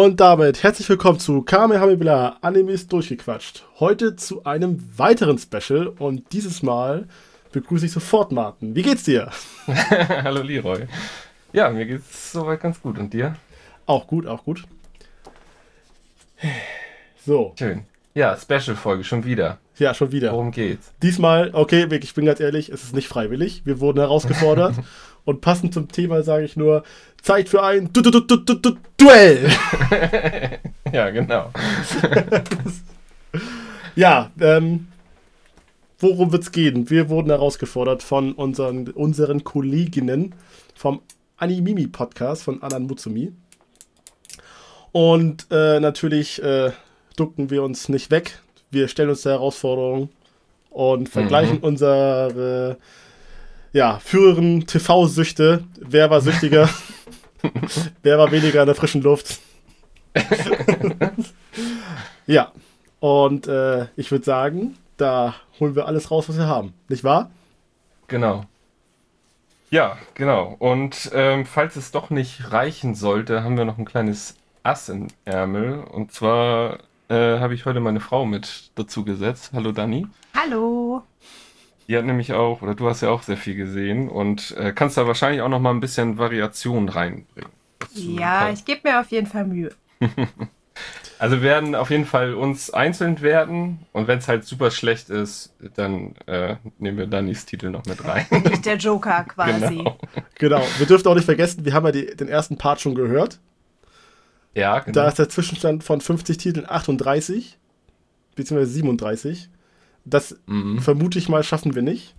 Und damit herzlich willkommen zu Kamehameha Animes durchgequatscht. Heute zu einem weiteren Special und dieses Mal begrüße ich sofort Martin. Wie geht's dir? Hallo Leroy. Ja, mir geht's soweit ganz gut. Und dir? Auch gut, auch gut. So. Schön. Ja, Special-Folge schon wieder. Ja, schon wieder. Worum geht's? Diesmal, okay, ich bin ganz ehrlich, es ist nicht freiwillig. Wir wurden herausgefordert. und passend zum Thema sage ich nur: Zeit für ein du du du du du Duell! ja, genau. ja, ähm, worum wird's gehen? Wir wurden herausgefordert von unseren, unseren Kolleginnen vom Animimi Podcast von Anan Mutsumi. Und äh, natürlich äh, ducken wir uns nicht weg. Wir stellen uns der Herausforderung und vergleichen mhm. unsere ja, früheren TV-Süchte. Wer war süchtiger? Wer war weniger in der frischen Luft? ja, und äh, ich würde sagen, da holen wir alles raus, was wir haben. Nicht wahr? Genau. Ja, genau. Und ähm, falls es doch nicht reichen sollte, haben wir noch ein kleines Ass im Ärmel. Und zwar äh, habe ich heute meine Frau mit dazu gesetzt. Hallo Dani. Hallo. Die hat nämlich auch, oder du hast ja auch sehr viel gesehen und äh, kannst da wahrscheinlich auch noch mal ein bisschen Variation reinbringen. Ja, ich gebe mir auf jeden Fall Mühe. also wir werden auf jeden Fall uns einzeln werden und wenn es halt super schlecht ist, dann äh, nehmen wir Dannys Titel noch mit rein. Der Joker quasi. Genau. genau. Wir dürfen auch nicht vergessen, wir haben ja die, den ersten Part schon gehört. Ja, genau. Da ist der Zwischenstand von 50 Titeln 38, beziehungsweise 37. Das mhm. vermute ich mal, schaffen wir nicht.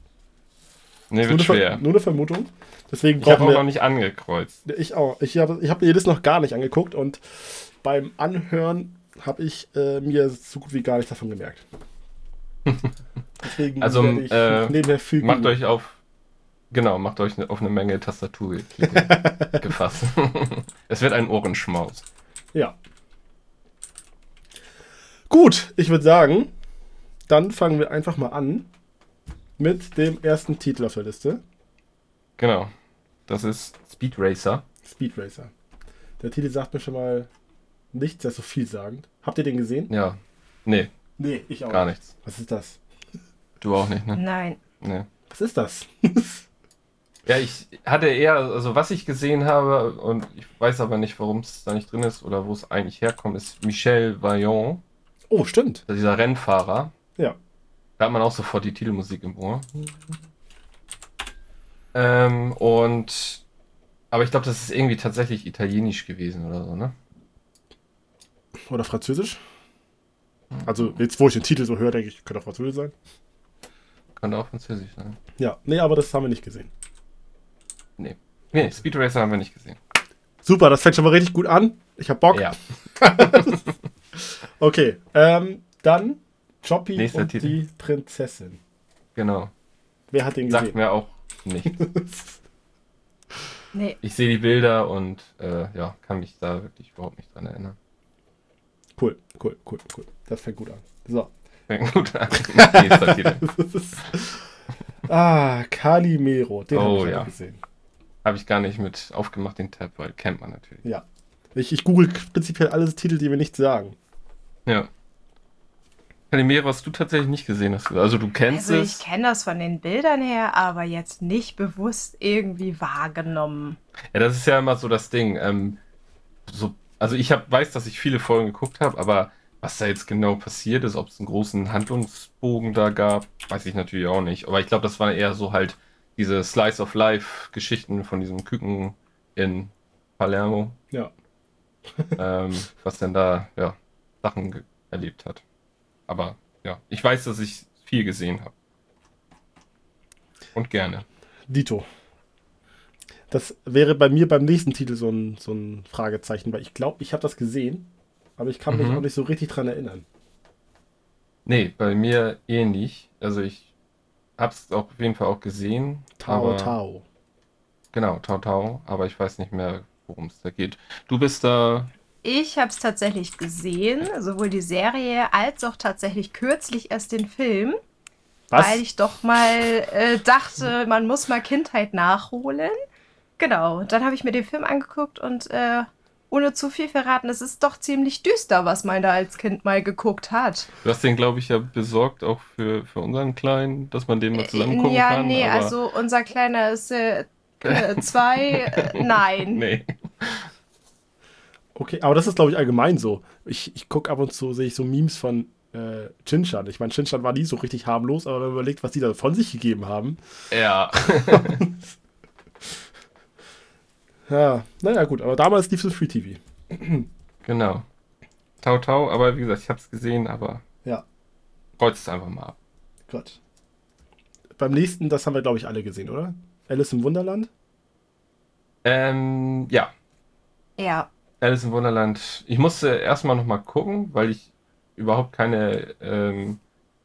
Nee, wird nur schwer. Eine, nur eine Vermutung. Deswegen ich habe auch noch nicht angekreuzt. Ich auch. Ich habe ich hab mir das noch gar nicht angeguckt und beim Anhören habe ich äh, mir so gut wie gar nichts davon gemerkt. Deswegen also, ich äh. Macht euch auf Genau, macht euch auf eine Menge Tastatur gefasst. es wird ein Ohrenschmaus. Ja. Gut, ich würde sagen, dann fangen wir einfach mal an mit dem ersten Titel auf der Liste. Genau. Das ist Speed Racer. Speed Racer. Der Titel sagt mir schon mal nichts, der ist so vielsagend. Habt ihr den gesehen? Ja. Nee. Nee, ich auch. Gar nichts. Was ist das? Du auch nicht, ne? Nein. Nee. Was ist das? ja, ich hatte eher, also was ich gesehen habe, und ich weiß aber nicht, warum es da nicht drin ist oder wo es eigentlich herkommt, ist Michel Vaillant. Oh, stimmt. Dieser Rennfahrer. Da hat man auch sofort die Titelmusik im Ohr. Ähm, und. Aber ich glaube, das ist irgendwie tatsächlich italienisch gewesen oder so, ne? Oder französisch? Also, jetzt wo ich den Titel so höre, denke ich, könnte auch französisch sein. Könnte auch französisch sein. Ja, nee, aber das haben wir nicht gesehen. Nee. Nee, Speed Racer haben wir nicht gesehen. Super, das fängt schon mal richtig gut an. Ich hab Bock. Ja. okay, ähm, dann Choppy Nächster und Titel. die Prinzessin. Genau. Wer hat den gesehen? Sagt mir auch nichts. nee. Ich sehe die Bilder und äh, ja, kann mich da wirklich überhaupt nicht dran erinnern. Cool, cool, cool, cool. Das fängt gut an. So. Fängt gut an. Nächster Titel. ah, Calimero. Den oh, habe ich ja. gesehen. Habe ich gar nicht mit aufgemacht, den Tab, weil kennt man natürlich. Ja. Ich, ich google prinzipiell alles Titel, die wir nicht sagen. Ja. Calimero hast du tatsächlich nicht gesehen, hast du. Also du kennst also es. ich kenne das von den Bildern her, aber jetzt nicht bewusst irgendwie wahrgenommen. Ja, das ist ja immer so das Ding. Ähm, so, also ich hab, weiß, dass ich viele Folgen geguckt habe, aber was da jetzt genau passiert ist, ob es einen großen Handlungsbogen da gab, weiß ich natürlich auch nicht. Aber ich glaube, das waren eher so halt diese Slice of Life Geschichten von diesem Küken in Palermo. Ja. ähm, was denn da, ja, Sachen erlebt hat. Aber ja, ich weiß, dass ich viel gesehen habe. Und gerne. Dito. Das wäre bei mir beim nächsten Titel so ein, so ein Fragezeichen, weil ich glaube, ich habe das gesehen, aber ich kann mich Mhm. auch nicht so richtig dran erinnern. Nee, bei mir ähnlich. Also ich hab's auch auf jeden Fall auch gesehen. Tao Tao. Genau, Tau Tau, aber ich weiß nicht mehr, worum es da geht. Du bist da. Ich habe es tatsächlich gesehen, sowohl die Serie als auch tatsächlich kürzlich erst den Film, Was? weil ich doch mal äh, dachte, man muss mal Kindheit nachholen. Genau, dann habe ich mir den Film angeguckt und äh, ohne zu viel verraten, es ist doch ziemlich düster, was man da als Kind mal geguckt hat. Du hast den, glaube ich, ja besorgt, auch für, für unseren Kleinen, dass man den mal zusammen gucken ja, kann. nee, aber- also unser Kleiner ist äh, äh, zwei, äh, nein. Nee. Okay, aber das ist, glaube ich, allgemein so. Ich, ich gucke ab und zu, sehe ich so Memes von äh, Chinchan. Ich meine, Chinchan war nie so richtig harmlos, aber wenn man überlegt, was die da von sich gegeben haben. Ja. Ja, naja, gut, aber damals lief es Free TV. genau. Tau Tau, aber wie gesagt, ich habe es gesehen, aber Ja, kreuzt es einfach mal ab. Gott. Beim nächsten, das haben wir, glaube ich, alle gesehen, oder? Alice im Wunderland? Ähm, ja. Ja, Alice im Wunderland. Ich musste erstmal nochmal gucken, weil ich überhaupt keine, ähm,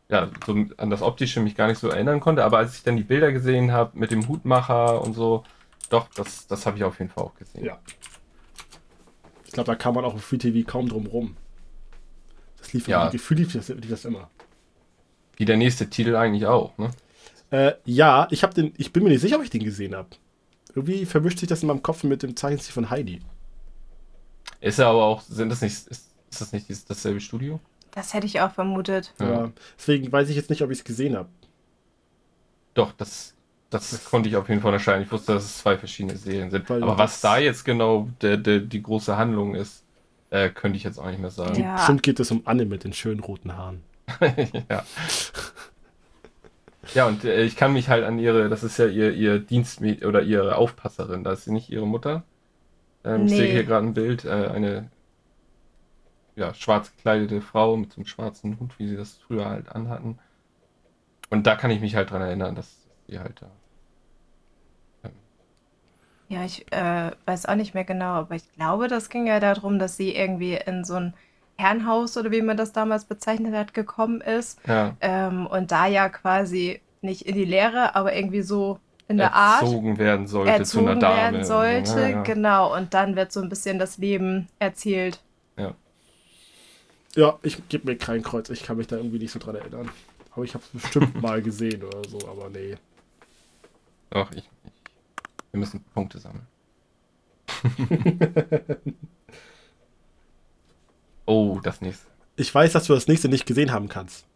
ja, so an das Optische mich gar nicht so erinnern konnte. Aber als ich dann die Bilder gesehen habe mit dem Hutmacher und so, doch, das, das habe ich auf jeden Fall auch gesehen. Ja. Ich glaube, da kam man auch im Free TV kaum drum rum. Das lief Ja. Gefühl lief das, lief das immer. Wie der nächste Titel eigentlich auch, ne? Äh, ja, ich habe den, ich bin mir nicht sicher, ob ich den gesehen habe. Irgendwie vermischt sich das in meinem Kopf mit dem Zeichenstil von Heidi. Ist ja aber auch, sind das nicht, ist, ist das nicht dieses- dasselbe Studio? das hätte ich auch vermutet. Ja. Deswegen weiß ich jetzt nicht, ob ich es gesehen habe. Doch, das, das konnte ich auf jeden Fall unterscheiden. Ich wusste, dass es zwei verschiedene Serien sind. Weil Aber was da jetzt genau der, der, die große Handlung ist, äh, könnte ich jetzt auch nicht mehr sagen. Ja. Bestimmt geht es um Anne mit den schönen roten Haaren. ja. Ja, und äh, ich kann mich halt an ihre, das ist ja ihr, ihr Dienstmädchen oder ihre Aufpasserin, da ist sie nicht ihre Mutter. Ähm, Ich Nee. sehe hier gerade ein Bild, äh, eine ja, schwarz gekleidete Frau mit so einem schwarzen Hut, wie sie das früher halt anhatten. Und da kann ich mich halt dran erinnern, dass sie halt da. Ja, ich äh, weiß auch nicht mehr genau, aber ich glaube, das ging ja darum, dass sie irgendwie in so ein Herrenhaus oder wie man das damals bezeichnet hat, gekommen ist. Ja, Ähm, und da ja quasi nicht in die Lehre, aber irgendwie so in der Art erzogen werden sollte zu einer erzogen Dame. werden sollte. Ja, ja. Genau, und dann wird so ein bisschen das Leben erzählt. Ja, ich gebe mir kein Kreuz. Ich kann mich da irgendwie nicht so dran erinnern. Aber ich habe es bestimmt mal gesehen oder so, aber nee. Doch, ich, ich. Wir müssen Punkte sammeln. oh, das nächste. Ich weiß, dass du das nächste nicht gesehen haben kannst.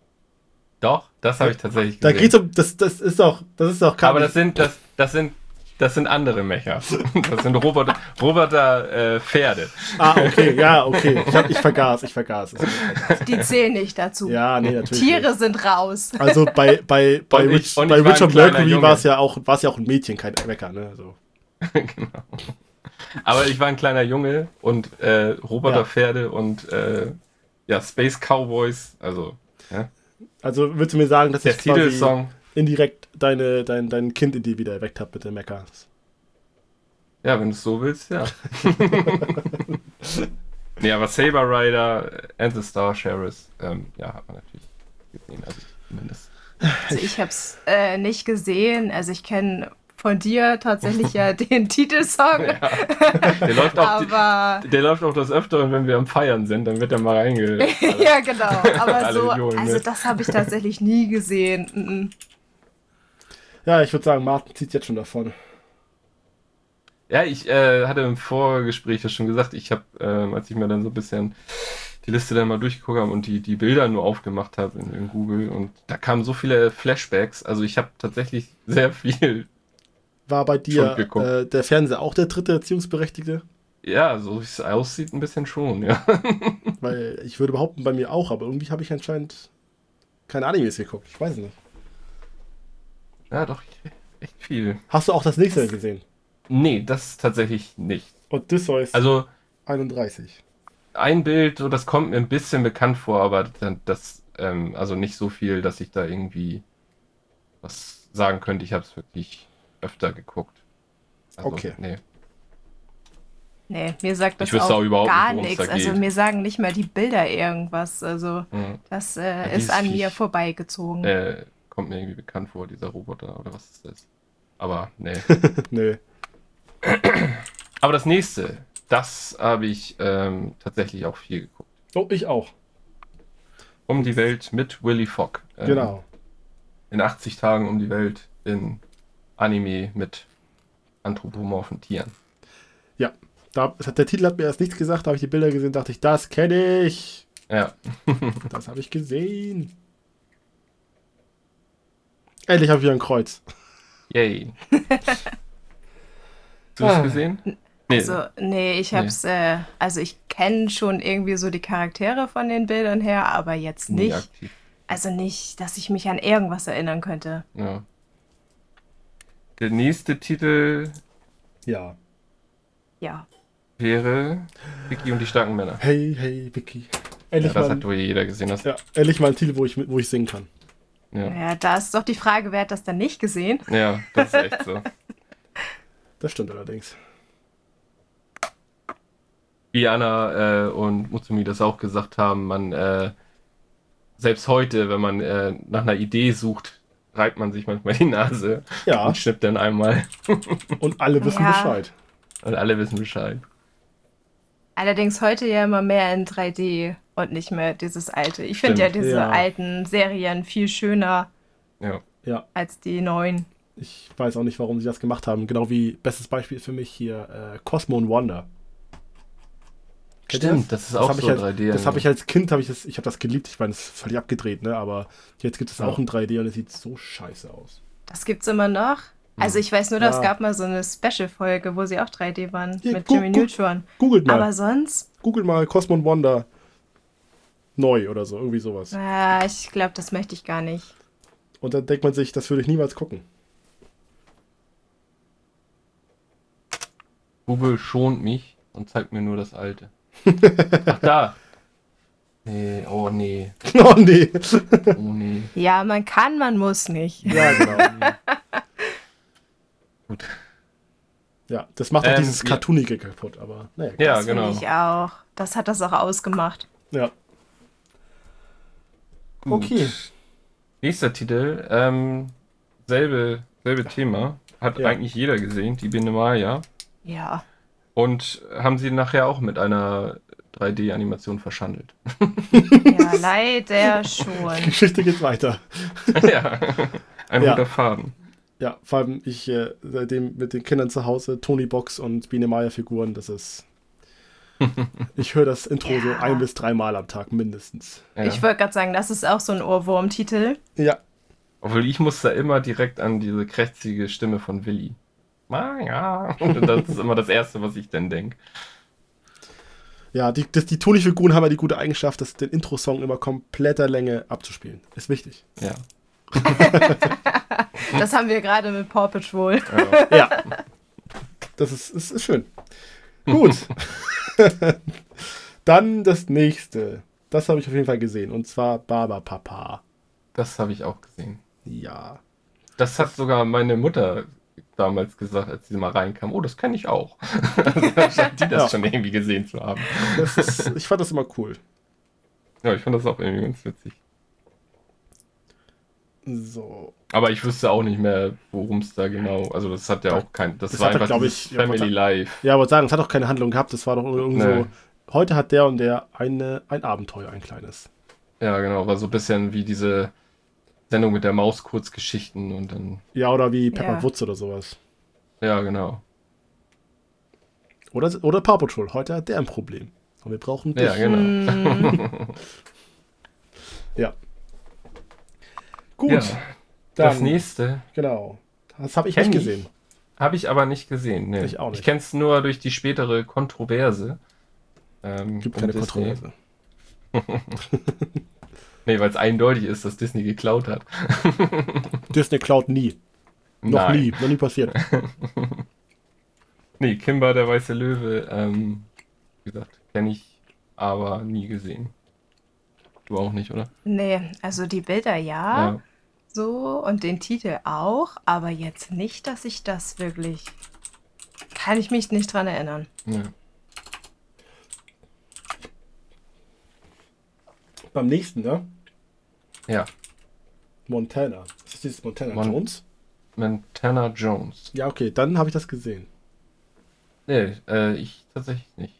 Doch, das habe ich tatsächlich Da gesehen. geht's um. Das, das ist doch. Das ist doch kein- Aber das sind, das, das sind, das sind andere Mecher. Das sind Roboter, Roboter äh, Pferde. Ah, okay, ja, okay. Ich, hab, ich vergaß, ich vergaß. es. Die zählen nicht dazu. Ja, nee, natürlich. Tiere Nicht. sind raus. Also bei, bei, bei, Und ich- Rich, bei ich war ein Richard Mercury war es ja auch, war es ja auch ein Mädchen, kein Wecker, ne? So. genau. Aber ich war ein kleiner Junge und äh, Roboterpferde und äh, ja, Space Cowboys, also ja. Also willst du mir sagen, dass der ich quasi Titelsong. indirekt deine, dein, dein Kind in dir wieder erweckt habe mit dem Mecker? Ja, wenn du es so willst, ja. nee, aber Saber Rider and the Star Sheriff, ähm, ja, hat man natürlich gesehen, also zumindest. Also ich habe es äh, nicht gesehen. Also ich kenne von dir tatsächlich ja den Titelsong. Der läuft auch, Aber der läuft auch das Öfteren, wenn wir am Feiern sind, dann wird er mal reinge... ja, genau. Aber so, also das habe ich tatsächlich nie gesehen. Ja, ich würde sagen, Martin zieht jetzt schon davon. Ja, ich äh, hatte im Vorgespräch ja schon gesagt, ich habe, ähm, als ich mir dann so ein bisschen die Liste dann mal durchgeguckt habe und die, die Bilder nur aufgemacht habe in, in Google und da kamen so viele Flashbacks. Also ich habe tatsächlich sehr viel, War bei dir äh, der Fernseher auch der dritte Erziehungsberechtigte? ja, so wie es aussieht, ein bisschen schon, ja. Weil ich würde behaupten, bei mir auch, aber irgendwie habe ich anscheinend keine Animes geguckt. Ich weiß es nicht. Ja, doch, echt viel. Hast du auch das nächste gesehen? Nee, das tatsächlich nicht. Odysseus Also 31. ein Bild, so das kommt mir ein bisschen bekannt vor, aber das, ähm, also nicht so viel, dass ich da irgendwie was sagen könnte. Ich habe es wirklich öfter geguckt. Also, Okay. Nee. Nee, mir sagt das auch, auch überhaupt gar nichts. da Also mir sagen nicht mal die Bilder irgendwas. Also Mhm. das äh, ist an mir vorbeigezogen. Äh, kommt mir irgendwie bekannt vor, dieser Roboter oder was ist das? Aber nee. Nö. Aber das nächste, das habe ich ähm, tatsächlich auch viel geguckt. Oh, ich auch. Um die Welt mit Willy Fogg. Ähm, Genau. In 80 Tagen um die Welt in Anime mit anthropomorphen Tieren. Da, es hat, der Titel hat mir erst nichts gesagt, da habe ich die Bilder gesehen, dachte ich, das kenne ich. Ja. Das habe ich gesehen. Endlich habe ich wieder ein Kreuz. Yay. Hast du es Ah. gesehen? Nee. Also, nee, ich hab's, äh, also ich kenne schon irgendwie so die Charaktere von den Bildern her, aber jetzt nicht. aktiv. Also nicht, dass ich mich an irgendwas erinnern könnte. Ja. Der nächste Titel Ja. Ja. wäre Vicky und die starken Männer. Hey, hey, Vicky. Ja, Endlich, das mal, hat wohl jeder gesehen. Das, ja, endlich mal ein Titel, wo ich, mit- wo ich singen kann. ja. Ja, da ist doch die Frage, wer hat das dann nicht gesehen? ja, das ist echt so. Das stimmt allerdings. Wie Anna äh, und Mutsumi das auch gesagt haben, man äh, selbst heute, wenn man äh, nach einer Idee sucht, reibt man sich manchmal die Nase Ja, und schnippt dann einmal und alle wissen Ja. Bescheid. und alle wissen Bescheid. Allerdings heute ja immer mehr in 3D und nicht mehr dieses alte. Ich finde ja diese ja. alten Serien viel schöner Ja. Ja, als die neuen. ich weiß auch nicht, warum sie das gemacht haben. Genau wie, bestes Beispiel für mich hier, äh, Cosmo und Wonder. Stimmt, das ist auch hab so ich als, 3D. Das habe ich als Kind, habe ich das, ich habe das geliebt. Ich meine, das ist völlig abgedreht, ne? Aber jetzt gibt es Ja. auch in 3D und es sieht so scheiße aus. Das gibt's immer noch. Also ich weiß nur, dass Ja. es gab mal so eine Special-Folge, wo sie auch 3D waren Hier, mit Jimmy. Neutron. Googelt mal, Aber sonst, googelt mal Cosmo und Wonder neu oder so, irgendwie sowas. äh, ich glaube, das möchte ich gar nicht. Und dann denkt man sich, das würde ich niemals gucken. Google schont mich und zeigt mir nur das alte. Ach da. Nee, oh nee, oh nee. oh nee. Ja, man kann, man muss nicht. ja, genau. Gut. Ja, das macht auch Ähm, dieses ja. Cartoonige kaputt, aber naja. Ja, das genau. finde ich auch. Das hat das auch ausgemacht. Ja. Gut. Okay. Nächster Titel, ähm, selbe, selbe Thema. Hat Ja. eigentlich jeder gesehen, die Biene Maya. Ja. Und haben sie nachher auch mit einer 3D-Animation verschandelt. Ja, leider Die schon. Geschichte geht weiter. ja, ein Ja. guter Faden. Ja, vor allem ich äh, seitdem mit den Kindern zu Hause, Tony Box und Biene Maya Figuren, das ist. ich höre das Intro so Ja. ein bis dreimal am Tag mindestens. Ja. Ich wollte gerade sagen, das ist auch so ein Ohrwurm-Titel. Ja, Obwohl ich muss da immer direkt an diese krächzige Stimme von Willi. Maya. Und das ist immer das Erste, was ich dann denke. ja, die, das, die Tony-Figuren haben ja die gute Eigenschaft, das, den Intro-Song immer kompletter Länge abzuspielen. Ist wichtig. Ja. Das haben wir gerade mit Paw Patrol. ja. Ja. Das ist, ist, ist schön. Gut. Dann das nächste. Das habe ich auf jeden Fall gesehen. Und zwar Baba Papa. Das habe ich auch gesehen. Ja. Das hat sogar meine Mutter damals gesagt, als sie mal reinkam. Oh, das kenne ich auch. also scheint die das Ja. schon irgendwie gesehen zu haben. Ist, ich fand das immer cool. Ja, ich fand das auch irgendwie ganz witzig. So. Aber ich wüsste auch nicht mehr, worum es da genau. Also das hat ja auch kein. Das, Das war einfach ich, ja, Family was- Life. Ja, aber sagen, es hat auch keine Handlung gehabt. Das war doch irgendwie Nee. so. Heute hat der und der eine, ein Abenteuer, ein kleines. Ja, genau. War so ein bisschen wie diese Sendung mit der Maus Kurzgeschichten und dann. Ja, oder wie Pepper Ja. Woods oder sowas. Ja, genau. Oder, oder Paw Patrol. Heute hat der ein Problem. Und wir brauchen dich. Ja, genau. Ja. Gut. Ja, das nächste Genau. Das habe ich nicht ich. gesehen. habe ich aber nicht gesehen. Nee. Ich auch nicht. Ich kenne es nur durch die spätere Kontroverse. Ähm, Gibt um keine Disney. Kontroverse. Nee, weil es eindeutig ist, dass Disney geklaut hat. Disney klaut nie. Noch Nein. nie. Noch nie passiert. Nee, Kimber, der weiße Löwe, ähm, wie gesagt, kenne ich, aber nie gesehen. Du auch nicht, oder? Nee, also die Bilder ja, Ja. so und den Titel auch, aber jetzt nicht, dass ich das wirklich. Kann ich mich nicht dran erinnern. ja. Beim nächsten, ne? Ja. Montana. Ist dieses Montana Mon- Jones? Montana Jones. Ja, okay, dann habe ich das gesehen. Nee, äh, ich tatsächlich nicht.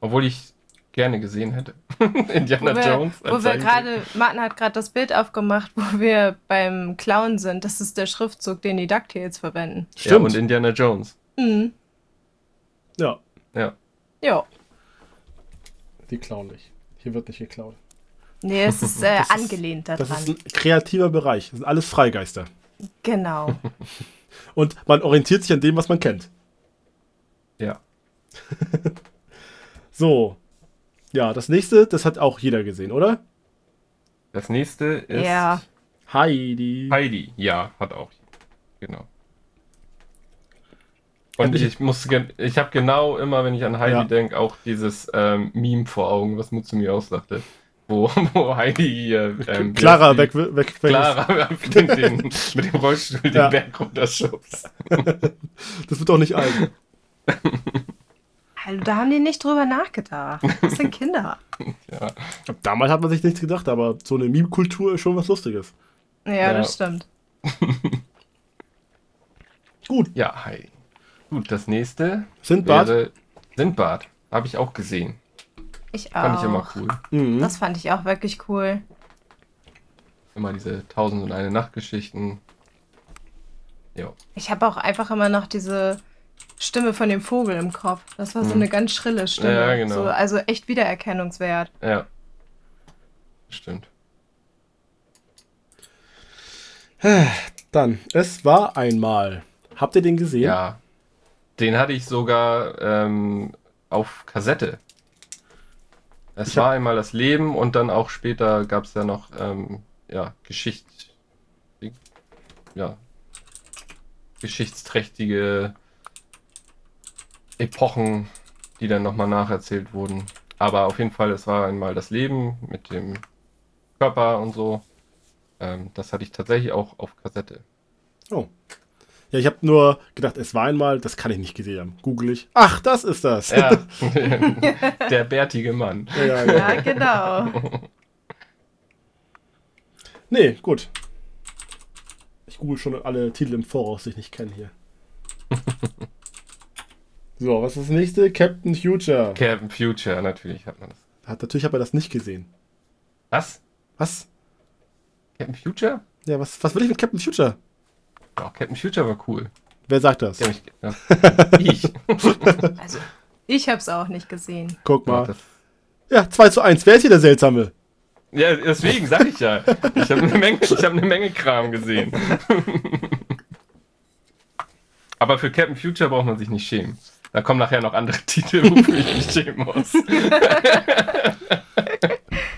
Obwohl ich gerne gesehen hätte. Indiana Wo wir, Jones. wo wir gerade, Martin hat gerade das Bild aufgemacht, wo wir beim Clown sind. Das ist der Schriftzug, den die DuckTales verwenden. Ja, und Indiana Jones. Mhm. Ja, Ja. Ja. Die klauen nicht. Hier wird nicht geklaut. Nee, es ist äh, Das angelehnt Das daran. ist ein kreativer Bereich. Das sind alles Freigeister. Genau. Und man orientiert sich an dem, was man kennt. Ja. So. Ja, das nächste, das hat auch jeder gesehen, oder? Das nächste ist Ja. Heidi. Heidi. Ja, hat auch. Genau. Und mich- ich muss, ich habe genau immer, wenn ich an Heidi Ja. denke, auch dieses ähm, Meme vor Augen, was Mutzu mir auslachte. Wo, wo Heidi hier, ähm, Clara weg, die? weg, weg. Clara den, den, mit dem Rollstuhl den Ja. Berg runterschubst. Das wird doch nicht alt. Also, da haben die nicht drüber nachgedacht. Das sind Kinder. Ja. Damals hat man sich nichts gedacht, aber so eine Meme-Kultur ist schon was Lustiges. Ja, Ja. das stimmt. Gut. ja, Heidi. Gut, das nächste Sindbad? wäre Sindbad. Habe ich auch gesehen. Ich auch. Fand ich immer cool. Mhm. Das fand ich auch wirklich cool. Immer diese Tausend und eine Nachtgeschichten. Ja. Ich habe auch einfach immer noch diese Stimme von dem Vogel im Kopf. Das war so Hm. eine ganz schrille Stimme. Ja, genau. So, also echt wiedererkennungswert. Ja. Stimmt. Dann, es war einmal. Habt ihr den gesehen? Ja. Den hatte ich sogar ähm, auf Kassette. Es Ich war einmal das Leben und dann auch später gab es ja noch ähm, ja, Geschicht, ja, geschichtsträchtige Epochen, die dann nochmal nacherzählt wurden. Aber auf jeden Fall, es war einmal das Leben mit dem Körper und so. Ähm, das hatte ich tatsächlich auch auf Kassette. Oh. Ja, ich habe nur gedacht, es war einmal, das kann ich nicht gesehen haben. Google ich. Ach, das ist das. Ja, der bärtige Mann. ja, ja. Ja, genau. Nee, gut. Ich google schon alle Titel im Voraus, die ich nicht kenne hier. so, was ist das nächste? Captain Future. Captain Future, natürlich hat man das. Hat, natürlich habe er das nicht gesehen. Was? Was? Captain Future? Ja, was, was will ich mit Captain Future? Ja, Captain Future war cool. Wer sagt das? Ja, mich, ja. ich. Also, ich habe es auch nicht gesehen. Guck mal. Ja, 2 zu 1. Wer ist hier der Seltsame? ja, deswegen sag ich ja. Ich habe eine Menge, ich hab eine Menge Kram gesehen. Aber für Captain Future braucht man sich nicht schämen. Da kommen nachher noch andere Titel, wofür ich mich schämen muss.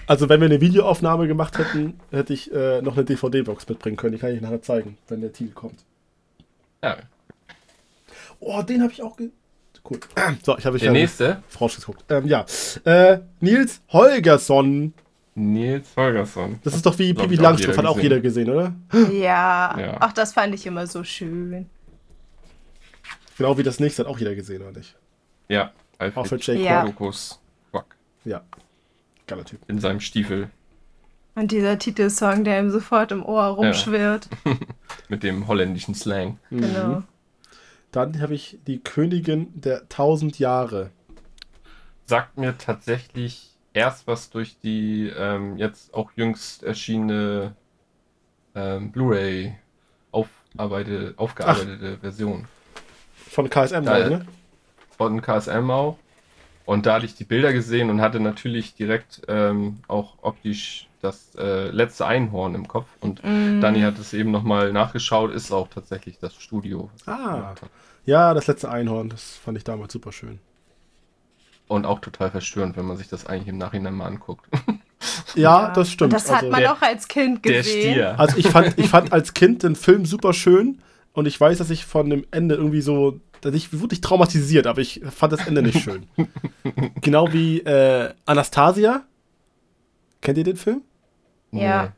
Also, wenn wir eine Videoaufnahme gemacht hätten, hätte ich äh, noch eine DVD-Box mitbringen können. Die kann ich nachher zeigen, wenn der Titel kommt. Ja, Oh, den habe ich auch ge Cool. So, ich habe der ja nächste, vorausgeguckt. Ähm, ja. Äh, Nils Holgersson. Nils Holgersson. Das ist doch wie ich auch Langstrumpf, hat auch gesehen. jeder gesehen, oder? Ja, Ja. ach, das fand ich immer so schön. Genau wie das nächste hat auch jeder gesehen, oder nicht? Ja, Auch für Jake Ja. Quack Ja. Geiler Typ. in seinem Stiefel Und dieser Titelsong, der ihm sofort im Ohr rumschwirrt. mit dem holländischen Slang. Mhm. Genau. Dann habe ich die Königin der tausend Jahre. sagt mir tatsächlich erst was durch die ähm, jetzt auch jüngst erschienene ähm, Blu-ray aufgearbeitete Version Von KSM, Da- ne? von KSM auch. Und da hatte ich die Bilder gesehen und hatte natürlich direkt ähm, auch optisch das äh, letzte Einhorn im Kopf. Und Mm. Dani hat es eben nochmal nachgeschaut, ist auch tatsächlich das Studio. Ah. Ja, das letzte Einhorn, das fand ich damals super schön. Und auch total verstörend, wenn man sich das eigentlich im Nachhinein mal anguckt. Ja, das stimmt. Und das hat also, man der- auch als Kind Der gesehen. Stier. also ich fand, ich fand als Kind den Film super schön und ich weiß, dass ich von dem Ende irgendwie so, dass ich wirklich traumatisiert, aber ich fand das Ende nicht schön. genau wie äh, Anastasia. Kennt ihr den Film? Ja.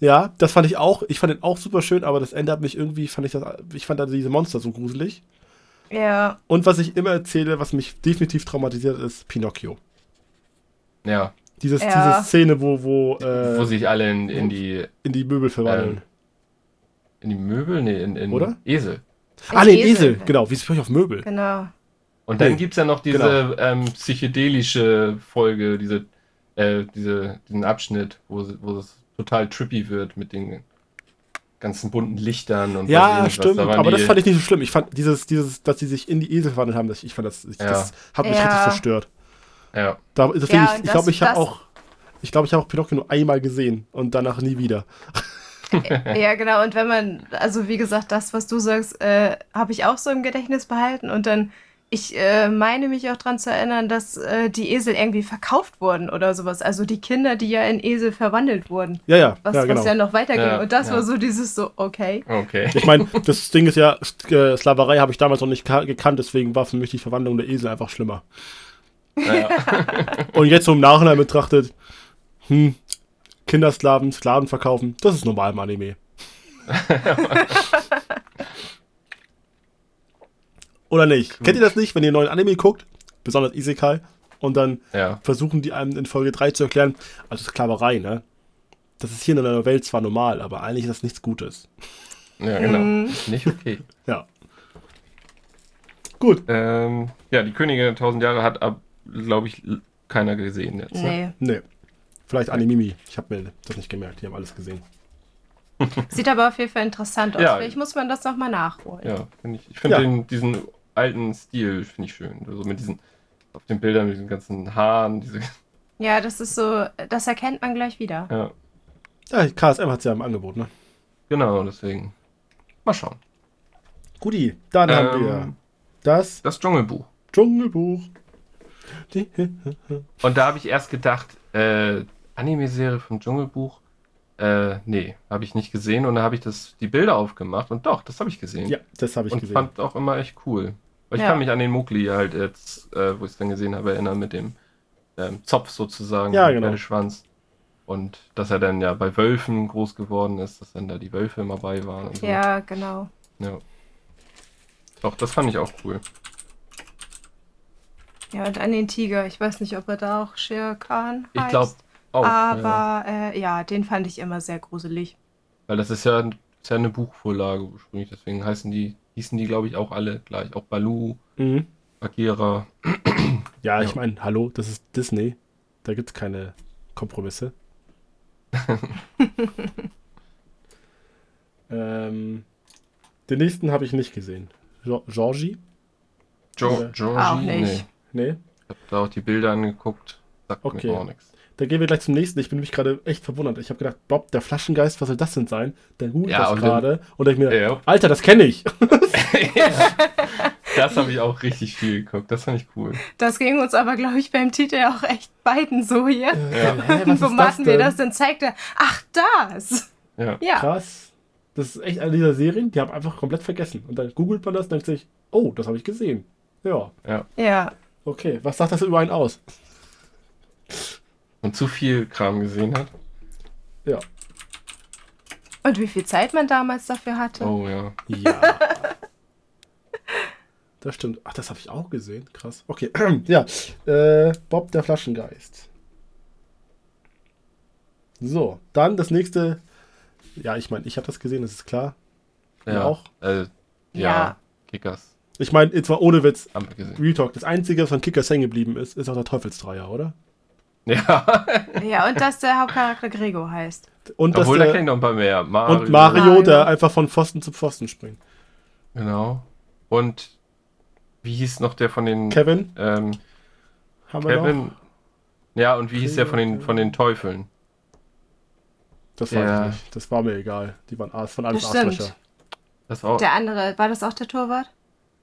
Ja, das fand ich auch. Ich fand den auch super schön, aber das Ende hat mich irgendwie, fand ich das, ich fand da diese Monster so gruselig. Ja, Und was ich immer erzähle, was mich definitiv traumatisiert, ist Pinocchio. Ja, Dieses, Ja. Diese Szene, wo, wo, äh, wo sich alle in, in die in die Möbel verwandeln. Ähm, in die Möbel? Nee, in, in Oder? Esel. ah, in nee, Esel. Esel. genau. Wie spreche ich auf Möbel? genau. Und dann Nee, gibt es ja noch diese genau. ähm, psychedelische Folge, diese, äh, diese, diesen Abschnitt, wo, wo es total trippy wird mit den ganzen bunten Lichtern und Ja, was stimmt. da Aber die- das fand ich nicht so schlimm. Ich fand dieses, dieses, dass sie sich in die Esel verwandelt haben, das, ich fand das, ich, Ja. das hat mich Ja. richtig verstört. Ja, Da, deswegen, Ja, ich und ich glaube, das- ich habe auch, ich glaube, ich habe auch Pinocchio nur einmal gesehen und danach nie wieder. Ja, genau. Und wenn man, also wie gesagt, das, was du sagst, äh, habe ich auch so im Gedächtnis behalten. Und dann, ich äh, meine mich auch daran zu erinnern, dass äh, die Esel irgendwie verkauft wurden oder sowas. Also die Kinder, die ja in Esel verwandelt wurden. Ja, ja, Was ja, ja, genau. was ja noch weiterging. Ja, und das ja. war so dieses so, okay. okay. Ich meine, das Ding ist ja, äh, Sklaverei habe ich damals noch nicht ka- gekannt, deswegen war für mich die Verwandlung der Esel einfach schlimmer. Ja, Und jetzt so im Nachhinein betrachtet, hm, Kindersklaven, Sklaven verkaufen, das ist normal im Anime. Oder nicht? Kennt ihr das nicht, wenn ihr einen neuen Anime guckt, besonders Isekai, und dann ja. versuchen die einem in Folge 3 zu erklären, also Sklaverei, ne? Das ist hier in einer Welt zwar normal, aber eigentlich ist das nichts Gutes. ja genau. Mhm. Ist nicht okay. Ja. Gut. Ähm, ja, die Königin der tausend Jahre hat, glaube ich, keiner gesehen jetzt. Ne? Nee. Vielleicht Animimi. Ich habe mir das nicht gemerkt. Die haben alles gesehen. Sieht aber auf jeden Fall interessant aus. Ja. Vielleicht muss man das nochmal nachholen. Ja, find ich, ich finde Ja. diesen alten Stil finde ich schön. Also mit diesen auf den Bildern mit diesen ganzen Haaren, diese Ja, das ist so, das erkennt man gleich wieder. ja, Ja, KSM hat es ja im Angebot, ne? genau, deswegen mal schauen. Guti, dann haben wir Ähm, das das Dschungelbuch. Dschungelbuch. Und da habe ich erst gedacht, äh, Anime-Serie vom Dschungelbuch, äh, nee, habe ich nicht gesehen. Und da habe ich das, die Bilder aufgemacht und doch, das habe ich gesehen. ja, das habe ich und gesehen. fand auch immer echt cool. Weil ich Ja. kann mich an den Mowgli halt jetzt, äh, wo ich es dann gesehen habe, erinnern mit dem ähm, Zopf sozusagen, Ja, mit genau. Pferdeschwanz. Und dass er dann ja bei Wölfen groß geworden ist, dass dann da die Wölfe immer bei waren. Und so. Ja, genau. ja. Doch, das fand ich auch cool. Ja, und an den Tiger. Ich weiß nicht, ob er da auch Shere Khan heißt. Ich glaube auch. ja. Aber äh, ja, den fand ich immer sehr gruselig. Weil das ist ja, ist ja eine Buchvorlage ursprünglich, deswegen heißen die, hießen die, glaube ich, auch alle gleich. Auch Balu, Mhm. Bagheera. Ja, ich Ja. meine, hallo, das ist Disney. Da gibt es keine Kompromisse. ähm, den nächsten habe ich nicht gesehen. Jo Georgie? Jo Georgie? Auch nicht. Nee. Nee. Ich habe da auch die Bilder angeguckt. Sagt Okay. mir auch nichts. Dann gehen wir gleich zum nächsten. Ich bin nämlich gerade echt verwundert. Ich habe gedacht, Bob, der Flaschengeist, was soll das denn sein? Dann google ich Ja, das und gerade und denke mir, Ja. Alter, das kenne ich. das habe ich auch richtig viel geguckt. Das fand ich cool. Das ging uns aber, glaube ich, beim Titel auch echt beiden so hier. Ja. Hä, was Wo mir denn? das dann zeigte. Ach, das! Ja. Ja. Krass. Das ist echt eine dieser Serien, die habe einfach komplett vergessen. Und dann googelt man das und denkt sich, oh, das habe ich gesehen. Ja, Ja. okay. Was sagt das über einen aus? Und zu viel Kram gesehen hat. Ja. Und wie viel Zeit man damals dafür hatte. Oh ja. Ja. Das stimmt. Ach, das habe ich auch gesehen. Krass. Okay. ja. Äh, Bob der Flaschengeist. So, dann das nächste. Ja, ich meine, ich habe das gesehen, das ist klar. Ja. Ja, auch? Äh, ja. Ja. Kickers. Ich meine, jetzt mal ohne Witz. Haben wir gesehen. Real Talk. Das Einzige, was von Kickers hängen geblieben ist, ist auch der Teufelsdreier, oder? Ja. Ja, und dass der Hauptcharakter Gregor heißt. Und, dass Obwohl, da der, klingt noch ein paar mehr. Mario. und Mario, Mario. der einfach von Pfosten zu Pfosten springt. Genau. Und wie hieß noch der von den Kevin, ähm, haben wir Kevin? noch? Ja, und wie hieß der von den von den Teufeln? Das weiß Ja. ich nicht. Das war mir egal. Die waren von stimmt. Arschlöcher. Das auch. Der andere, war das auch der Torwart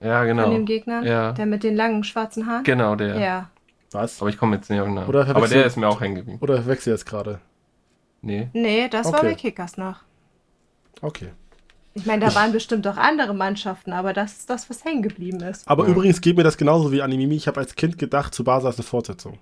ja, von genau. dem Gegner? Ja. Der mit den langen schwarzen Haaren? Genau, der. Ja. Was? Aber ich komme jetzt nicht auf den Namen. Oder Aber verwechsel- der ist mir auch hängen geblieben. Oder wechsel jetzt gerade? Nee. Nee, das war Okay. bei Kickers noch. Okay. Ich meine, da waren bestimmt auch andere Mannschaften, aber das ist das, was hängen geblieben ist. Aber Ja. übrigens geht mir das genauso wie Animimi. Ich habe als Kind gedacht, zu Basa ist eine Fortsetzung.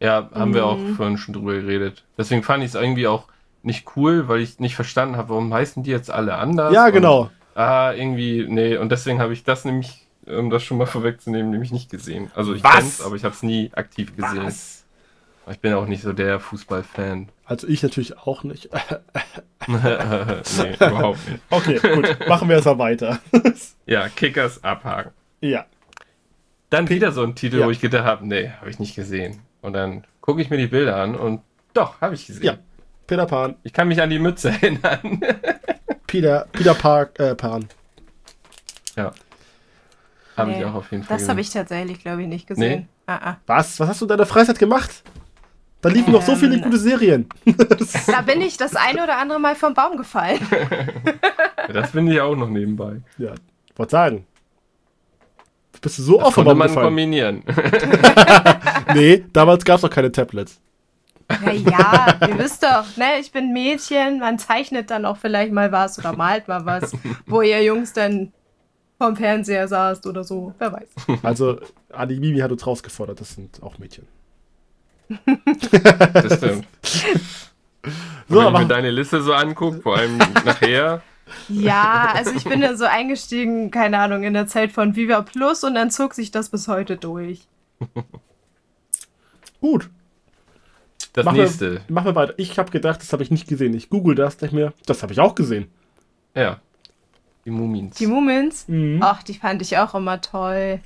Ja, haben wir auch Mhm. vorhin schon drüber geredet. Deswegen fand ich es irgendwie auch nicht cool, weil ich nicht verstanden habe, warum heißen die jetzt alle anders? Ja, Und, genau. ah, irgendwie, nee. Und deswegen habe ich das nämlich, um das schon mal vorwegzunehmen, nämlich nicht gesehen. Also ich kenn's, aber ich habe es nie aktiv gesehen. Was? Ich bin auch nicht so der Fußballfan. Also ich natürlich auch nicht. nee, überhaupt nicht. Okay, gut. Machen wir erstmal weiter. Ja, Kickers abhaken. ja. Dann wieder so ein Titel, Ja. wo ich gedacht habe, nee, habe ich nicht gesehen. Und dann gucke ich mir die Bilder an und doch, habe ich gesehen. Ja. Peter Pan. Ich kann mich an die Mütze erinnern. Peter, Peter Park, äh, Pan. Ja. Habe Nee, ich auch auf jeden Fall Das habe ich tatsächlich, glaube ich, nicht gesehen. Ah, ah. Was? Was hast du in deiner Freizeit gemacht? Da liefen noch so viele Ähm, gute Serien. Da bin ich das eine oder andere Mal vom Baum gefallen. Das finde ich auch noch nebenbei. ja, wollte sagen. Bist du so Das oft vom Baum man gefallen? kombinieren. Nee, damals gab es noch keine Tablets. Ja, ja, ihr wisst doch, ne, ich bin Mädchen, man zeichnet dann auch vielleicht mal was oder malt mal was, wo ihr Jungs dann vom Fernseher saßt oder so, wer weiß. Also, Adi Mimi hat uns rausgefordert, das sind auch Mädchen. Das stimmt. So, Wenn ich mir deine Liste so angucke, vor allem nachher, Ja, also ich bin dann so eingestiegen, keine Ahnung, in der Zeit von Viva Plus und dann zog sich das bis heute durch. Gut, das Mach nächste. Wir, machen wir weiter. Ich habe gedacht, das habe ich nicht gesehen. Ich google das, denke mir, das habe ich auch gesehen. Ja. Die Mumins. Die Mumins, Mhm. ach, die fand ich auch immer toll.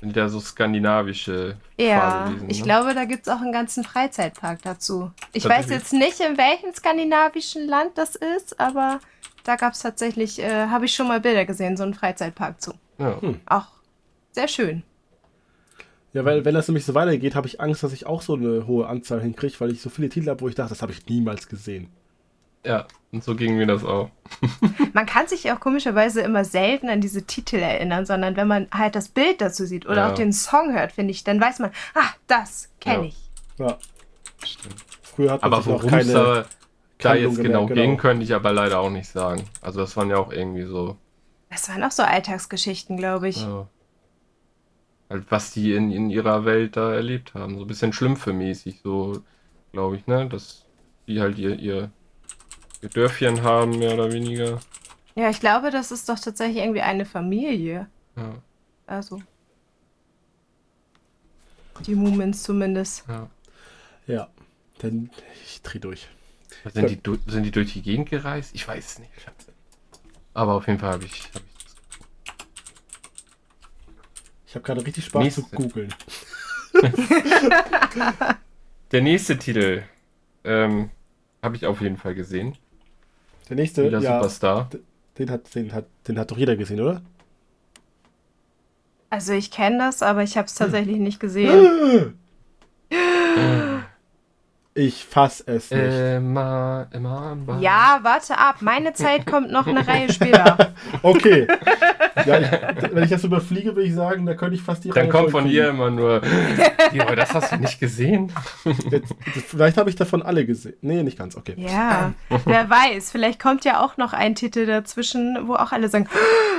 Sind ja so skandinavische Ja, Fahrwesen, ich ne? glaube, da gibt es auch einen ganzen Freizeitpark dazu. Ich weiß jetzt nicht, in welchem skandinavischen Land das ist, aber da gab es tatsächlich, äh, habe ich schon mal Bilder gesehen, so einen Freizeitpark zu. Ja. Hm. Auch sehr schön. Ja, weil wenn das nämlich so weitergeht, habe ich Angst, dass ich auch so eine hohe Anzahl hinkriege, weil ich so viele Titel habe, wo ich dachte, das habe ich niemals gesehen. Ja, und so ging mir das auch. Man kann sich auch komischerweise immer selten an diese Titel erinnern, sondern wenn man halt das Bild dazu sieht oder Ja. auch den Song hört, finde ich, dann weiß man, ah, das kenne Ja. ich. Ja, Stimmt. früher hat man Aber sich noch worum es keine... da, da Handlung jetzt genau gemerkt, ging, genau. könnte ich aber leider auch nicht sagen. Also das waren ja auch irgendwie so, Das waren auch so Alltagsgeschichten, glaube ich. ja, halt was die in, in ihrer Welt da erlebt haben. So ein bisschen Schlümpfe-mäßig, so glaube ich, ne? Dass die halt ihr, ihr Dörfchen haben, mehr oder weniger. Ja, ich glaube, das ist doch tatsächlich irgendwie eine Familie. Ja, Also. Die Mumins zumindest. ja. Ja, dann ich dreh durch. Sind die, du- sind die durch die Gegend gereist? Ich weiß es nicht. Aber auf jeden Fall habe ich, hab ich. Ich habe gerade richtig Spaß Nächste. zu googeln. Der nächste Titel ähm, habe ich auf jeden Fall gesehen. Der nächste, Wieder ja, Superstar. den hat, den, hat, den hat doch jeder gesehen, oder? Also ich kenne das, aber ich habe es tatsächlich nicht gesehen. Ich fass es nicht. Immer, immer. immer. Ja, warte ab. Meine Zeit kommt noch eine Reihe später. Okay. ja, ich, wenn ich das überfliege, würde ich sagen, da könnte ich fast die Dann kommt von ihr immer nur. Ja, aber das hast du nicht gesehen? Jetzt, vielleicht habe ich davon alle gesehen. Nee, nicht ganz, okay. Ja, wer weiß. Vielleicht kommt ja auch noch ein Titel dazwischen, wo auch alle sagen,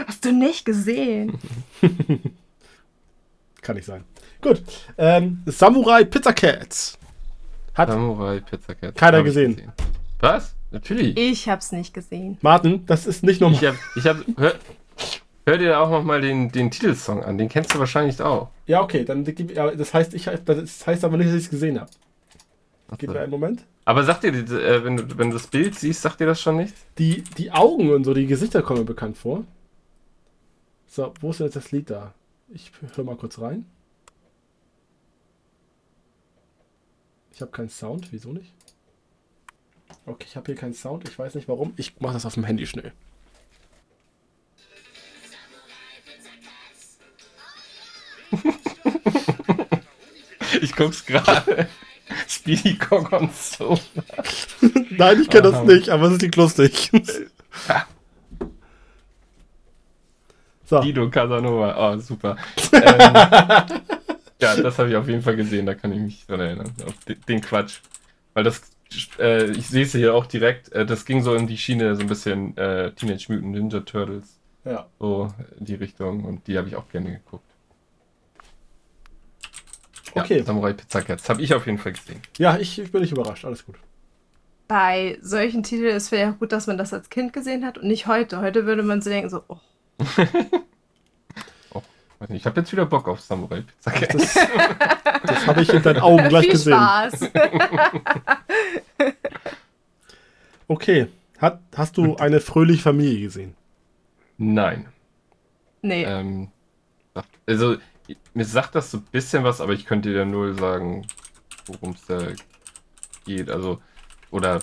hast du nicht gesehen? Kann nicht sein. Gut. Ähm, Samurai Pizza Cats. Hat Samurai Pizza Cat. Keiner ich gesehen. Was? Natürlich. Ich hab's nicht gesehen. Martin, das ist nicht normal. Ich hab, ich hab, hör, hör dir auch noch mal den, den Titelsong an. Den kennst du wahrscheinlich auch. Ja, okay, dann gib- das heißt, ich das heißt aber nicht, dass ich es gesehen habe. Gib mir einen Moment. Aber sagt dir, die- äh, wenn, du, wenn du das Bild siehst, sagt dir das schon nichts? Die, die Augen und so, die Gesichter kommen mir bekannt vor. So, wo ist denn jetzt das Lied da? Ich höre mal kurz rein. Ich habe keinen Sound, wieso nicht? Okay, ich habe hier keinen Sound, ich weiß nicht warum. Ich mache das auf dem Handy schnell. Ich guck's gerade. Speedy Gorgonzola. Nein, ich kenne das nicht, aber es ist nicht lustig. so, Guido Casanova. Oh, super. ähm, ja, das habe ich auf jeden Fall gesehen. Da kann ich mich dran erinnern. Auf den, Quatsch. Weil das, äh, ich sehe es hier auch direkt. Äh, das ging so in die Schiene, so ein bisschen äh, Teenage Mutant Ninja Turtles. ja. So in die Richtung. Und die habe ich auch gerne geguckt. Ja, Okay. Samurai Pizza Cats. Habe ich auf jeden Fall gesehen. Ja, ich, ich bin nicht überrascht, alles gut. Bei solchen Titeln ist vielleicht auch gut, dass man das als Kind gesehen hat und nicht heute. Heute würde man so denken, so, oh, Weiß nicht, Ich habe jetzt wieder Bock auf Samurai Pizza Cats. Das, das habe ich in deinen Augen gleich viel gesehen. Spaß. Okay, Hat, hast du eine fröhliche Familie gesehen? Nein. nee. Ähm, also, mir sagt das so ein bisschen was, aber ich könnte dir null sagen, worum es da geht. Also, oder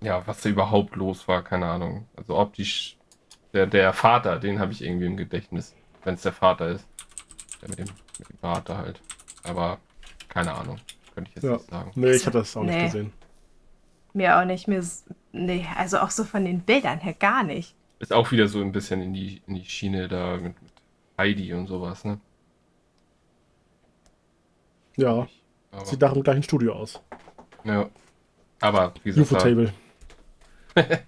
ja, was da überhaupt los war, keine Ahnung. Also optisch, der, der Vater, den habe ich irgendwie im Gedächtnis, wenn es der Vater ist. Der mit dem, mit dem Vater halt. Aber keine Ahnung, könnte ich jetzt Ja. nicht sagen. Nee, ich habe das auch Nee. nicht gesehen. Mir auch nicht. Mir ist, nee, also auch so von den Bildern her gar nicht. Ist auch wieder so ein bisschen in die, in die Schiene da mit, mit Heidi und sowas, ne? Ja, Aber, sieht nach dem gleichen Studio aus. ja. Aber wie gesagt, UFO-Table.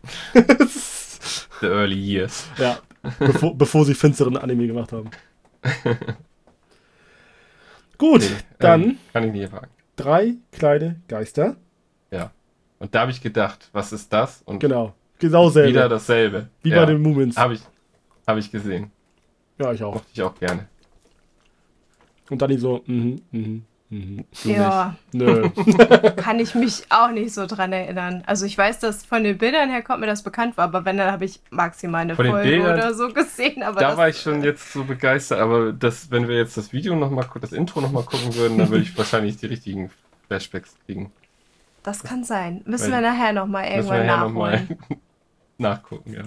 the early years. Ja, bevor, bevor sie finsteren Anime gemacht haben. Gut, Nee, dann ähm, kann ich nicht fragen. drei kleine Geister. Ja. Und da habe ich gedacht, was ist das? Und Genau, genau selbe. wieder dasselbe. Wie ja. bei den Moomins. Habe ich, hab ich gesehen. Ja, ich auch. Mochte ich auch gerne. Und dann die so, mhm, mhm, mhm. Ja, Nö. kann ich mich auch nicht so dran erinnern. Also ich weiß, dass von den Bildern her kommt mir das bekannt vor, aber wenn, dann habe ich maximal eine Von Folge Bildern- oder so gesehen. Aber da das, war ich schon jetzt so begeistert, aber das, wenn wir jetzt das Video nochmal, das Intro nochmal gucken würden, dann würde ich wahrscheinlich die richtigen Flashbacks kriegen. das kann sein. Müssen Weil- wir nachher nochmal Müssen wir irgendwann nachholen. nochmal nachgucken, ja.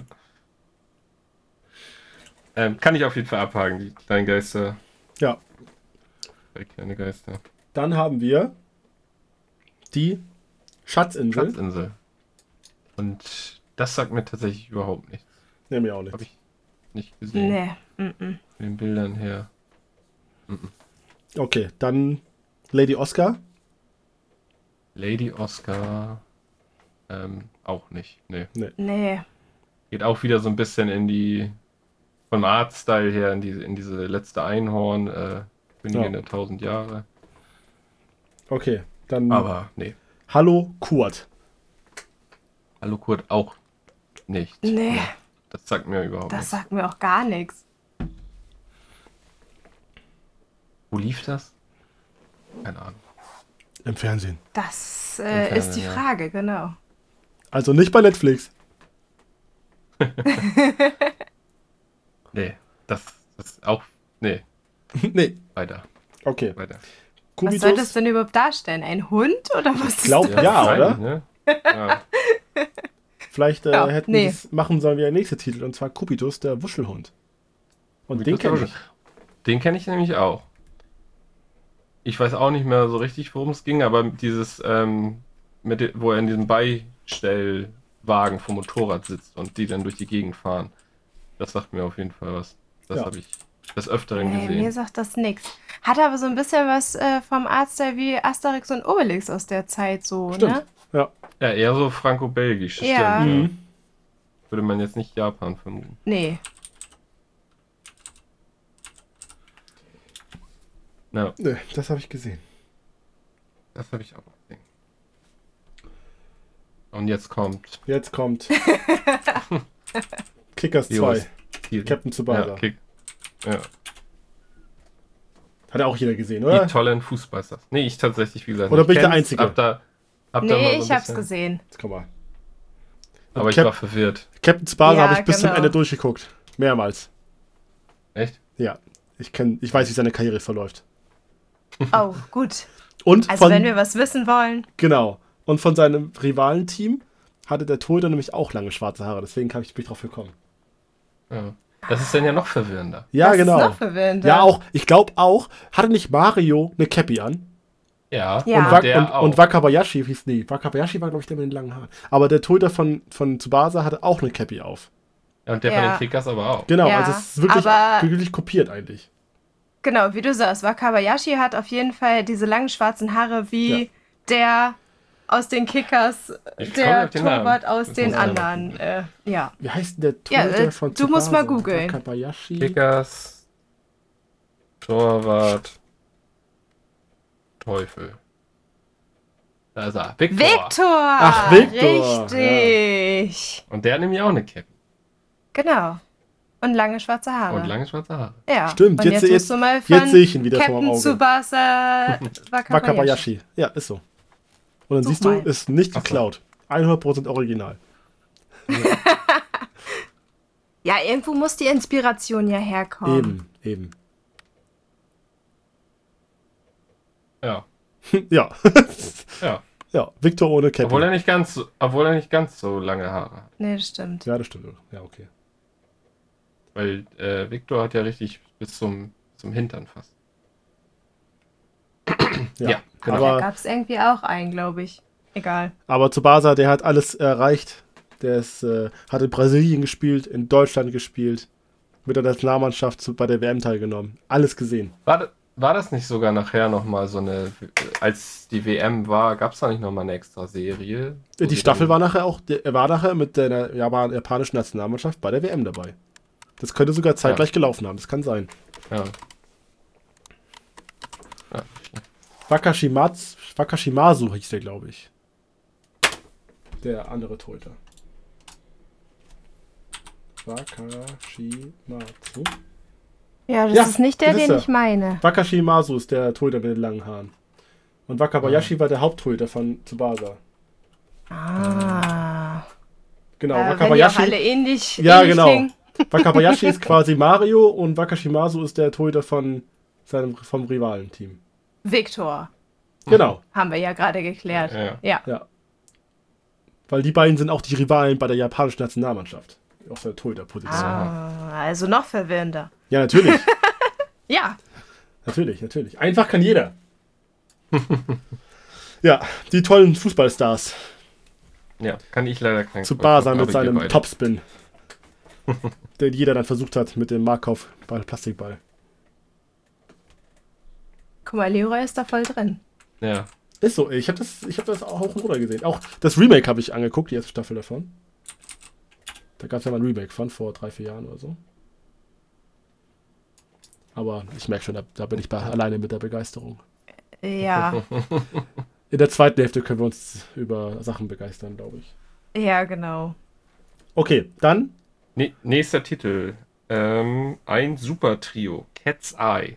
Ähm, kann ich auf jeden Fall abhaken, die kleinen Geister. Ja, Drei kleine Geister. Dann haben wir die Schatzinsel. Schatzinsel. Und das sagt mir tatsächlich überhaupt nichts. Nee, mir auch nicht. Habe ich nicht gesehen. Nee, mm -mm. Von den Bildern her. Okay, dann Lady Oscar. Lady Oscar. Ähm, auch nicht. Nee. nee. Geht auch wieder so ein bisschen in die, vom Artstyle her, in diese, in diese letzte Einhorn, äh, Königin Ja. der tausend Jahre. Okay, dann Aber nee. Hallo Kurt. Hallo Kurt auch nicht. Nee, Das sagt mir überhaupt das nichts. sagt mir auch gar nichts. Wo lief das? Keine Ahnung. Im Fernsehen. Das Im äh, ist die Fernsehen, ja. Frage, genau. Also nicht bei Netflix. Nee, das, das ist auch. Nee, nee, weiter. okay. Weiter. Was soll das Kubitus. denn überhaupt darstellen? Ein Hund oder was? Ich glaub, ist das? Ja, oder? Ne? Ja. Vielleicht äh, Ja, hätten nee. wir das machen sollen wie der nächste Titel, und zwar Kubitus, der Wuschelhund. Und den Kubitus kenne ich. Den kenne ich nämlich auch. Ich weiß auch nicht mehr so richtig, worum es ging, aber dieses, ähm, mit, wo er in diesem Beistellwagen vom Motorrad sitzt und die dann durch die Gegend fahren. Das sagt mir auf jeden Fall was. Das Ja. habe ich des Öfteren Nee, mir gesehen. sagt das nichts. Hat aber so ein bisschen was äh, vom Artstyle wie Asterix und Obelix aus der Zeit so, Stimmt. ne? Ja. Ja, eher so franco-belgisch. Ja. Stimmt, Mhm. Würde man jetzt nicht Japan vermuten. Nee. Ja, Nee, das habe ich gesehen. das habe ich auch gesehen. Und jetzt kommt Jetzt kommt Kickers 2. Jost. hier. Captain Tsubasa. Ja, Kick. Ja. Hat ja auch jeder gesehen, oder? Die tollen Fußballstars. Nee, ich tatsächlich, wie gesagt. Oder ich bin ich der Einzige? Hab da, hab da mal Nee, so ein ich hab's gesehen. Jetzt komm mal. Aber ich Cap- war verwirrt. Captain Tsubasa Ja, habe ich bis zum genau. Ende durchgeguckt. Mehrmals. Echt? Ja. Ich, kenn, ich weiß, wie seine Karriere verläuft. Oh, gut. Und Also von, wenn wir was wissen wollen. genau. Und von seinem Rivalenteam hatte der Torhüter nämlich auch lange schwarze Haare. Deswegen habe ich mich drauf gekommen. Ja. Das ist dann ja noch verwirrender. Ja, das genau. ist noch verwirrender. Ja, auch. Ich glaube auch, hatte nicht Mario eine Cappy an? Ja, Ja. Und, der und, auch. und Wakabayashi hieß nie. Wakabayashi war, glaube ich, der mit den langen Haaren. Aber der Torhüter von, von Tsubasa hatte auch eine Cappy auf. Ja, und der von Ja. den Kickers aber auch. Genau, Ja, also es ist wirklich, aber- wirklich kopiert eigentlich. Genau, wie du sagst, Wakabayashi hat auf jeden Fall diese langen schwarzen Haare wie Ja. der aus den Kickers, Ich der. Torwart aus den anderen. Äh, ja. Wie heißt denn der Ja, Torhüter äh, von du musst mal googeln. Kickers, Torwart, Teufel. Da ist er. Victor. Victor! Ach, Victor, Richtig. Und der hat nämlich auch eine Cap. Genau. Und lange schwarze Haare. Und lange schwarze Haare. Ja. Stimmt, Und jetzt- jetzt, jetzt- musst du mal von Jetzt sehe ich ihn wieder vor Captain dem Auge. Tsubasa Wakabayashi. Wakabayashi. Ja, ist so. Und dann Such siehst du, mal. ist nicht geklaut. 100% original. Ja, irgendwo muss die Inspiration ja herkommen. Eben, eben. Ja. ja. Ja. Ja, Victor ohne Cappy. Obwohl er nicht ganz, so- obwohl er nicht ganz so lange Haare hat. Nee, das stimmt. Ja, das stimmt. Ja, okay. Weil äh, Victor hat ja richtig bis zum, zum Hintern fast. Ja, Ja, genau. Da Aber, gab es irgendwie auch einen, glaube ich. Egal. aber Tsubasa, der hat alles erreicht. Der ist, äh, hat in Brasilien gespielt, in Deutschland gespielt, mit der Nationalmannschaft zu, bei der WM teilgenommen. Alles gesehen. War, da- war das nicht sogar nachher nochmal so eine, als die WM war, gab es da nicht nochmal eine extra Serie? Die Staffel war nachher auch, der- er war nachher mit der Japan- japanischen Nationalmannschaft bei der WM dabei. Das könnte sogar zeitgleich gelaufen haben, das kann sein. Ja. ja. Wakashimatsu, Wakashimasu hieß der, glaube ich. Der andere Torhüter. Wakashimatsu. Ja, das Ja, ist nicht der, den er. ich meine. Wakashimasu ist der Torhüter mit den langen Haaren. Und Wakabayashi war der Haupttorhüter von Tsubasa. Ah. Genau, Äh, wenn die auch Wakabayashi. alle ähnlich, Ja, ähnlich genau. klingen. Wakabayashi ist quasi Mario und Wakashimasu ist der Torhüter von seinem, vom Rivalenteam. Victor. Genau, Haben wir ja gerade geklärt. Ja. Ja. ja. Weil die beiden sind auch die Rivalen bei der japanischen Nationalmannschaft. Auf der Torhüterposition. Ah, also noch verwirrender. Ja, natürlich. Ja. natürlich, natürlich. Einfach kann jeder. ja, die tollen Fußballstars. ja, kann ich leider kein Zu Basa aber mit seinem. Topspin. den jeder dann versucht hat mit dem Markov Ball, Plastikball. Guck mal, Leroy ist da voll drin. Ja. Ist so, ich habe das, ich hab das auch hoch und runter gesehen. Auch das Remake habe ich angeguckt, die erste Staffel davon. Da gab es ja mal ein Remake von vor drei, vier Jahren oder so. Aber ich merke schon, da, da bin ich bei, alleine mit der Begeisterung. Ja, In der zweiten Hälfte können wir uns über Sachen begeistern, glaube ich. ja, genau. Okay, dann Ne nächster Titel. Ähm, ein Super-Trio. Cat's Eye.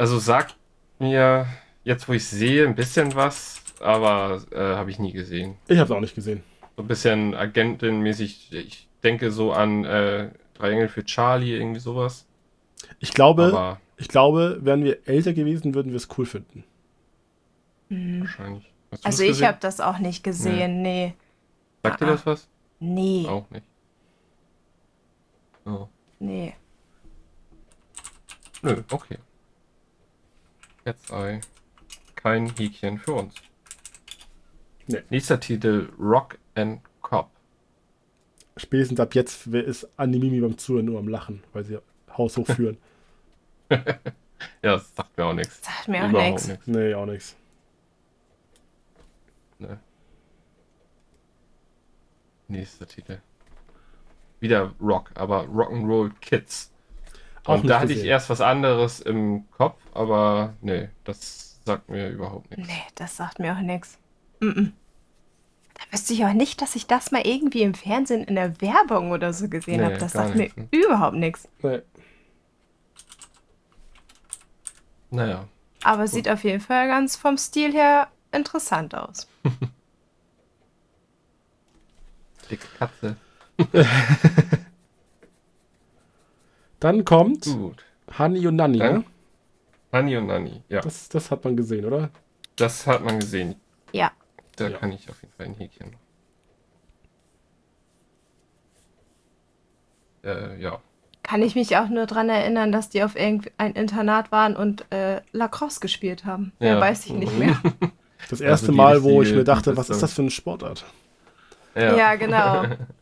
Also sagt mir, jetzt wo ich sehe, ein bisschen was, aber äh, habe ich nie gesehen. Ich habe es auch nicht gesehen. So ein bisschen agentenmäßig. Ich denke so an äh, Drei Engel für Charlie, irgendwie sowas. Ich glaube, Aber ich glaube, wären wir älter gewesen, würden wir es cool finden. Hm. wahrscheinlich. Also ich habe das auch nicht gesehen, nee. Sagt dir Ah, das was? Nee, Auch nicht. Oh. nee. Nö, okay. Cat's Eye. Kein Häkchen für uns. Nee. Nächster Titel: Rock and Cop. Spätestens ab jetzt ist Andi Mimi beim Zuhören nur am Lachen, weil sie Haus hochführen. Ja, das sagt mir auch nichts. Sagt mir auch nichts. nee, auch nichts. Ne. Nächster Titel. Wieder Rock, aber Rock'n'Roll Kids. Auch Und nicht da hatte ich erst was anderes im Kopf, aber nee, das sagt mir überhaupt nichts. Nee, das sagt mir auch nichts. Mhm. Da wüsste ich auch nicht, dass ich das mal irgendwie im Fernsehen in der Werbung oder so gesehen Nee, habe. Das sagt mir nicht. überhaupt nichts. Nee. Naja, Aber sieht auf jeden Fall ganz vom Stil her interessant aus. dicke Katze. Dann kommt Gut. Hani und Nanni. Dann Ne? Nanni und Nanni. Ja, Das, das hat man gesehen, oder? das hat man gesehen. Ja. Da Ja. kann ich auf jeden Fall ein Häkchen machen. Äh, ja. Kann ich mich auch nur dran erinnern, dass die auf irgendein Internat waren und äh, Lacrosse gespielt haben. Mehr Ja. weiß ich nicht mehr. Das Also erste die Mal, wo ich mir dachte, was ist ist da. das für eine Sportart? Ja. ja, genau.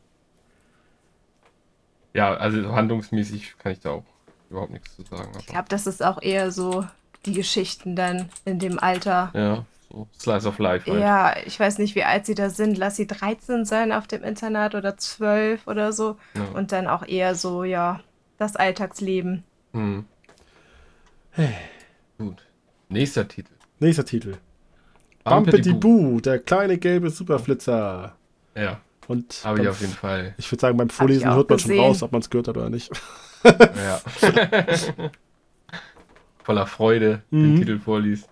Ja, also handlungsmäßig kann ich da auch überhaupt nichts zu sagen. Ich glaube, das ist auch eher so die Geschichten dann in dem Alter. ja, so Slice of Life halt. Ja, ich weiß nicht, wie alt sie da sind. Lass sie 13 sein auf dem Internat oder 12 oder so. Ja. Und dann auch eher so, ja, das Alltagsleben. Hm. Gut. Nächster Titel. Nächster Titel. Bumpety Boo, der kleine gelbe Superflitzer. Ja, Und habe ich auf jeden Fall. ich würde sagen, beim Vorlesen hört man schon gesehen. raus, ob man es gehört hat oder nicht. Ja. Voller Freude den Mhm. Titel vorliest.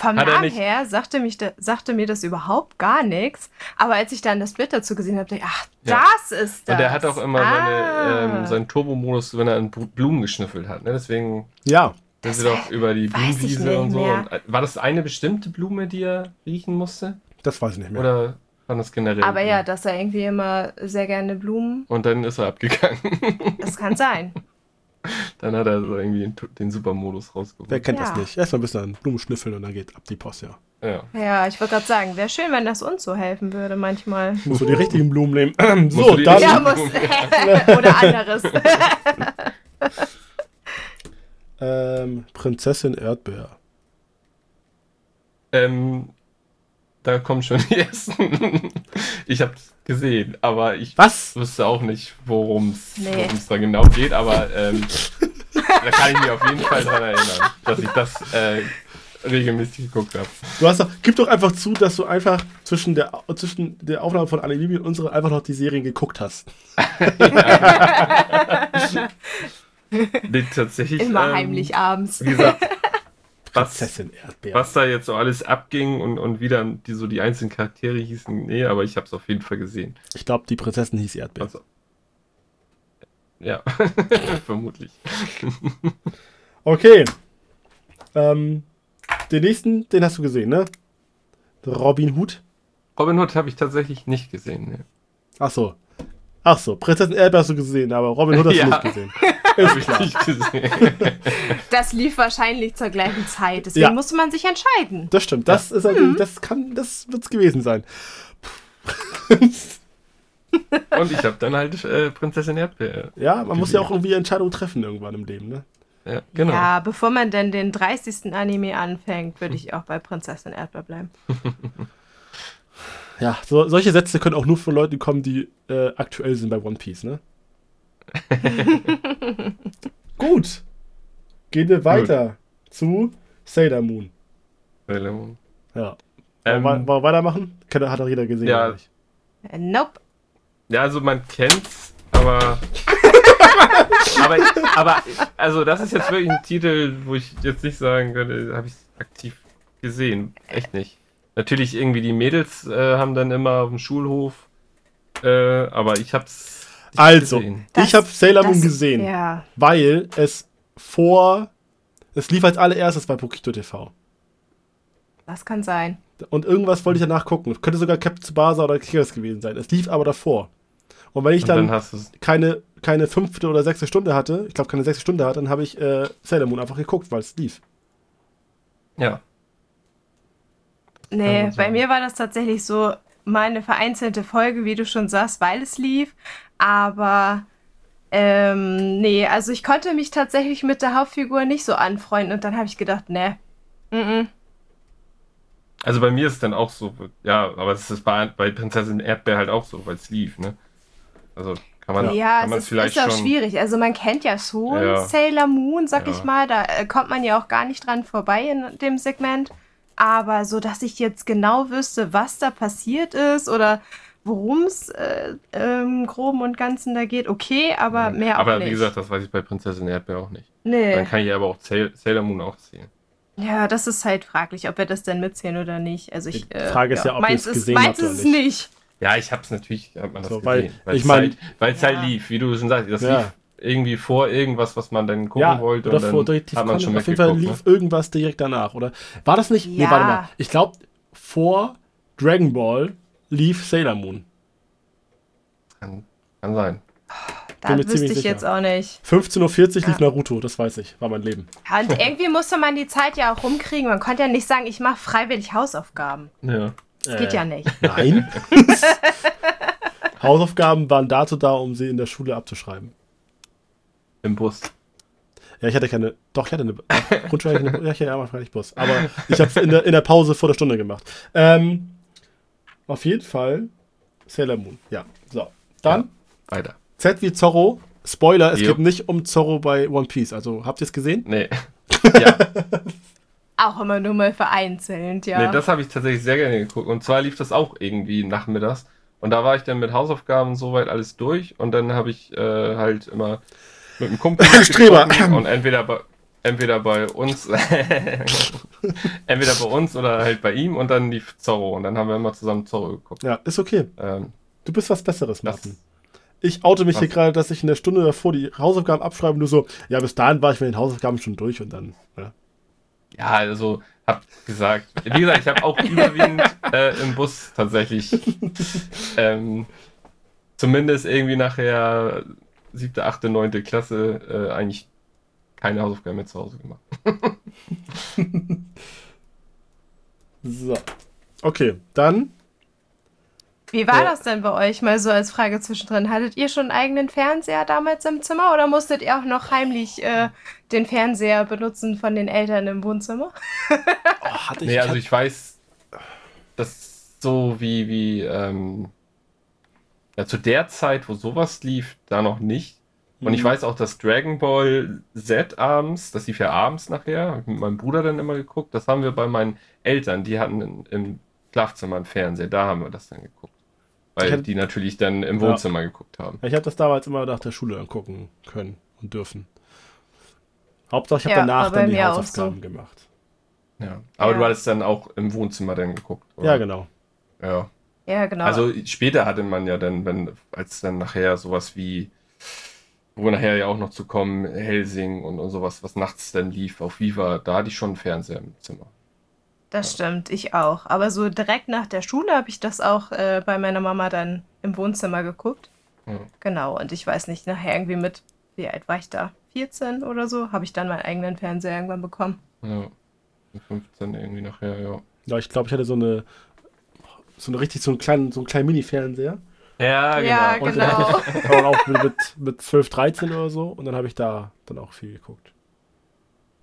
Vom Hat Namen her sagte, mich da, sagte mir das überhaupt gar nichts. Aber als ich dann das Bild dazu gesehen habe, dachte ich, ach, Ja. das ist das. Und er hat auch immer ah. seine, ähm, seinen Turbomodus, wenn er an Blumen geschnüffelt hat. Ne? Deswegen, Ja, Sind Das sie doch über die Blumenwiese und so. Und, äh, war das eine bestimmte Blume, die er riechen musste? Das weiß ich nicht mehr. Oder das generell? Aber ja, dass er irgendwie immer sehr gerne Blumen. Und dann ist er abgegangen. Das kann sein. dann hat er so irgendwie den, Supermodus Wer rausgeholt. kennt Ja. das nicht? Erstmal ein bisschen Blumen schnüffeln und dann geht ab die Post, ja. Ja. Ja, ich wollte gerade sagen, wäre schön, wenn das uns so helfen würde manchmal. Musst du die richtigen Blumen nehmen. So, dann. Ja, muss. Oder anderes. Ähm, Prinzessin Erdbeer. Ähm, da kommen schon die ersten. ich hab's gesehen, aber ich Was? wüsste auch nicht, worum es Nee. da genau geht, aber ähm, da kann ich mich auf jeden Fall dran erinnern, dass ich das äh, regelmäßig geguckt habe. Du hast doch, gib doch einfach zu, dass du einfach zwischen der, zwischen der Aufnahme von Anime und unserer einfach noch die Serien geguckt hast. Nee, tatsächlich. Immer ähm, heimlich abends. Wie gesagt, was, Prinzessin Erdbeer. was da jetzt so alles abging und, und wie dann die, so die einzelnen Charaktere hießen, nee, aber ich habe es auf jeden Fall gesehen. Ich glaube, die Prinzessin hieß Erdbeer. Also, ja, vermutlich. Okay. Ähm, den nächsten, den hast du gesehen, ne? Robin Hood. Robin Hood habe ich tatsächlich nicht gesehen. Nee. Ach so. Ach so, Prinzessin Erdbeer hast du gesehen, aber Robin Hood hast Ja. du nicht gesehen. Habe ich nicht gesehen. Das lief wahrscheinlich zur gleichen Zeit. Deswegen Ja. musste man sich entscheiden. Das stimmt. Das ist natürlich, das kann, das wird's gewesen sein. Und ich habe dann halt äh, Prinzessin Erdbeer. Ja, man muss ja auch irgendwie Entscheidungen treffen irgendwann im Leben, ne? Ja, genau. Ja, bevor man denn den 30. Anime anfängt, würde ich auch bei Prinzessin Erdbeer bleiben. Ja, so, solche Sätze können auch nur von Leuten kommen, die äh, aktuell sind bei One Piece, ne? Gut. Gehen wir weiter zu Sailor Moon. Sailor Moon. Ja. Ähm, Wollen wir, wollen wir weitermachen? Kennt- Hat doch jeder gesehen. Ja. Äh, nope. Ja, also man kennt's, aber. aber, aber, also das ist jetzt wirklich ein Titel, wo ich jetzt nicht sagen könnte, habe ich aktiv gesehen. Echt nicht. Natürlich irgendwie die Mädels äh, haben dann immer auf dem Schulhof, äh, aber ich hab's nicht Also, ich habe Sailor Moon gesehen, Ja. weil es vor. Es lief als allererstes bei Pokito TV. Das kann sein. Und irgendwas wollte ich danach gucken. Könnte sogar Captain Tsubasa oder Kickers gewesen sein. Es lief aber davor. Und wenn ich Und dann, dann keine, keine fünfte oder sechste Stunde hatte, ich glaube keine sechste Stunde hatte, dann habe ich äh, Sailor Moon einfach geguckt, weil es lief. Ja. Nee, bei mir war das tatsächlich so meine vereinzelte Folge, wie du schon sagst, weil es lief. Aber ähm, nee, also ich konnte mich tatsächlich mit der Hauptfigur nicht so anfreunden und dann habe ich gedacht, nee. Mm Also bei mir ist es dann auch so, ja, aber es ist bei, bei Prinzessin Erdbeer halt auch so, weil es lief, ne? Also kann man, Ja, kann es ist, vielleicht ist auch schon. schwierig. Also man kennt ja schon Ja. Sailor Moon, sag Ja. ich mal. Da äh, kommt man ja auch gar nicht dran vorbei in dem Segment. Aber so, dass ich jetzt genau wüsste, was da passiert ist oder worum es äh, im Groben und Ganzen da geht, okay, aber mehr auch aber nicht. wie gesagt, das weiß ich bei Prinzessin Erdbeer auch nicht. nee. Dann kann ich aber auch Sail Sailor Moon auch zählen. Ja, das ist halt fraglich, ob wir das denn mitzählen oder nicht. Also ich, Die Frage ist ja, ob meins ist, gesehen meins oder ist es nicht. Ja, ich hab's natürlich, hat man das So, weil- gesehen. ich es mein- halt, weil es Ja. halt lief, wie du schon sagst, das Ja. lief irgendwie vor irgendwas, was man dann gucken Ja, wollte oder und dann vor direkt hat man schon Auf jeden Fall lief Ne? irgendwas direkt danach, oder? War das nicht? Nee, Ja. warte mal. Ich glaube, vor Dragon Ball lief Sailor Moon. Kann, kann sein. Da Bin wüsste ich sicher. jetzt auch nicht. 15.40 Uhr lief Ja. Naruto, das weiß ich, war mein Leben. Ja, Und irgendwie musste man die Zeit ja auch rumkriegen. Man konnte ja nicht sagen, ich mache freiwillig Hausaufgaben. Ja. Das geht Äh. ja nicht. Nein. Hausaufgaben waren dazu da, um sie in der Schule abzuschreiben. Im Bus. Ja, ich hatte keine. Doch, ich hatte eine. Grundschule hatte ich eine. Ja, ich hatte einmal freilich Bus. Aber ich habe in der, in der Pause vor der Stunde gemacht. Ähm, auf jeden Fall Sailor Moon. Ja. So. Dann Weiter. Z wie Zorro. Spoiler, es Jo. geht nicht um Zorro bei One Piece. Also habt ihr es gesehen? Nee. ja, Auch immer nur mal vereinzelt, ja. nee, das habe ich tatsächlich sehr gerne geguckt. Und zwar lief das auch irgendwie nachmittags. Und da war ich dann mit Hausaufgaben soweit alles durch. Und dann habe ich äh, halt immer mit dem Kumpel Streber. und entweder bei, entweder bei uns, entweder bei uns oder halt bei ihm und dann lief Zorro. Und dann haben wir immer zusammen Zorro geguckt. Ja, ist okay. Ähm, Du bist was Besseres, Martin. Ich oute mich Was? hier gerade, dass ich in der Stunde davor die Hausaufgaben abschreibe und nur so, ja, bis dahin war ich mit den Hausaufgaben schon durch und dann, ja. Ja, also hab gesagt, wie gesagt, ich habe auch überwiegend äh, im Bus tatsächlich ähm, zumindest irgendwie nachher siebte, achte, neunte Klasse äh, eigentlich keine Hausaufgaben mehr zu Hause gemacht. So. Okay, dann. Wie war Ja. das denn bei euch? Mal so als Frage zwischendrin. Hattet ihr schon einen eigenen Fernseher damals im Zimmer oder musstet ihr auch noch heimlich äh, den Fernseher benutzen von den Eltern im Wohnzimmer? Oh, hatte Nee, also ich weiß, dass so wie, wie ähm, ja, zu der Zeit, wo sowas lief, da noch nicht. Und ich Mhm. weiß auch, dass Dragon Ball Z abends, das lief ja abends nachher, hab ich mit meinem Bruder dann immer geguckt. Das haben wir bei meinen Eltern, die hatten im Schlafzimmer einen Fernseher, da haben wir das dann geguckt. Weil hab- die natürlich dann im Ja. Wohnzimmer geguckt haben. Ich habe das damals immer nach der Schule angucken können und dürfen. Hauptsache, ich habe Ja, danach dann die Hausaufgaben gemacht. Ja. Aber Ja. du hattest dann auch im Wohnzimmer dann geguckt. oder? Ja, genau. Ja. Ja, genau. Also später hatte man ja dann, wenn, als dann nachher sowas wie, wo wir nachher ja auch noch zu kommen, Helsing und, und sowas, was nachts dann lief auf Viva, da hatte ich schon einen Fernseher im Zimmer. das stimmt, ich auch. Aber so direkt nach der Schule habe ich das auch äh, bei meiner Mama dann im Wohnzimmer geguckt. Ja. Genau, und ich weiß nicht, nachher irgendwie mit, wie alt war ich da? 14 oder so, habe ich dann meinen eigenen Fernseher irgendwann bekommen. Ja. Mit 15 irgendwie nachher, ja. Ja, ich glaube, ich hatte so eine, so eine richtig, so einen kleinen, so einen kleinen Mini-Fernseher. Ja, Ja, genau. Und genau. dann auch mit, mit, mit 12, 13 oder so. Und dann habe ich da dann auch viel geguckt.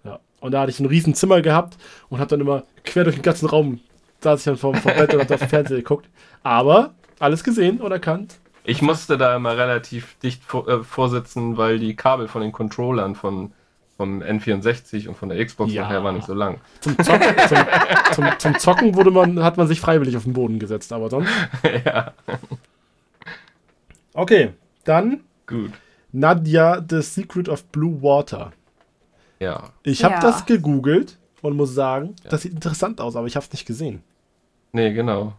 Ja. Und da hatte ich ein riesen Zimmer gehabt und habe dann immer quer durch den ganzen Raum saß ich dann vom, vom Bett und hab auf den Fernseher geguckt. Aber alles gesehen und erkannt. Ich musste da immer relativ dicht vor, äh, vorsitzen, weil die Kabel von den Controllern von, vom N64 und von der Xbox Ja. nachher waren nicht so lang. Zum Zocken, zum, zum, zum Zocken wurde man, hat man sich freiwillig auf den Boden gesetzt, aber sonst. ja, Okay, dann gut. Nadia, The Secret of Blue Water. Ja. Ich habe Ja. das gegoogelt und muss sagen, Ja. das sieht interessant aus, aber ich habe es nicht gesehen. Nee, genau.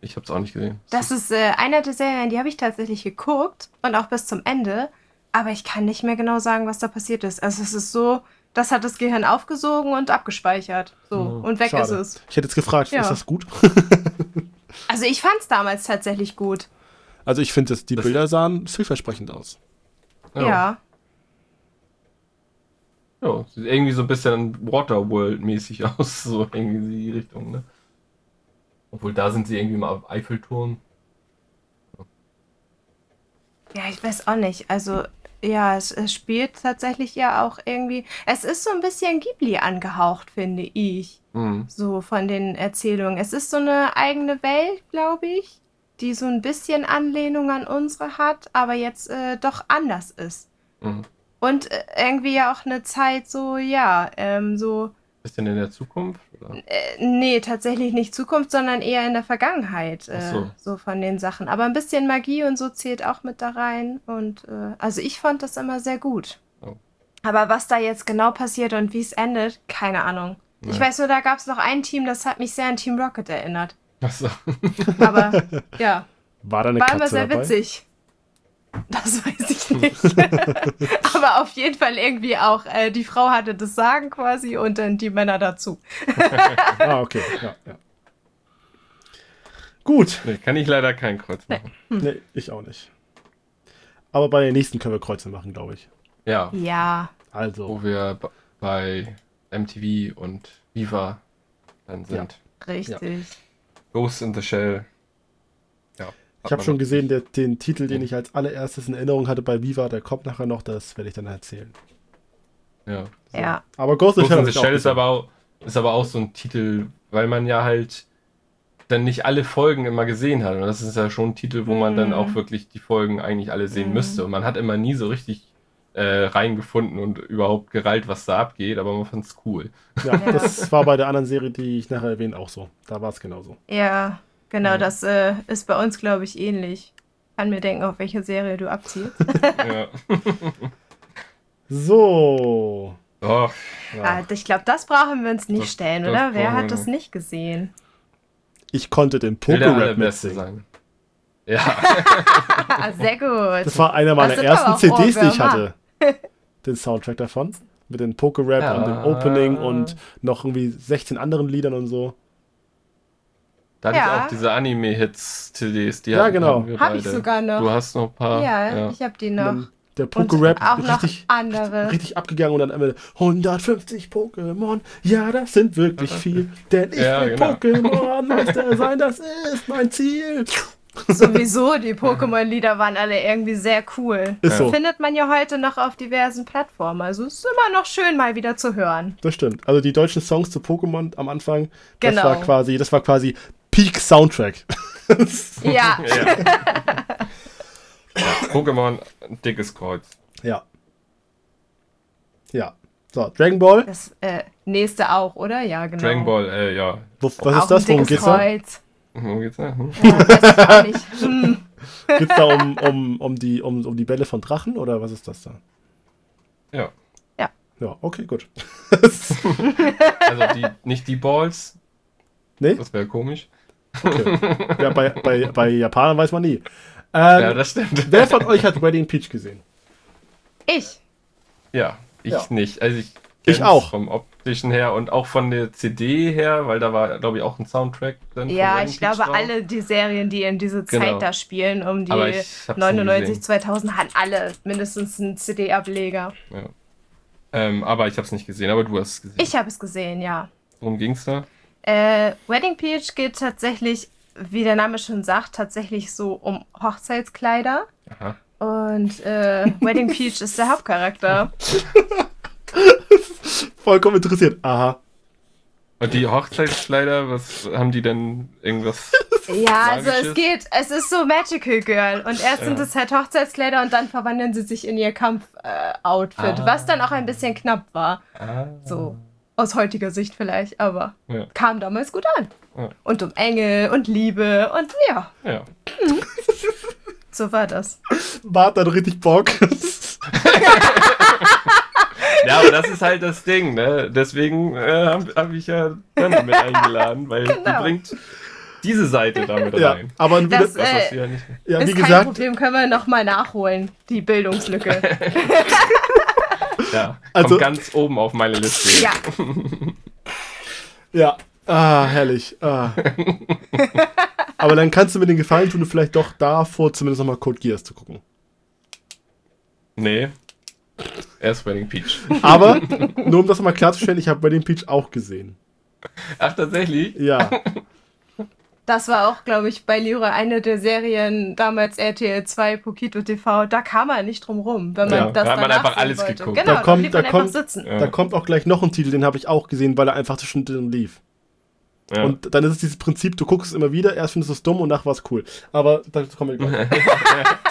Ich hab's auch nicht gesehen. Das ist äh, eine der Serien, die habe ich tatsächlich geguckt und auch bis zum Ende. Aber ich kann nicht mehr genau sagen, was da passiert ist. Also es ist so, das hat das Gehirn aufgesogen und abgespeichert. So, Mhm. und weg Schade. ist es. Ich hätte jetzt gefragt, Ja. ist das gut? Also ich fand es damals tatsächlich gut. Also ich finde, die Bilder sahen vielversprechend aus. Ja. Ja, sieht irgendwie so ein bisschen Waterworld-mäßig aus, so irgendwie die Richtung, ne? Obwohl da sind sie irgendwie mal am Eiffelturm. Ja, ich weiß auch nicht. Also, ja, es, es spielt tatsächlich ja auch irgendwie. Es ist so ein bisschen Ghibli angehaucht, finde ich. Mhm. So von den Erzählungen. Es ist so eine eigene Welt, glaube ich, die so ein bisschen Anlehnung an unsere hat, aber jetzt äh, doch anders ist. Mhm. Und äh, irgendwie ja auch eine Zeit so, ja, ähm, so, Bisschen in der Zukunft? Oder? äh, nee, tatsächlich nicht Zukunft, sondern eher in der Vergangenheit, äh, Ach so. so. von den Sachen. Aber ein bisschen Magie und so zählt auch mit da rein. Und äh, also ich fand das immer sehr gut. Oh. Aber was da jetzt genau passiert und wie es endet, keine Ahnung. Ich Nee. weiß nur, da gab es noch ein Team, das hat mich sehr an Team Rocket erinnert. Achso. Aber ja, War da eine war Katze immer sehr dabei? witzig. Das weiß ich nicht. Aber auf jeden Fall irgendwie auch, äh, die Frau hatte das Sagen quasi und dann die Männer dazu. Ah, okay. Ja, ja. Gut. Nee, kann ich leider kein Kreuz machen. Nee, ich auch nicht. Aber bei den nächsten können wir Kreuze machen, glaube ich. Ja, Ja, Also, wo wir bei MTV und Viva dann sind. richtig. Ghost in the Shell. Ich habe schon gesehen, der, den Titel, den ich als allererstes in Erinnerung hatte bei Viva, der kommt nachher noch, das werde ich dann erzählen. Ja. Ja. Aber Ghost, in the Shell Shell ist aber, auch, ist aber auch so ein Titel, weil man ja halt dann nicht alle Folgen immer gesehen hat. Und das ist ja schon ein Titel, wo man dann Mhm. auch wirklich die Folgen eigentlich alle sehen Mhm. müsste. Und man hat immer nie so richtig äh, reingefunden und überhaupt gerallt, was da abgeht, aber man fand es cool. Ja, Ja. das war bei der anderen Serie, die ich nachher erwähne, auch so. Da war es genauso. Ja, genau, Ja. das äh, ist bei uns, glaube ich, ähnlich. Kann mir denken, auf welche Serie du abziehst. ja. So. Oh, Ja. Ah, ich glaube, das brauchen wir uns nicht Das- stellen, das oder? Wer hat das nicht. nicht gesehen? Ich konnte den Allerbeste mitsingen. sein. Ja. Sehr gut. Das war einer meiner ersten CDs, die ich hatte. Den Soundtrack davon. Mit den Poke-Rap Ja. und dem Opening und noch irgendwie 16 anderen Liedern und so. Da hatte Ja. ich auch diese Anime-Hits-CDs. Die Ja, genau. haben wir Habe ich beide. sogar noch. Du hast noch ein paar. ja, ich habe die noch. dann der Und Poke-Rap auch noch richtig, andere. richtig abgegangen und dann einmal 150 Pokémon. Ja, das sind wirklich viel. Denn ich Ja, will genau. Pokémon-Meister sein, das ist mein Ziel. Sowieso, die Pokémon-Lieder waren alle irgendwie sehr cool. Ist so. Findet man ja heute noch auf diversen Plattformen. Also ist immer noch schön, mal wieder zu hören. Das stimmt. Also die deutschen Songs zu Pokémon am Anfang, das Genau. war quasi, das war quasi Peak Soundtrack. Ja, Ja. ja. Pokémon, ein dickes Kreuz. ja. Ja. So, Dragon Ball. das äh, nächste auch, oder? Ja, genau. Dragon Ball, äh, ja. Wo, was auch ist das? Worum geht's da? Kreuz. Wo geht's da? Hm? Ja. Hm. Geht's da um, um, um, die, um, um die Bälle von Drachen oder was ist das da? Ja. Ja, okay, gut. Also die, nicht die Balls, nee? das wäre komisch. Okay. Ja, bei, bei, bei Japanern weiß man nie. Ähm, Ja, das stimmt. wer von euch hat Wedding Peach gesehen? Ich. Ja, ich Ja. nicht. Also ich, Ich auch. Vom optischen her und auch von der CD her, weil da war, glaube ich, auch ein Soundtrack drin. Ja, ich Peach glaube, drauf. alle die Serien, die in diese Zeit Genau. da spielen, um die Aber ich hab's nie 99, gesehen. 2000, hatten alle mindestens einen CD-Ableger. Ja. Ähm, aber ich habe es nicht gesehen, aber du hast es gesehen. Ich habe es gesehen, ja. Worum ging's da? Äh, Wedding Peach geht tatsächlich, wie der Name schon sagt, tatsächlich so um Hochzeitskleider. Aha. Und äh, Wedding Peach ist der Hauptcharakter. Vollkommen interessiert. Aha. Und die Hochzeitskleider, was haben die denn irgendwas? Ja, also es Magisches? geht, es ist so Magical Girl. Und erst sind Ja. es halt Hochzeitskleider und dann verwandeln sie sich in ihr Kampf-Outfit, Ah. was dann auch ein bisschen knapp war. Ah. So, aus heutiger Sicht vielleicht, aber Ja. kam damals gut an. Ja. Und um Engel und Liebe und ja, Ja. so war das. Bart hat richtig Bock. ja, aber das ist halt das Ding, ne? Deswegen äh, habe hab ich ja dann mit eingeladen, weil die Genau. bringt diese Seite damit ja, rein. aber wieder, Das, Das Äh, ja nicht. ja, wie ist kein gesagt, Problem, können wir nochmal nachholen, die Bildungslücke. Ja, Also- kommt ganz oben auf meine Liste. ja, ja. Ah, herrlich. Ah. aber dann kannst du mir den Gefallen tun und vielleicht doch davor zumindest nochmal Code Geass zu gucken. Nee. Erst Wedding Peach. Aber, nur um das mal klarzustellen, ich habe Wedding Peach auch gesehen. Ach, tatsächlich? Ja. Das war auch, glaube ich, bei Lyra eine der Serien, damals RTL 2, Pokito TV, da kam man nicht drum rum, wenn man Ja, das da hat man einfach alles wollte. geguckt. Genau, Da kommt- da kommt- sitzen. Ja. Da kommt auch gleich noch ein Titel, den habe ich auch gesehen, weil er einfach zwischendrin lief. Ja. Und dann ist es dieses Prinzip, du guckst es immer wieder, erst findest du es dumm und nachher war es cool. Aber dazu kommen wir gleich.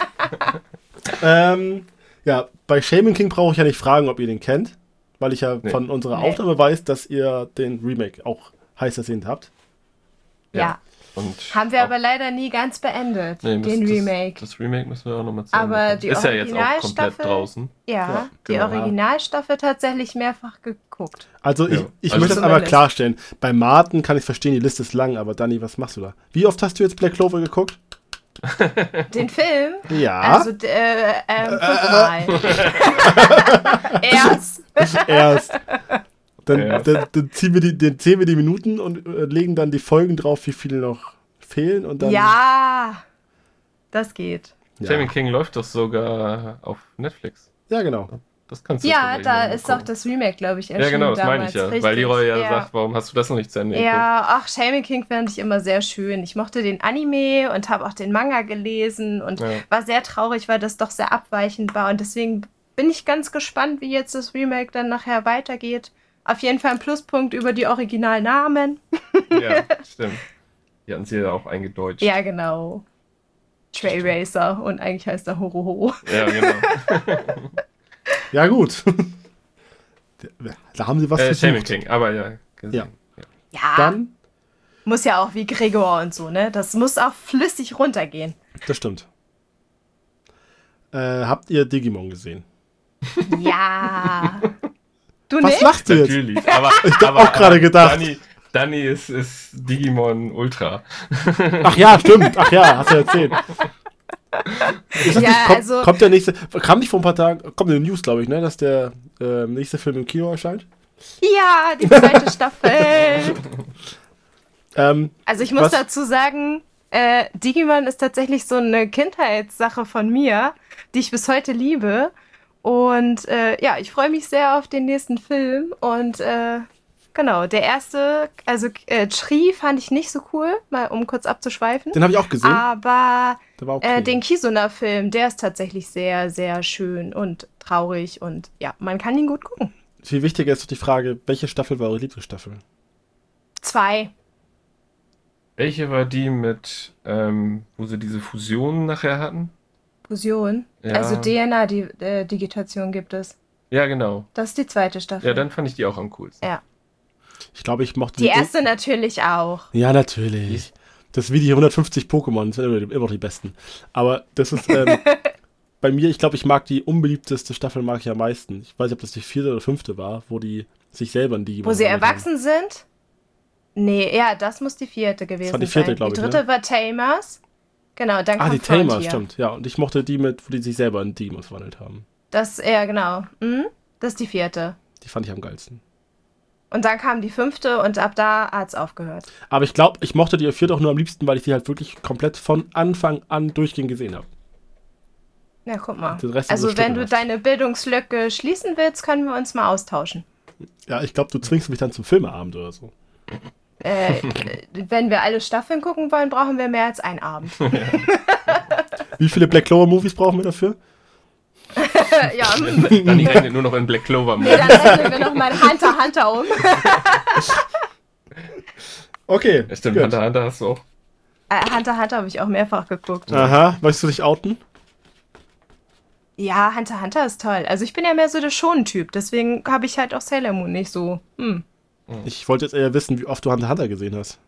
ähm, ja, bei Shaman King brauche ich ja nicht fragen, ob ihr den kennt, weil ich ja Nee. von unserer Nee. Aufnahme weiß, dass ihr den Remake auch heiß ersehnt habt. Ja. Und Haben wir auch- aber leider nie ganz beendet, Nee, den das, Remake. Das, Remake müssen wir auch nochmal zeigen. Aber die Ist ja jetzt auch komplett Originalstaffel- draußen. ja, Ja, die genau. Originalstaffel tatsächlich mehrfach geguckt. Also ich, Ja. ich Also möchte das zumindest. einmal klarstellen. Bei Martin kann ich verstehen, die Liste ist lang, aber Danny, was machst du da? Wie oft hast du jetzt Black Clover geguckt? Den Film, Ja, also äh, ähm, fünfmal. Erst. erst. Dann, Ja. dann, dann, ziehen wir die, dann zählen wir die Minuten und äh, legen dann die Folgen drauf, wie viele noch fehlen und dann. Ja, das geht. Ja, King läuft doch sogar auf Netflix. ja genau. Das kannst du Ja, da ist gucken. auch das Remake, glaube ich, Ja, erschienen genau, das meine damals. ich ja. Richtig. Weil Leroy ja, ja. sagt, warum hast du das noch nicht zu Ende geguckt? Ja, ach, Shaman King fand ich immer sehr schön. Ich mochte den Anime und habe auch den Manga gelesen und Ja. war sehr traurig, weil das doch sehr abweichend war. Und deswegen bin ich ganz gespannt, wie jetzt das Remake dann nachher weitergeht. Auf jeden Fall ein Pluspunkt über die Originalnamen. Ja, stimmt. Die hatten sie ja auch eingedeutscht. Ja, genau. Tray Racer und eigentlich heißt er Horoho. Ja, genau. Ja, gut. da haben sie was äh, versucht. King, aber ja. gesehen. Ja. Ja, Dann, muss ja auch wie Gregor und so, ne? Das muss auch flüssig runtergehen. das stimmt. Äh, habt ihr Digimon gesehen? Ja. Du Was nicht? lachst du jetzt? Natürlich. Aber, Ich hab aber, auch gerade gedacht. Dani, Danny ist, ist Digimon Ultra. Ach ja, stimmt. Ach ja, hast du erzählt. Ist das Ja, nicht, kommt, also- kommt der nächste, kam nicht vor ein paar Tagen, kommt in den News, glaube ich, ne, dass der äh, nächste Film im Kino erscheint? Ja, die zweite Staffel. Ähm, Also ich muss Was? dazu sagen, äh, Digimon ist tatsächlich so eine Kindheitssache von mir, die ich bis heute liebe. Und äh, ja, ich freue mich sehr auf den nächsten Film. Und äh, genau, der erste, also äh, Tree fand ich nicht so cool, mal um kurz abzuschweifen. den habe ich auch gesehen. Aber der war okay. äh, den Kisuna-Film, der ist tatsächlich sehr, sehr schön und traurig. Und ja, man kann ihn gut gucken. Viel wichtiger ist doch die Frage, welche Staffel war eure Lieblingsstaffel? Zwei. Welche war die mit, ähm, wo sie diese Fusionen nachher hatten? Fusion. Ja. Also DNA-Digitation gibt es. Ja, genau. Das ist die zweite Staffel. Ja, dann fand ich die auch am coolsten. Ja. Ich glaube, ich mochte Die erste natürlich auch. Ja, natürlich. Das ist wie die 150 Pokémon, das sind immer, immer die besten. Aber das ist ähm, bei mir, ich glaube, ich mag die unbeliebteste Staffel mag ich am meisten. Ich weiß nicht, ob das die vierte oder fünfte war, wo die sich selber in die Wo sie erwachsen sind? Nee, ja, das muss die vierte gewesen war die vierte, sein. die ich, dritte ne? war Tamers. Genau, dann Ah, die Tamer, stimmt. Ja, und ich mochte die mit, wo die sich selber in Demons verwandelt haben. Das, ja, genau. Mhm. Das ist die vierte. Die fand ich am geilsten. Und dann kam die fünfte und ab da hat's aufgehört. Aber ich glaube, ich mochte die vierte auch nur am liebsten, weil ich die halt wirklich komplett von Anfang an durchgehend gesehen habe. Ja, guck mal. Also wenn du stückelhaft. deine Bildungslücke schließen willst, können wir uns mal austauschen. Ja, ich glaube, du zwingst mich dann zum Filmeabend oder so. Äh, wenn wir alle Staffeln gucken wollen, brauchen wir mehr als einen Abend. Wie viele Black Clover Movies brauchen wir dafür? ja, mm. Danny rechnet nur noch in Black Clover. nee, dann rechnen wir nochmal Hunter Hunter um. Okay. Ja, stimmt, gut. Hunter Hunter hast du auch. Äh, Hunter Hunter habe ich auch mehrfach geguckt. Aha, weißt du dich outen? Ja, Hunter Hunter ist toll. Also ich bin ja mehr so der Schon-Typ, deswegen habe ich halt auch Sailor Moon nicht so. Hm. Ich wollte jetzt eher wissen, wie oft du Hunter Hunter gesehen hast.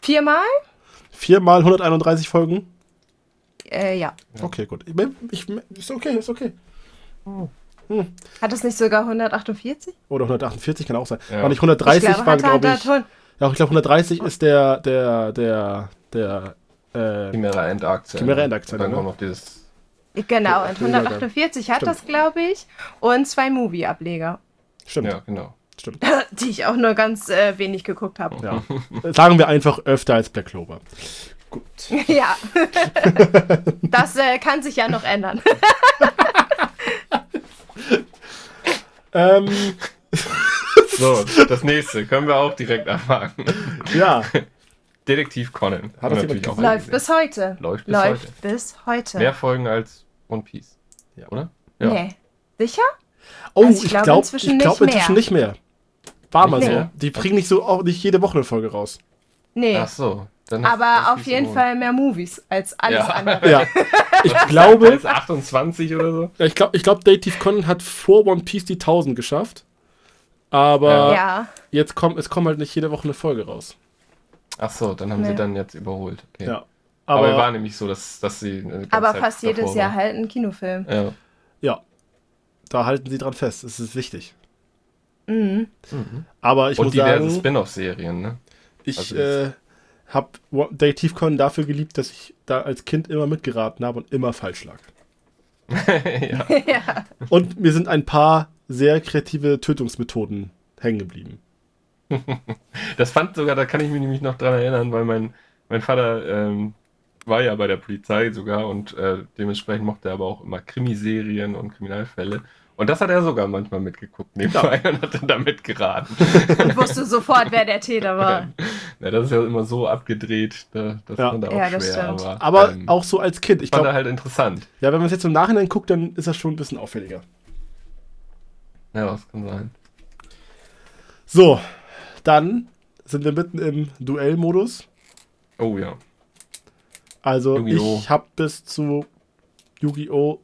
Viermal? Viermal 131 Folgen? Äh, ja. Okay, gut. Ich, ich, ist okay, ist okay. Hat es nicht sogar 148? Oder 148 kann auch sein. Ja. War nicht 130 ich glaube, war, glaube ich. Ja, ich glaube 130 ist der, der, der, der, äh, Chimera Endaktion. Chimera Endaktion, Dann ne? kommt noch dieses. Genau, und Der Übergang. 148 hat Stimmt. das, glaube ich. Und zwei Movie-Ableger, stimmt, Ja, genau. stimmt. die ich auch nur ganz äh, wenig geguckt habe. Ja. Sagen wir einfach öfter als Black Clover. Gut. Ja. das äh, kann sich ja noch ändern. Ähm, So, das nächste können wir auch direkt abhaken. ja, Detektiv Conan. Hat das jemand auch Läuft bis heute. Läuft bis Läuft heute. bis heute. Mehr Folgen als One Piece. Ja. Oder? Ja. Nee. Sicher? Oh, Also ich ich glaube glaube inzwischen ich glaub nicht inzwischen mehr. nicht mehr. War mal Nee. so. Die bringen nicht so auch nicht jede Woche eine Folge raus. Nee. Ach so. Dann Aber auf jeden gewohnt. Fall mehr Movies als alles Ja. andere. Ja. Ich glaube, Als 28 oder so. ja, ich glaube, ich glaube, Dative Con hat vor One Piece die 1000 geschafft. Aber Ja. jetzt kommt, es kommt halt nicht jede Woche eine Folge raus. Ach so, dann haben Nee. sie dann jetzt überholt. Okay. Ja. Aber, Aber, war nämlich so, dass, dass sie. ganze Aber fast jedes Jahr war. halt ein Kinofilm. Ja. ja, da halten sie dran fest. Es ist wichtig. Mhm. Aber ich Und muss diverse sagen, Spin-off-Serien, ne? ich also äh, habe Dative Con dafür geliebt, dass ich da als Kind immer mitgeraten habe und immer falsch lag. ja. ja. Und mir sind ein paar sehr kreative Tötungsmethoden hängen geblieben. Das fand sogar, da kann ich mich nämlich noch dran erinnern, weil mein, mein Vater ähm, war ja bei der Polizei sogar und äh, dementsprechend mochte er aber auch immer Krimiserien und Kriminalfälle. Und das hat er sogar manchmal mitgeguckt nebenbei und hat dann da mitgeraten. Und wusste sofort, wer der Täter war. ja, das ist ja immer so abgedreht, da, das Ja. fand er auch Ja, das schwer. stimmt. Aber, Aber ähm, auch so als Kind. Ich fand er glaube, halt interessant. ja, wenn man es jetzt im Nachhinein guckt, dann ist das schon ein bisschen auffälliger. Ja, das kann sein. So, dann sind wir mitten im Duellmodus. Oh ja. Also Yu-Gi-Oh! ich habe bis zu Yu-Gi-Oh!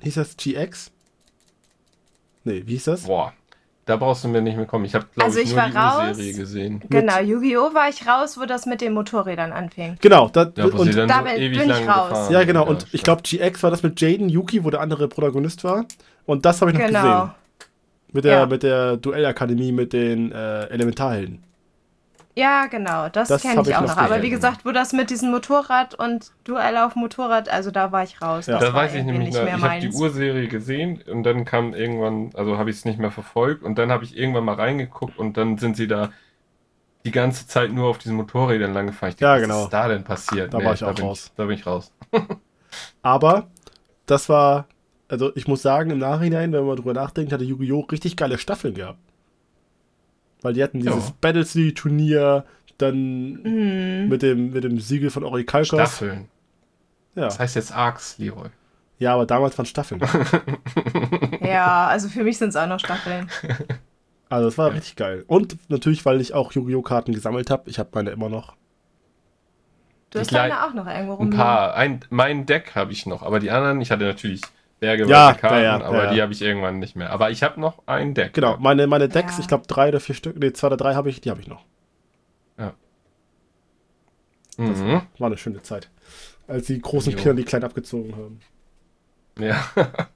Hieß das GX? Nee, wie hieß das? Boah. Da brauchst du mir nicht mehr kommen. Ich habe, glaube Also ich, ich nur war die raus. Serie gesehen. Genau, Yu-Gi-Oh! war ich raus, wo das mit den Motorrädern anfing. Genau, da, Ja, wo und, sie dann damit so ewig bin ich lang raus. gefahren ja genau, und ich stimmt. glaube GX war das mit Jaden Yuki, wo der andere Protagonist war. Und das habe ich noch Genau. gesehen. Mit der, Ja. mit der Duellakademie mit den äh, Elementarhelden. Ja, genau, das, Das kenne ich ich auch noch noch. Aber wie gesagt, wo das mit diesem Motorrad und Duell auf Motorrad, also da war ich raus. Ja. Das Da war weiß ich nämlich, nicht mehr ich habe die. Urserie gesehen und dann kam irgendwann, also habe ich es nicht mehr verfolgt und dann habe ich irgendwann mal reingeguckt und dann sind sie da die ganze Zeit nur auf diesen Motorrädern lang gefahren. Ich Ja, was genau. ist da denn passiert? Da war ich auch bin raus. Ich, da bin ich raus. Aber das war, also ich muss sagen, im Nachhinein, wenn man drüber nachdenkt, hatte Yu-Gi-Oh! richtig geile Staffeln gehabt. Weil die hatten dieses Ja. Battlesea-Turnier, dann Hm. mit, dem, mit dem Siegel von Orikalkos. Staffeln. Ja. Das heißt jetzt Arcs, Leroy. ja, aber damals waren Staffeln. Ja, also für mich sind es auch noch Staffeln. Also das war richtig geil. Und natürlich, weil ich auch Yu-Gi-Oh! Karten gesammelt habe. Ich habe meine immer noch. Du hast deine auch noch irgendwo Ein rumliegen. paar. Ein, mein Deck habe ich noch, aber die anderen, ich hatte natürlich bergeweise Ja, Karten, ja, ja, aber ja. die habe ich irgendwann nicht mehr. Aber ich habe noch ein Deck. Genau, meine, meine Decks, Ja. ich glaube drei oder vier Stück, nee, zwei oder drei habe ich, die habe ich noch. Mhm. War eine schöne Zeit. Als die großen Jo. Kinder die kleinen abgezogen haben. Ja.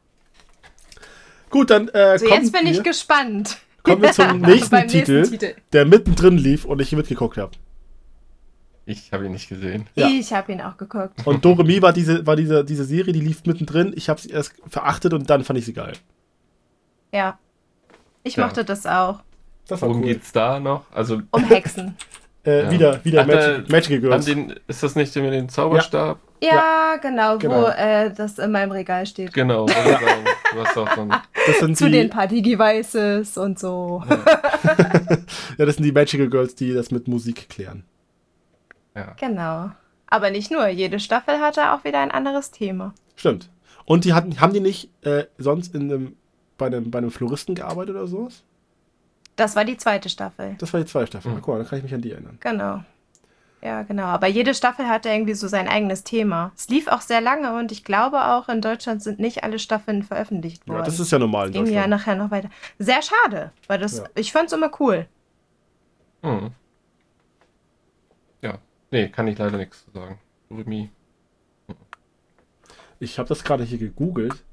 Gut, dann äh, So, kommen, jetzt bin wir, ich gespannt. kommen wir zum nächsten, Titel, nächsten Titel. der mittendrin lief und ich mitgeguckt habe. Ich habe ihn nicht gesehen. Ja. Ich habe ihn auch geguckt. Und Doremi war diese, war diese, diese Serie, die lief mittendrin. Ich habe sie erst verachtet und dann fand ich sie geil. Ja. Ich Ja. mochte das auch. Das Worum geht's da noch? Also, Um Hexen. Äh, Ja. Wieder, wieder Ach, Magic, Magical Girls. den, ist das nicht der mit dem Zauberstab? Ja, genau, Genau. wo äh, das in meinem Regal steht. Genau. Zu die, den Party-Devices und so. ja, das sind die Magical Girls, die das mit Musik klären. Ja. Genau. Aber nicht nur, jede Staffel hatte auch wieder ein anderes Thema. Stimmt. Und die hatten, haben die nicht äh, sonst in einem, bei, einem, bei einem Floristen gearbeitet oder sowas? Das war die zweite Staffel. Das war die zweite Staffel. Mhm. Guck mal, dann kann ich mich an die erinnern. Genau. Ja, genau. Aber jede Staffel hatte irgendwie so sein eigenes Thema. Es lief auch sehr lange und ich glaube auch in Deutschland sind nicht alle Staffeln veröffentlicht Ja, worden. das ist ja normal in Ging ja nachher noch weiter. Sehr schade, weil das, Ja. ich fand's immer cool. Hm. Nee, kann ich leider nichts zu sagen. Remi. Ich habe das gerade hier gegoogelt.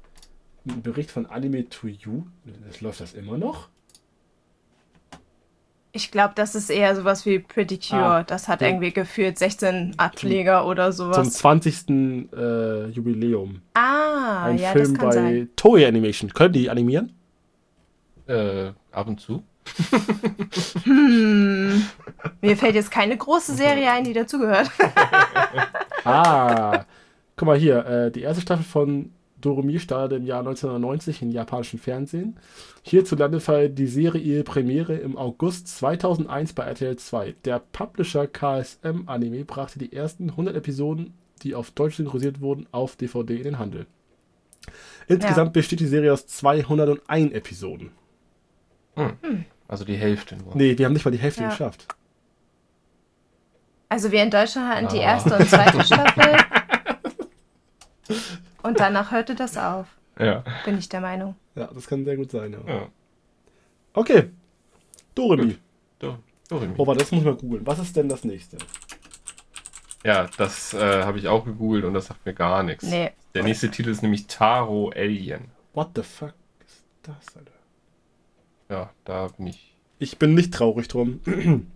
Ein Bericht von Anime to You. Das läuft das immer noch? Ich glaube, das ist eher sowas wie Pretty Cure. Ah. das hat Ja. irgendwie gefühlt 16 Ableger oder Zum sowas. 20. Äh, Jubiläum. Ah, Ein ja, Film das kann bei sein. Toei Animation. Können die animieren? Äh, ab und zu. Hm. Mir fällt jetzt keine große Serie ein, die dazugehört. Ah, guck mal hier. Äh, die erste Staffel von Doremi startete im Jahr 1990 im japanischen Fernsehen. Hierzulande feiert die Serie ihre Premiere im August 2001 bei RTL 2. Der Publisher KSM Anime brachte die ersten 100 Episoden, die auf Deutsch synchronisiert wurden, auf DVD in den Handel. Insgesamt besteht die Serie aus 201 Episoden. Hm. Also die Hälfte nur. Nee, wir haben nicht mal die Hälfte Ja. geschafft. Also wir in Deutschland hatten die Ah. erste und zweite Staffel. Und danach hörte das auf, Ja. bin ich der Meinung. Ja, das kann sehr gut sein. Ja. ja. Okay. Doremi. Do, Doremi. Oh, warte, das muss ich mal googeln. Was ist denn das nächste? Ja, das äh, habe ich auch gegoogelt und das sagt mir gar nichts. Nee. Der nächste Titel ist nämlich Taro Alien. What the fuck ist das, Alter? Ja, da bin ich. Ich bin nicht traurig drum.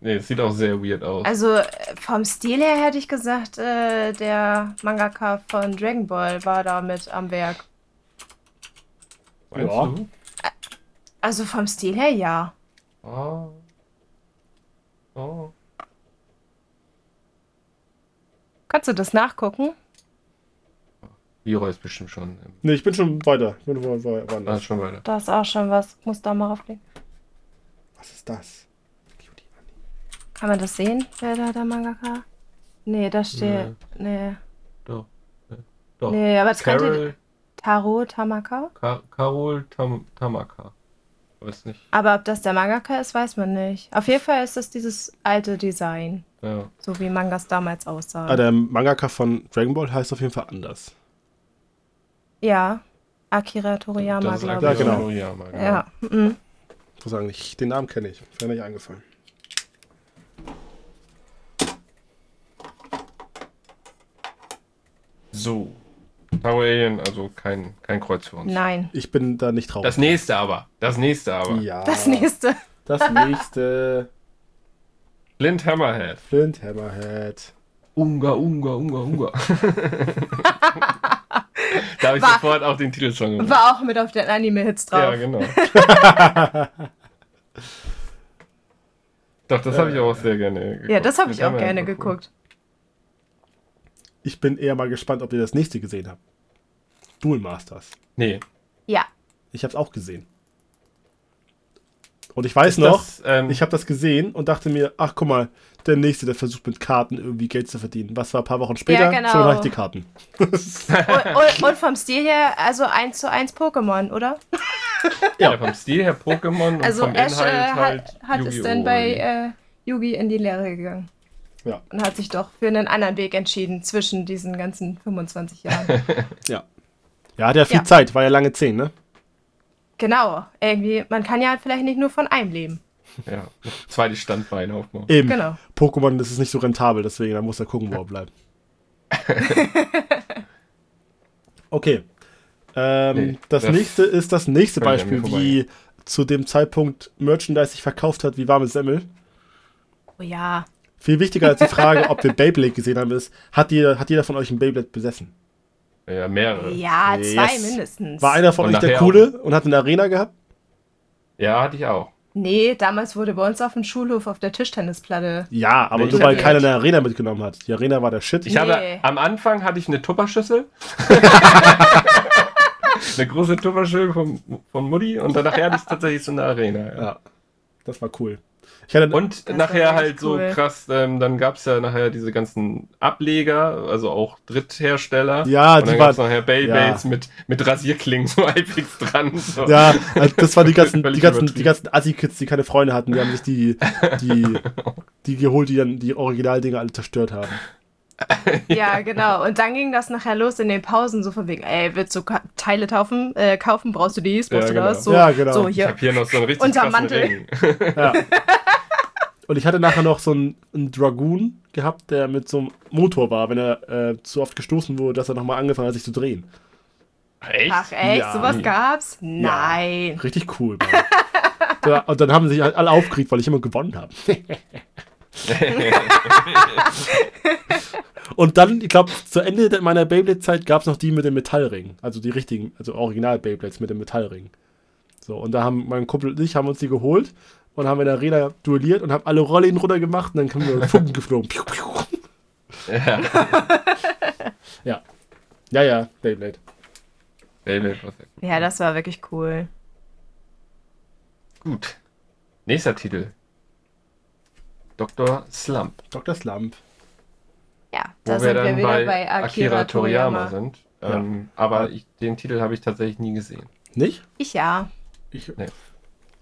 Nee, es sieht auch sehr weird aus. Also äh, vom Stil her hätte ich gesagt, äh, der Mangaka von Dragon Ball war da mit am Werk. Meinst ja. du? Also vom Stil her ja. Ah. Oh. Kannst du das nachgucken? Leroy ist bestimmt schon. im- Nee, ich bin schon weiter. Ich bin wo, wo, Ah, schon weiter. Da ist auch schon was. Muss da mal rauflegen. Was ist das? Kann man das sehen, wer da der Mangaka? Nee, da steht. Nee. Doch. äh, Doch. Nee, aber es könnte. Carol, Taro Tamaka? Ka Carol Tam Tamaka. Weiß nicht. Aber ob das der Mangaka ist, weiß man nicht. Auf jeden Fall ist das dieses alte Design. Ja. So wie Mangas damals aussahen. Ah, der Mangaka von Dragon Ball heißt auf jeden Fall anders. Ja. Akira Toriyama, das ist Ja, ich. genau. Toriyama, genau. Ja. mhm. Ich muss sagen, ich, den Namen kenne ich. Wäre nicht eingefallen. So. Tower Alien, also kein, kein Kreuz für uns. Nein. Ich bin da nicht traurig. Das nächste aber. Das nächste aber. ja. Das nächste. Das nächste. Flint Hammerhead. Flint Hammerhead. Unga, Unga, Unga, Unga. da habe ich War- sofort auch den Titelsong gemacht. War auch mit auf den Anime-Hits drauf. Ja, genau. Doch, das habe ich auch sehr gerne geguckt. Ja, das habe ich auch gerne geguckt. Ich bin eher mal gespannt, ob ihr das nächste gesehen habt. Duel Masters. Nee. Ja. Ich habe es auch gesehen. Und ich weiß Ist noch, das, ähm, ich habe das gesehen und dachte mir, ach guck mal, der nächste, der versucht mit Karten irgendwie Geld zu verdienen. Was war ein paar Wochen später? Ja, genau. Schon ich die Karten. Und, und, und vom Stil her, also 1 zu 1 Pokémon, oder? ja. vom Stil her Pokémon und Also vom Ash Inhalt äh, halt hat, hat es Yu-Gi-Oh! dann bei äh, Yugi in die Lehre gegangen. Ja. Und hat sich doch für einen anderen Weg entschieden zwischen diesen ganzen 25 Jahren. Ja. Ja, hat ja viel Ja. Zeit, war ja lange 10, ne? Genau. Irgendwie, man kann ja vielleicht nicht nur von einem leben. ja, zweites Standbein aufbauen. Eben. Genau. Pokémon, das ist nicht so rentabel, deswegen, da muss er gucken, wo er bleibt. okay. Ähm, Nee, das, das nächste ist das nächste Beispiel, wie zu dem Zeitpunkt Merchandise sich verkauft hat, wie warme Semmel. Oh ja. Viel wichtiger als die Frage, ob wir Beyblade gesehen haben, ist, hat jeder, hat jeder von euch ein Beyblade besessen? Ja, mehrere. Ja, Yes. zwei mindestens. War einer von Und euch der Coole und hat eine Arena gehabt? Ja, hatte ich auch. Nee, damals wurde bei uns auf dem Schulhof auf der Tischtennisplatte. Ja, aber Nee, nur weil keiner eine Arena mitgenommen hat. Die Arena war der Shit. Ich Nee. habe am Anfang hatte ich eine Tupperschüssel. eine große Tupperschüssel von, von Mutti und dann nachher hatte ich tatsächlich so eine Arena. Ja. ja, das war cool. Hatte, Und nachher halt echt so cool. krass, ähm, dann gab es ja nachher diese ganzen Ableger, also auch Dritthersteller. Ja, und die dann gab es nachher Beyblades ja. mit, mit Rasierklingen so halbwegs dran. So. Ja, also das waren die ganzen, die ganzen, übertrieben. die ganzen Assi-Kids, die keine Freunde hatten. Die haben sich die, die, die geholt, die dann die Originaldinger alle zerstört haben. Ja, genau. Und dann ging das nachher los in den Pausen, so von wegen, ey, willst du Teile kaufen? Äh, kaufen? Brauchst du dies? Brauchst Ja, du das? genau. So, Ja, genau. So, Ich hier. habe hier noch so einen richtig Unterm Mantel. Ring. Ja. Und ich hatte nachher noch so einen, einen Dragoon gehabt, der mit so einem Motor war, wenn er äh, zu oft gestoßen wurde, dass er nochmal angefangen hat, sich zu drehen. Echt? Ach, echt? Ja. Sowas gab's? Nein. Richtig cool. Mann. ja, und dann haben sich alle aufgeregt, weil ich immer gewonnen habe. Und dann, ich glaube, zu Ende meiner Beyblade-Zeit gab es noch die mit dem Metallring. Also die richtigen, also Original-Beyblades mit dem Metallring. So, und da haben mein Kumpel und ich haben uns die geholt und haben in der Arena duelliert und haben alle Rollinen runter gemacht und dann kamen wir Funken geflogen. Piu, piu. ja. Ja. Ja, ja, Beyblade. Beyblade war sehr gut. Ja, das war wirklich cool. Gut. Nächster Titel. Dr. Slump. Dr. Slump. Ja, Wo da wir sind wir dann wieder bei, bei, Akira, Toriyama, Toriyama. sind. Ähm, aber ich, den Titel habe ich tatsächlich nie gesehen. Nicht? Ich ja. Ich, Nee.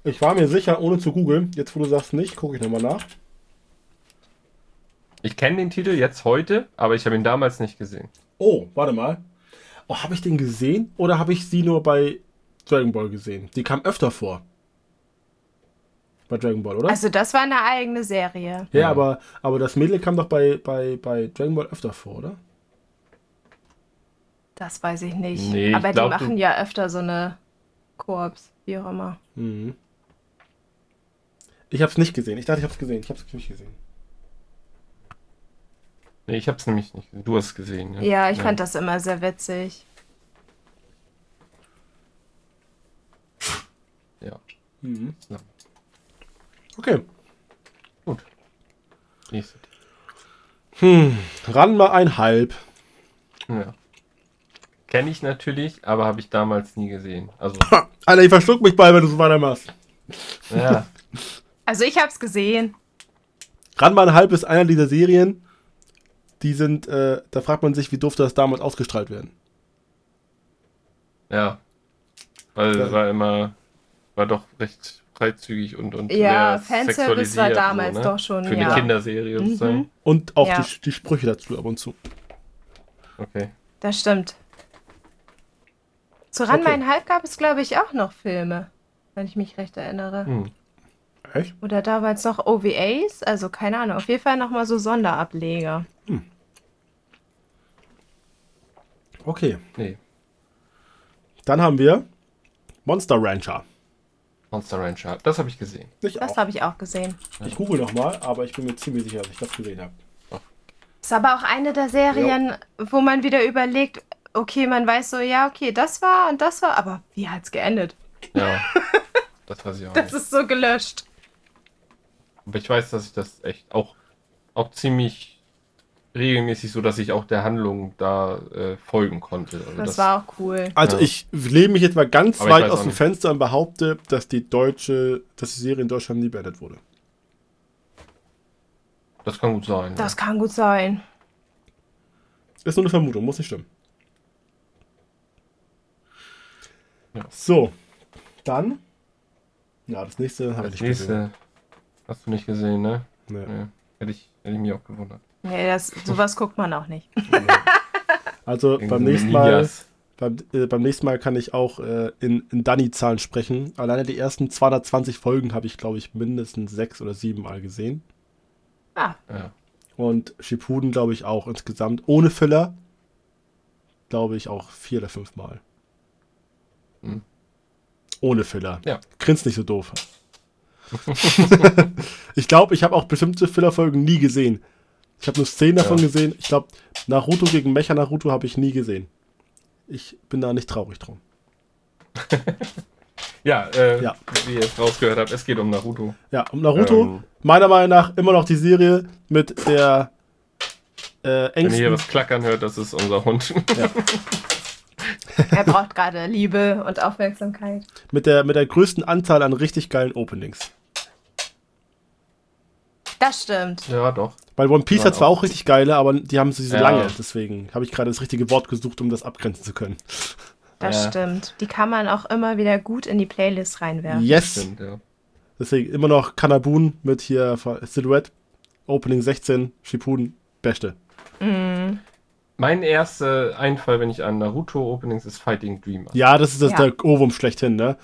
ich war mir sicher, ohne zu googeln. Jetzt, wo du sagst nicht, gucke ich nochmal nach. Ich kenne den Titel jetzt heute, aber ich habe ihn damals nicht gesehen. Oh, warte mal. Oh, habe ich den gesehen oder habe ich sie nur bei Dragon Ball gesehen? Die kam öfter vor. Bei Dragon Ball, oder? Also das war eine eigene Serie. ja, Ja. aber, aber das Mädel kam doch bei, bei, bei Dragon Ball öfter vor, oder? Das weiß ich nicht. Nee, ich Aber glaub, die machen ja öfter so eine Koops, wie auch immer. Mhm. Ich habe es nicht gesehen. Ich dachte, ich habe es gesehen. Ich habe es nicht gesehen. Nee, ich habe es nämlich nicht gesehen. Du hast es gesehen. Ja, Ja, ich fand das immer sehr witzig. Ja. Mhm. Slump. Okay. Gut. Nächster Titel. Hm. Ranma einhalb. Ja. Kenne ich natürlich, aber habe ich damals nie gesehen. Also, Alter, ich verschluck mich bei, wenn du so weitermachst. ja. Also ich hab's gesehen. Ranma einhalb ist einer dieser Serien, die sind, äh, da fragt man sich, wie durfte das damals ausgestrahlt werden? Ja. Weil Ja. war immer, war doch recht freizügig und, und Ja, Fanservice sexualisiert war damals ne? doch schon, Für ja. eine Kinderserie Mhm. sozusagen. Und auch Ja. die, die Sprüche dazu ab und zu. Okay. Das stimmt. Zu Ran Okay. mein Halb gab es, glaube ich, auch noch Filme, wenn ich mich recht erinnere. Hm. Echt? Oder damals noch OVAs, also keine Ahnung, auf jeden Fall nochmal so Sonderableger. Okay. Nee, Dann haben wir Monster Rancher. Monster Rancher. Das habe ich gesehen. Ich Das habe ich auch gesehen. Ich google nochmal, aber ich bin mir ziemlich sicher, dass ich das gesehen habe. Ist aber auch eine der Serien, wo man wieder überlegt, okay, man weiß so, ja, okay, das war und das war, aber wie hat's geendet? Ja. das weiß ich auch Das nicht. ist so gelöscht. Aber ich weiß, dass ich das echt auch, auch ziemlich regelmäßig so, dass ich auch der Handlung da äh, folgen konnte. Also Das, war auch cool. Also Ja. ich lehne mich jetzt mal ganz Aber weit aus dem. Fenster und behaupte, dass die deutsche, dass die Serie in Deutschland nie beendet wurde. Das kann gut sein. Das kann gut sein. Ist nur eine Vermutung, muss nicht stimmen. Ja. So, dann. Ja, das nächste habe das ich nicht gesehen. nächste hast du nicht gesehen, ne? Nee. Nee. Hätte ich, hätte ich mich auch gewundert. Nee, das, sowas guckt man auch nicht. Also beim nächsten Mal, beim, äh, beim nächsten Mal kann ich auch äh, in, in Danny-Zahlen sprechen. Alleine die ersten 220 Folgen habe ich, glaube ich, mindestens sechs oder sieben Mal gesehen. Ah, Ja. Und Shippuden, glaube ich, auch insgesamt. Ohne Filler, glaube ich, auch vier oder fünf Mal. Hm. Ohne Filler. Ja. Grinst nicht so doof. ich glaube, ich habe auch bestimmte Filler-Folgen nie gesehen. Ich habe nur Szenen davon Ja. gesehen. Ich glaube, Naruto gegen Mecha Naruto habe ich nie gesehen. Ich bin da nicht traurig drum. Ja, äh, Ja. wie ihr jetzt rausgehört habt, es geht um Naruto. Ja, um Naruto, Ähm. meiner Meinung nach immer noch die Serie mit der äh, Wenn ihr hier engsten. was klackern hört, das ist unser Hund. er braucht gerade Liebe und Aufmerksamkeit. Mit der, mit der größten Anzahl an richtig geilen Openings. Das stimmt. ja, doch. Weil One Piece Ja, hat zwar auch. auch richtig geile, aber die haben sie so Ja. lange. Deswegen habe ich gerade das richtige Wort gesucht, um das abgrenzen zu können. Das Ja. stimmt. Die kann man auch immer wieder gut in die Playlist reinwerfen. Yes! Stimmt, ja. Deswegen immer noch Kanabun mit hier Silhouette, Opening 16, Shippuden, beste. Mhm. Mein erster Einfall, wenn ich an Naruto-Openings ist Fighting Dreamer. Ja, das ist das Ja. der Ohrwurm schlechthin, ne?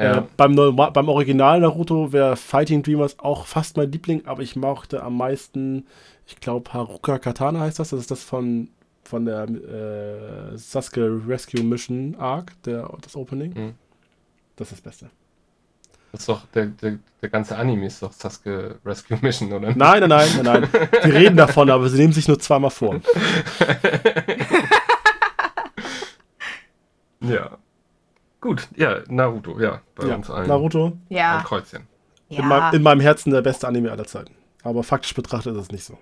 Ja. Äh, beim, Norma- beim Original Naruto wäre Fighting Dreamers auch fast mein Liebling, aber ich mochte am meisten, ich glaube, Haruka Katana heißt das. Das ist das von, von der äh, Sasuke Rescue Mission Arc, der, das Opening. Mhm. Das ist das Beste. Das ist doch, der, der, der ganze Anime ist doch Sasuke Rescue Mission, oder? Nein, nein, nein, nein, nein. Die reden davon, aber sie nehmen sich nur zweimal vor. Ja. Gut, ja, Naruto, ja. Bei Ja, uns allen. Naruto, Ein Ja. Kreuzchen. in, meinem, Ja. in meinem Herzen der beste Anime aller Zeiten. Aber faktisch betrachtet ist es nicht so.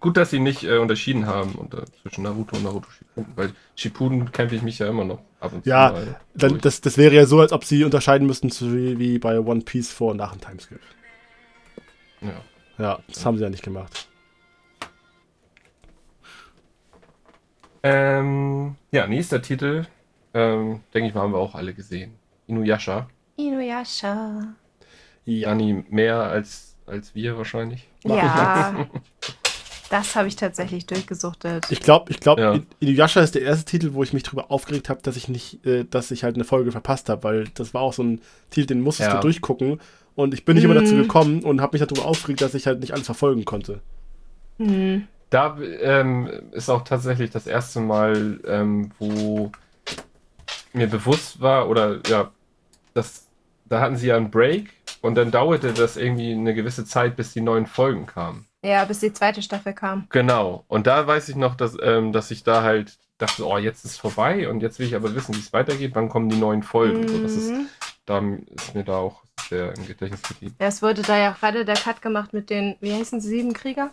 Gut, dass sie nicht äh, unterschieden haben unter, zwischen Naruto und Naruto Shippuden, weil Shippuden kämpfe ich mich ja immer noch ab und zu Ja, mal Dann, durch. das, das wäre ja so, als ob sie unterscheiden müssten, zu, wie, wie bei One Piece vor und nach dem Timeskip. ja. Ja, das haben sie ja nicht gemacht. Ähm, ja, nächster Titel, ähm, denke ich mal, haben wir auch alle gesehen. Inuyasha. Inuyasha. Ja. Dani mehr als, als wir wahrscheinlich. Ja. Das habe ich tatsächlich durchgesuchtet. Ich glaube, ich glaube, Ja. Inuyasha ist der erste Titel, wo ich mich darüber aufgeregt habe, dass ich nicht, äh, dass ich halt eine Folge verpasst habe, weil das war auch so ein Titel, den musstest Ja. du durchgucken und ich bin nicht immer dazu Mhm. gekommen und habe mich darüber aufgeregt, dass ich halt nicht alles verfolgen konnte. Hm. Da ähm, ist auch tatsächlich das erste Mal, ähm, wo mir bewusst war, oder ja, das, da hatten sie ja einen Break und dann dauerte das irgendwie eine gewisse Zeit, bis die neuen Folgen kamen. Ja, bis die zweite Staffel kam. Genau. Und da weiß ich noch, dass, ähm, dass ich da halt dachte, oh, jetzt ist vorbei und jetzt will ich aber wissen, wie es weitergeht, wann kommen die neuen Folgen. So, das ist, Mhm. da ist mir da auch sehr im Gedächtnis geblieben. Ja, es wurde da ja gerade der Cut gemacht mit den, wie heißen sie, sieben Krieger?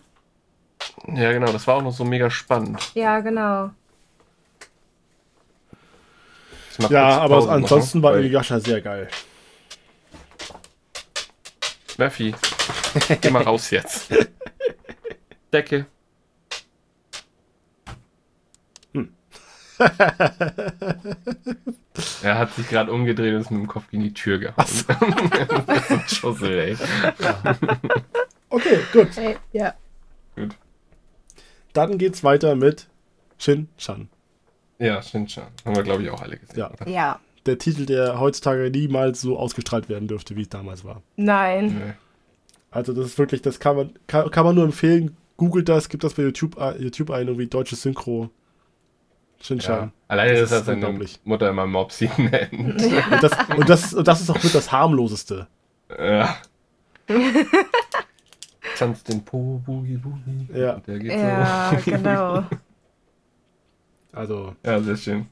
Ja, genau, das war auch noch so mega spannend. Ja, genau. Ich mach Ja, kurz aber Pause ansonsten machen, war Inuyasha sehr geil. Murphy, geh mal raus jetzt. Decke. er hat sich gerade umgedreht und ist mit dem Kopf gegen die Tür gehauen. das ist ein Schussel, ey. Okay, gut. Hey, ja. Gut. Dann geht's weiter mit Shin-Chan. Ja, Shinchan. Haben wir, glaube ich, auch alle gesehen. Ja. oder? Ja. Der Titel, der heutzutage niemals so ausgestrahlt werden dürfte, wie es damals war. Nein. Nö. Also das ist wirklich, das kann man, kann, kann man nur empfehlen. Googelt das, gibt das bei YouTube, äh, YouTube ein, irgendwie deutsche Synchro. Shinchan. Ja. Alleine, Das dass er ist seine unglaublich. Mutter immer Mopsy nennt. Und, das, und, das, und das ist auch mit das harmloseste. Ja. Tanzt den Po, Boogie Boogie. Ja. Der geht Ja, genau. Also, so. Ja, sehr schön.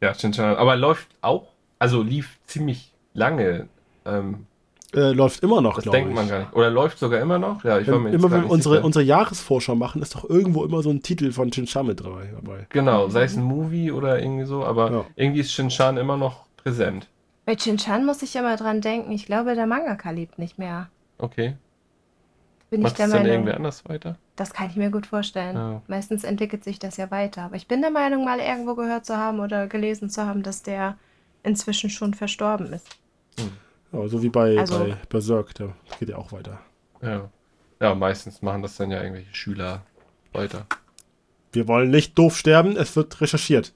Ja, Shinchan. Aber läuft auch, also lief ziemlich lange. Ähm, äh, läuft immer noch, das glaube ich. denkt man gar nicht. Oder läuft sogar immer noch? Ja, ich war mir immer wenn wir unsere, sicher. unsere Jahresvorschau machen, ist doch irgendwo immer so ein Titel von Shinchan mit dabei. dabei. Genau, sei es ein Movie oder irgendwie so, aber Ja. irgendwie ist Shinchan immer noch präsent. Bei Chinchan muss ich immer dran denken. Ich glaube, der Mangaka lebt nicht mehr. Okay. Bin ich Macht der es dann Meinung. irgendwer anders weiter? Das kann ich mir gut vorstellen. Ja. Meistens entwickelt sich das ja weiter. Aber ich bin der Meinung, mal irgendwo gehört zu haben oder gelesen zu haben, dass der inzwischen schon verstorben ist. Ja, so wie bei, Also- bei Berserk, da geht ja auch weiter. Ja. Ja, meistens machen das dann ja irgendwelche Schüler weiter. Wir wollen nicht doof sterben, es wird recherchiert.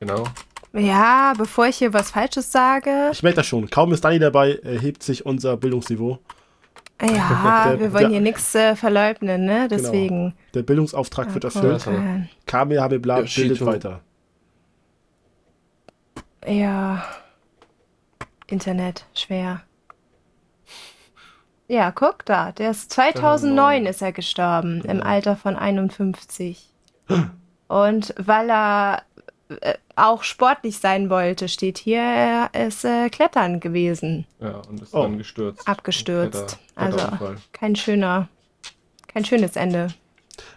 Genau. Ja, bevor ich hier was Falsches sage. Ich merke das schon. Kaum ist Dani dabei, erhebt sich unser Bildungsniveau. Ja, Der- wir wollen der- hier nichts äh, verleugnen, ne? Deswegen. Der Bildungsauftrag wird Ja, erfüllt. guck mal. Kamehameha Ja, bildet Shito. weiter. Ja. Internet, schwer. Ja, guck da. Der ist 2009 ist er gestorben, im Alter von 51. Und weil er auch sportlich sein wollte, steht hier, er ist äh, klettern gewesen. Ja, und ist Oh. dann gestürzt. Abgestürzt. Kletter- Also Kletterunfall. kein schöner, kein schönes Ende.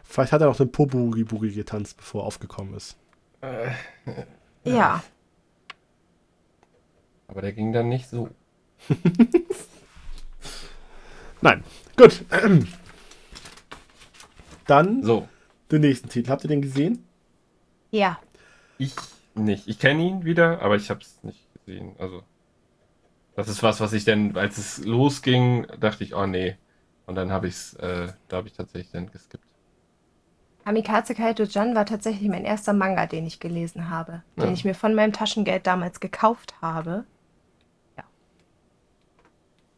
Vielleicht hat er noch den Po-Boogie-Boogie getanzt, bevor er aufgekommen ist. Ja. Aber der ging dann nicht so. Nein. Gut. Dann So. den nächsten Titel. Habt ihr den gesehen? Ja. Ich nicht. Ich kenne ihn wieder, aber ich habe es nicht gesehen. Also. Das ist was, was ich dann, als es losging, dachte ich, oh nee. Und dann habe ich es, äh, da habe ich tatsächlich dann geskippt. Kamikaze Kaito-Jan war tatsächlich mein erster Manga, den ich gelesen habe. Den Ja. ich mir von meinem Taschengeld damals gekauft habe.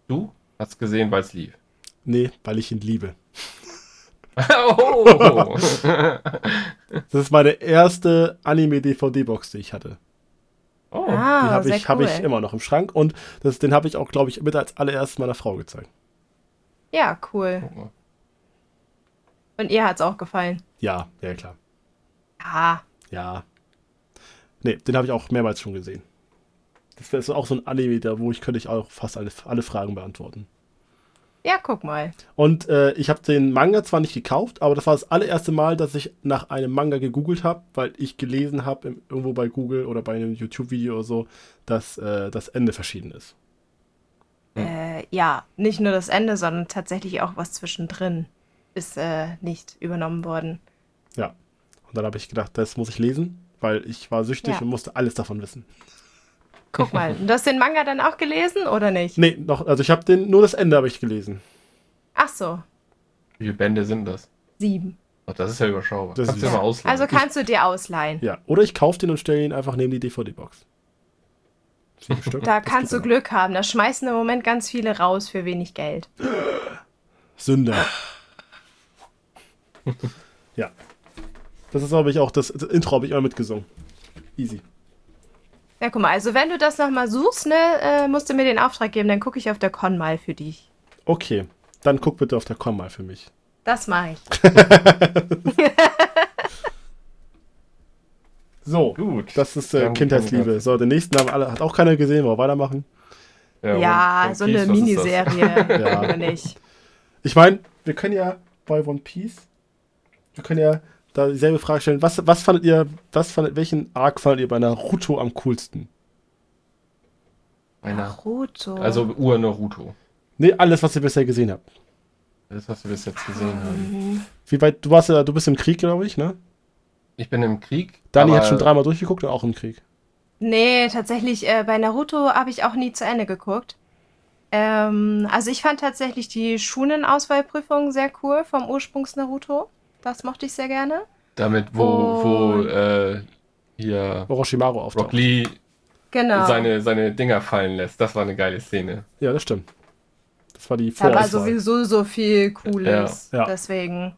Du hast gesehen, weil es lief. Nee, weil ich ihn liebe. Oh! Das ist meine erste Anime-DVD-Box, die ich hatte. oh. die Ah, habe ich, cool. hab ich immer noch im Schrank und das, den habe ich auch, glaube ich, mit als allererstes meiner Frau gezeigt. Ja, cool. Guck mal. Und ihr hat's auch gefallen. Ja, ja klar. Ja. Ja. Nee, den habe ich auch mehrmals schon gesehen. Das wäre so auch so ein Anime, da wo ich könnte ich auch fast alle, alle Fragen beantworten. Ja, guck mal. Und äh, ich habe den Manga zwar nicht gekauft, aber das war das allererste Mal, dass ich nach einem Manga gegoogelt habe, weil ich gelesen habe, irgendwo bei Google oder bei einem YouTube-Video oder so, dass äh, das Ende verschieden ist. Äh, ja, nicht nur das Ende, sondern tatsächlich auch was zwischendrin ist äh, nicht übernommen worden. Ja. Und dann habe ich gedacht, das muss ich lesen, weil ich war süchtig Ja. und musste alles davon wissen. Guck mal. Du hast den Manga dann auch gelesen oder nicht? Nee, noch, also ich habe den, nur das Ende habe ich gelesen. Ach so, Wie viele Bände sind das? sieben. Ach, das ist ja überschaubar. Das Kannst ist- du ja mal ausleihen. Also kannst du dir ausleihen. Ja. Oder ich kaufe den und stelle ihn einfach neben die DVD-Box. Sieben Stück. Da das kannst du Glück haben. Da schmeißen im Moment ganz viele raus für wenig Geld. Sünder. ja. Das ist, glaube ich, auch das, das Intro habe ich immer mitgesungen. Easy. Ja, guck mal, also wenn du das nochmal suchst, ne, äh, musst du mir den Auftrag geben, dann gucke ich auf der Con mal für dich. Okay. Dann guck bitte auf der Com mal für mich. Das mache ich. So. Gut. Das ist äh, Kindheitsliebe. So, den nächsten haben alle, hat auch keiner gesehen, wollen wir weitermachen. Ja, One so Piece, eine? Miniserie. Ja. Nicht? Ich meine, wir können ja bei One Piece, wir können ja da dieselbe Frage stellen. Was, was fandet ihr, was fandet, welchen Arc fandet ihr bei Naruto am coolsten? Einer. Naruto. Also Ur-Naruto. Nee, alles, was ihr bisher gesehen habt. Das, was wir bis jetzt gesehen Ah. haben. Wie weit, du warst ja, du bist im Krieg, glaube ich, ne? Ich bin im Krieg. Dani hat schon dreimal durchgeguckt und auch im Krieg. Nee, tatsächlich, äh, bei Naruto habe ich auch nie zu Ende geguckt. Ähm, also ich fand tatsächlich die Schunen-Auswahlprüfung sehr cool vom Ursprungs-Naruto. Das mochte ich sehr gerne. Damit, wo, wo Und- äh, hier Orochimaru auftaucht. Rock Lee Genau. seine, seine Dinger fallen lässt. Das war eine geile Szene. Ja, das stimmt. Das war die da war sowieso so viel Cooles. Ja. Ja. Deswegen.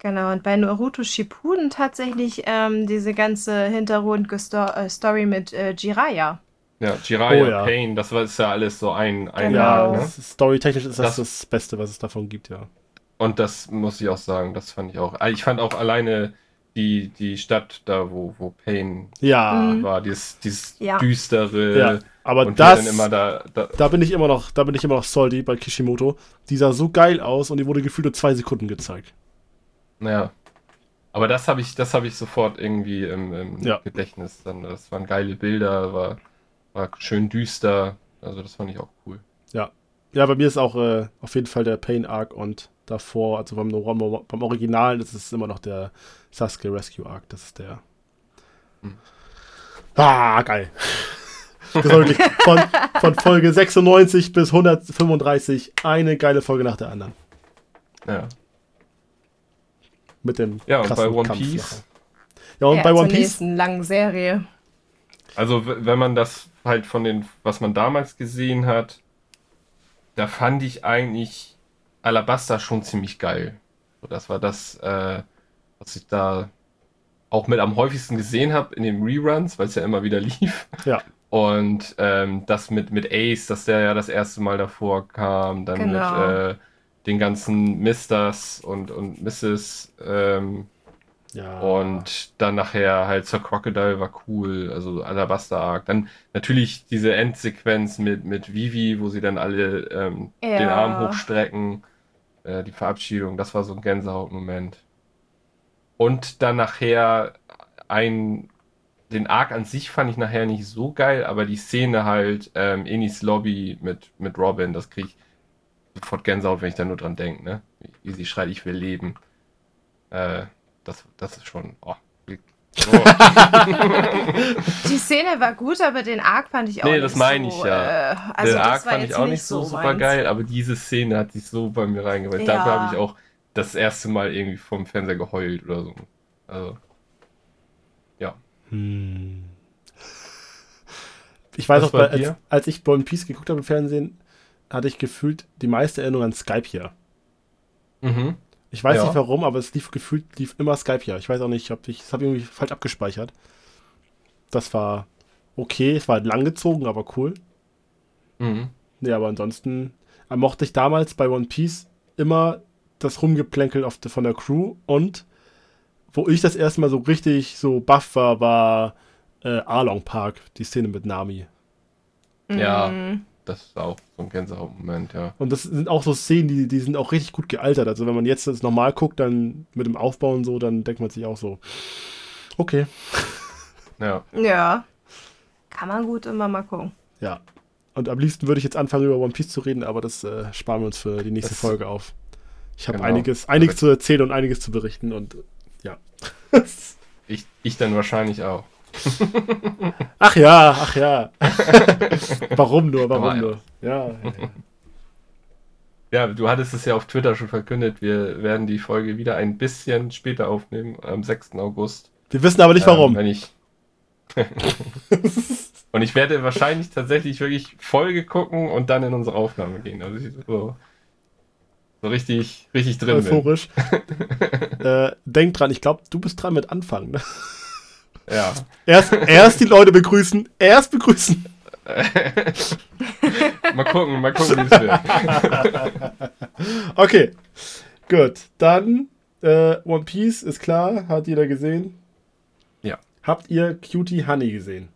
Genau, und bei Naruto Shippuden tatsächlich ähm, diese ganze Hintergrundstory mit äh, Jiraiya. Ja, Jiraiya, Oh ja. Pain, das war ist ja alles so ein, ein Genau. Jahr, Ja, ne? storytechnisch ist das, Das- das Beste, was es davon gibt, ja. Und das muss ich auch sagen, das fand ich auch. Ah, Ich fand auch alleine die, die Stadt da, wo, wo Pain Ja, Mhm. war, dieses, dieses Ja. düstere. ja. Aber das, da, da da bin ich immer noch, da bin ich immer noch salty bei Kishimoto. Die sah so geil aus und die wurde gefühlt nur zwei Sekunden gezeigt. Ja. Aber das habe ich, das habe ich sofort irgendwie im, im Ja. Gedächtnis. Dann, das waren geile Bilder, war, war schön düster. Also das fand ich auch cool. Ja, bei mir ist auch äh, auf jeden Fall der Pain Arc und davor, also beim, beim Original, das ist immer noch der Sasuke Rescue Arc. Das ist der. Hm. Ah, geil. Das war wirklich von, von Folge 96 bis 135 eine geile Folge nach der anderen. Ja. Mit dem Ja, und bei One Kampf Piece? nachher. Ja, und ja, bei One Piece. nächsten langen Serie. Also wenn man das halt von den, was man damals gesehen hat, da fand ich eigentlich Alabasta schon ziemlich geil. So, das war das, äh, was ich da auch mit am häufigsten gesehen habe in den Reruns, weil es ja immer wieder lief. Ja. Und ähm, das mit, mit Ace, dass der ja das erste Mal davor kam, dann Genau. mit äh, den ganzen Misters und, und Mrs. Ähm, Ja. und dann nachher halt zur Crocodile war cool, also Alabaster Arc. Dann natürlich diese Endsequenz mit, mit Vivi, wo sie dann alle ähm, Ja. den Arm hochstrecken. Äh, die Verabschiedung, das war so ein Gänsehautmoment. Und dann nachher ein, den Arc an sich fand ich nachher nicht so geil, aber die Szene halt, ähm, Enis Lobby mit, mit Robin, das krieg ich sofort Gänsehaut, wenn ich da nur dran denke, ne? Wie, wie sie schreit, ich will leben. Äh, das, das ist schon. Oh. Oh. Die Szene war gut, aber den Arc fand ich auch Nee, nicht das meine so, ich ja. Äh, also Den Arc fand ich auch nicht so so super meins. geil, aber diese Szene hat sich so bei mir reingebracht. Ja. Dafür habe ich auch das erste Mal irgendwie vom Fernseher geheult oder so. Also, Hm. Ich weiß Was auch, bei, als, als ich One Piece geguckt habe im Fernsehen, hatte ich gefühlt die meiste Erinnerung an Skype hier. mhm. Ich weiß Ja. nicht warum, aber es lief gefühlt lief immer Skype hier. Ich weiß auch nicht, ob ich das habe ich irgendwie falsch abgespeichert. Das war okay, es war halt langgezogen, aber cool. Mhm. Nee, aber ansonsten äh, mochte ich damals bei One Piece immer das Rumgeplänkel auf von der Crew und wo ich das erste Mal so richtig so buff war, war äh, Arlong Park, die Szene mit Nami. Ja. Das ist auch so ein Gänsehautmoment, ja. Und das sind auch so Szenen, die, die sind auch richtig gut gealtert. Also wenn man jetzt das normal guckt, dann mit dem Aufbau und so, dann denkt man sich auch so, okay, Ja. Ja. Kann man gut immer mal gucken. ja. Und am liebsten würde ich jetzt anfangen, über One Piece zu reden, aber das äh, sparen wir uns für die nächste Das- Folge auf. Ich habe Genau. einiges, einiges zu erzählen und einiges zu berichten und ja. Ich, ich dann wahrscheinlich auch. Ach ja, ach ja. warum nur, warum ja. nur? Ja, ja, ja. Du hattest es ja auf Twitter schon verkündet. Wir werden die Folge wieder ein bisschen später aufnehmen, am 6. August. Wir wissen aber nicht warum. Ähm, wenn ich. und ich werde wahrscheinlich tatsächlich wirklich Folge gucken und dann in unsere Aufnahme gehen. Also ich so, so richtig, richtig drin bin. Euphorisch. äh, denk dran, ich glaube, du bist dran mit Anfangen. Ne? Ja. Erst, erst die Leute begrüßen, erst begrüßen. mal gucken, mal gucken, wie es wird. Okay, gut. Dann äh, One Piece ist klar, hat jeder gesehen. Ja. Habt ihr Cutie Honey gesehen?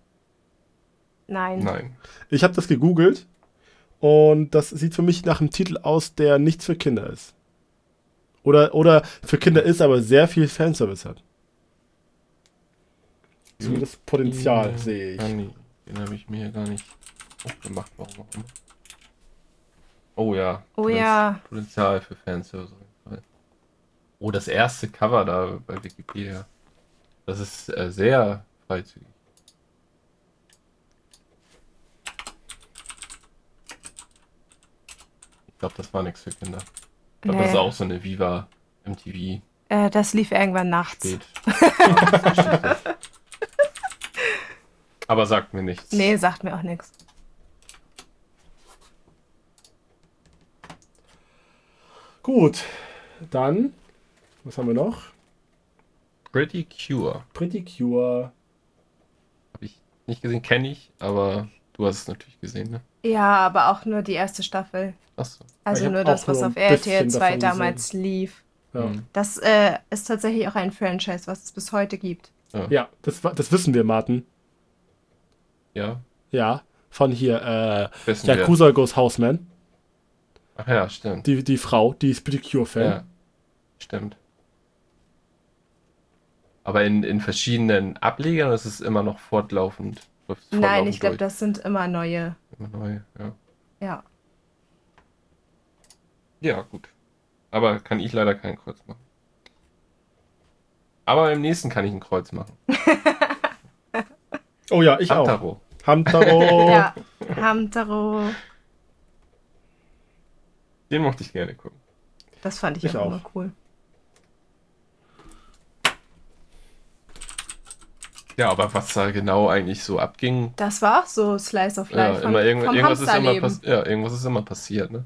Nein. Nein. Ich habe das gegoogelt und das sieht für mich nach einem Titel aus, der nichts für Kinder ist. Oder, oder für Kinder ist, aber sehr viel Fanservice hat. Zumindest Potenzial sehe ich. Honey, Den habe ich mir hier gar nicht aufgemacht, warum auch immer. Oh ja. Oh das ja. Potenzial für Fanservice. Oh, das erste Cover da bei Wikipedia. Das ist äh, sehr freizügig. Ich glaube, das war nichts für Kinder. Ich glaube, das ist Nee. auch so eine Viva MTV Äh, das lief irgendwann nachts. spät. Aber sagt mir nichts. Nee, sagt mir auch nichts. Gut, dann Was haben wir noch? Pretty Cure. Pretty Cure. Habe ich nicht gesehen, kenne ich, aber du hast es natürlich gesehen, ne? Ja, aber auch nur die erste Staffel. Achso. Also nur das, was nur auf RTL 2 davon damals lief. Ja, Hm. Das äh, ist tatsächlich auch ein Franchise, was es bis heute gibt. ja das, wa- das wissen wir, Martin. Ja. Ja, von hier, äh, Wissen wir. Yakuza Goes Houseman. Ach ja, stimmt. Die, die Frau, die ist Pretty Cure-Fan. Ja, stimmt. Aber in, in verschiedenen Ablegern ist es immer noch fortlaufend. es Nein, fortlaufend ich glaube, das sind immer neue. Immer neu, ja. Ja. Ja, gut. Aber kann ich leider kein Kreuz machen. Aber im nächsten kann ich ein Kreuz machen. Oh ja, ich auch. Hamtaro. Hamtaro. Ja. Hamtaro. Den mochte ich gerne gucken. Das fand ich, Ich auch auch. immer cool. Ja, aber was da genau eigentlich so abging, Das war auch so Slice of ja, Life. von- immer irgend, vom irgendwas, ist immer ja, irgendwas ist immer passiert, ne?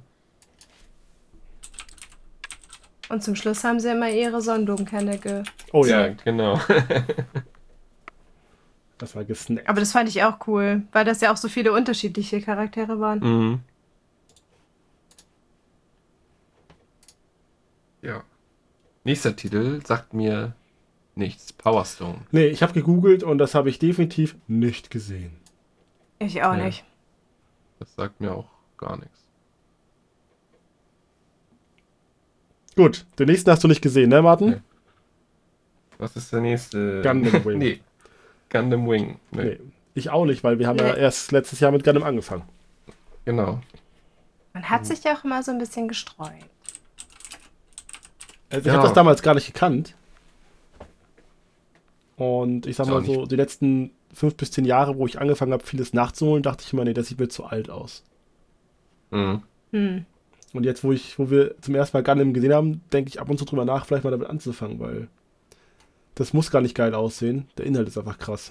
Und zum Schluss haben sie immer ihre Sonnenblumenkerne ge. Oh ja, ja, genau. das war gesnackt. Aber das fand ich auch cool, weil das ja auch so viele unterschiedliche Charaktere waren. mhm. Ja. Nächster Titel sagt mir nichts. Power Stone. Nee, ich habe gegoogelt und das habe ich definitiv nicht gesehen. Ich auch Ja. nicht. Das sagt mir auch gar nichts. Gut, den nächsten hast du nicht gesehen, ne, Martin? Nee. Was ist der nächste? Gundam Wing. nee. Gundam Wing. Nee. Nee. Ich auch nicht, weil wir haben ja Nee. erst letztes Jahr mit Gundam angefangen. Genau. Man hat sich ja auch immer so ein bisschen gestreut. Also ich Ja. habe das damals gar nicht gekannt. Und ich sag mal so, die letzten fünf bis zehn Jahre, wo ich angefangen habe, vieles nachzuholen, dachte ich immer, nee, das sieht mir zu alt aus. Mhm. Hm. Und jetzt, wo ich, wo wir zum ersten Mal Gundam gesehen haben, denke ich ab und zu drüber nach, vielleicht mal damit anzufangen, weil das muss gar nicht geil aussehen. Der Inhalt ist einfach krass.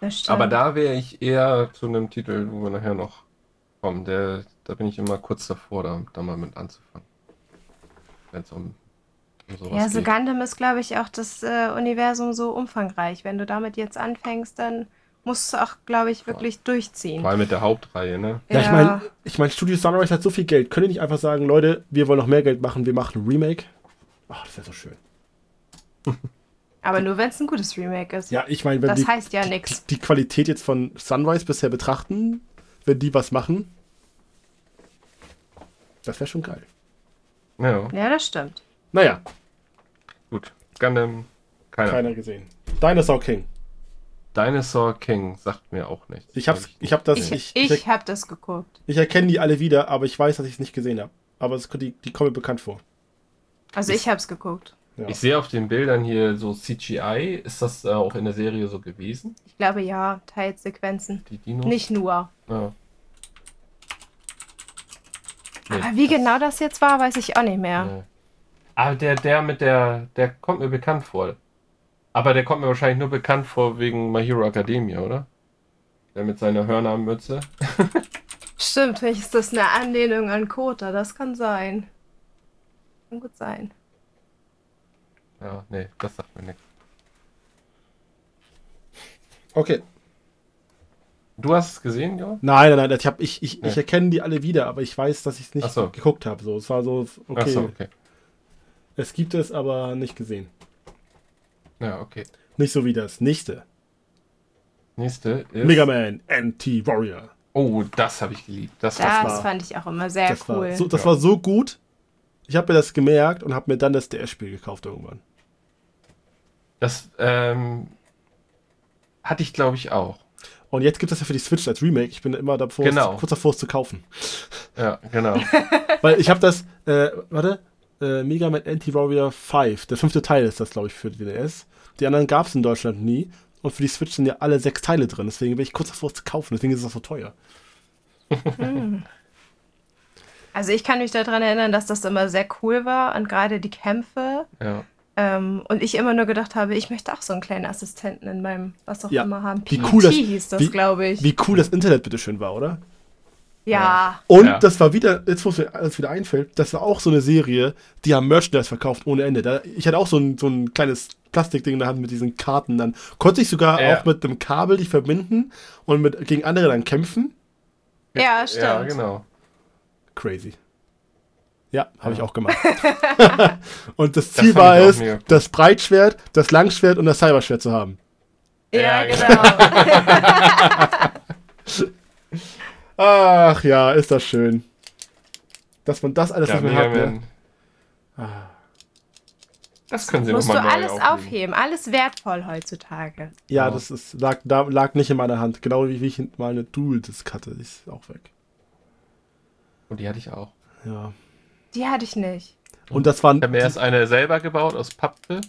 Das stimmt. Aber da wäre ich eher zu einem Titel, wo wir nachher noch kommen. Der, da bin ich immer kurz davor, da, da mal mit anzufangen. Wenn es um, um sowas Ja, so geht. Gundam ist, glaube ich, auch das äh, Universum so umfangreich. Wenn du damit jetzt anfängst, dann musst du auch, glaube ich, wirklich durchziehen. Vor allem mit der Hauptreihe, ne? Ja, ich meine, ich mein, Studio Sunrise hat so viel Geld. Können die nicht einfach sagen, Leute, wir wollen noch mehr Geld machen, wir machen ein Remake? Ach, das wäre so schön. Aber nur wenn es ein gutes Remake ist. Ja, ich meine, wenn das die, heißt ja die, nichts. die Qualität jetzt von Sunrise bisher betrachten, wenn die was machen, das wäre schon geil. Ja, Ja, das stimmt. Naja, gut. Gundam, keiner. keiner gesehen. Dinosaur King. Dinosaur King sagt mir auch nichts. Ich hab's, ich hab das, Ich, ich, ich, ich, habe das geguckt. ich erkenne die alle wieder, aber ich weiß, dass ich es nicht gesehen habe. Aber es, die, die kommen mir bekannt vor. Also ich habe es geguckt. Ja. Ich sehe auf den Bildern hier so CGI. Ist das äh, auch in der Serie so gewesen? Ich glaube ja, Teilsequenzen. Die Dinos? Nicht nur. Ja. Nee, Aber wie das- genau das jetzt war, weiß ich auch nicht mehr. Nee. Aber der, der mit der, der kommt mir bekannt vor. Aber der kommt mir wahrscheinlich nur bekannt vor wegen My Hero Academia, oder? Der mit seiner Hörnermütze. Stimmt, vielleicht ist das eine Anlehnung an Kota. Das kann sein. Kann gut sein. Ja, nee, das sagt mir nichts. Okay. Du hast es gesehen, ja? Nein, nein, nein, ich, hab, ich, ich, Nee. ich erkenne die alle wieder, aber ich weiß, dass ich es nicht so. geguckt habe. So, es war so, okay, Achso, okay. es gibt es, aber nicht gesehen. Ja, okay. Nicht so wie das nächste. Nächste ist. Mega Man Anti-Warrior. Oh, das habe ich geliebt. Das, Das war. war- fand ich auch immer sehr Das, cool. war so, das Ja. war so gut. Ich habe mir das gemerkt und habe mir dann das DS-Spiel gekauft irgendwann. Das ähm, hatte ich, glaube ich, auch. Und jetzt gibt es ja für die Switch als Remake. Ich bin immer davor, Genau. kurz davor, es zu kaufen. Ja, genau. Weil ich habe das, äh, warte, äh, Mega Man Anti-Warrior 5, der fünfte Teil ist das, glaube ich, für die DS. Die anderen gab es in Deutschland nie. Und für die Switch sind ja alle sechs Teile drin. Deswegen bin ich kurz davor, es zu kaufen. Deswegen ist es auch so teuer. Also ich kann mich daran erinnern, dass das immer sehr cool war und gerade die Kämpfe. ja. Ähm, und ich immer nur gedacht habe, ich möchte auch so einen kleinen Assistenten in meinem, was auch Ja, immer haben. wie cool das- hieß das, glaube ich. Wie cool das Internet bitte schön war, oder? Ja. Und Ja. das war wieder, jetzt wo es mir alles wieder einfällt, das war auch so eine Serie, die haben Merchandise verkauft ohne Ende. Da, ich hatte auch so ein, so ein kleines Plastikding in der Hand mit diesen Karten. Dann konnte ich sogar Ja. auch mit einem Kabel die verbinden und mit, gegen andere dann kämpfen. Ja, stimmt. Ja, genau. Crazy. Ja, habe ich Ja. auch gemacht. und das Das Ziel fand war ich es, das Breitschwert, das Langschwert und das Cyberschwert zu haben. Ja, Ja, genau. Ach ja, ist das schön. Dass man das alles Ja, nicht mehr hat. Ne? Man. Das können sie Musst du nochmal neu alles auflegen. aufheben. Alles wertvoll heutzutage. Ja, Ja. das ist, lag, da, lag nicht in meiner Hand. Genau wie, wie ich mal eine Dual-Disc hatte. Die ist auch weg. Und die hatte ich auch. Ja. Die hatte ich nicht. Und das waren. Ich habe mir erst eine selber gebaut aus Pappe.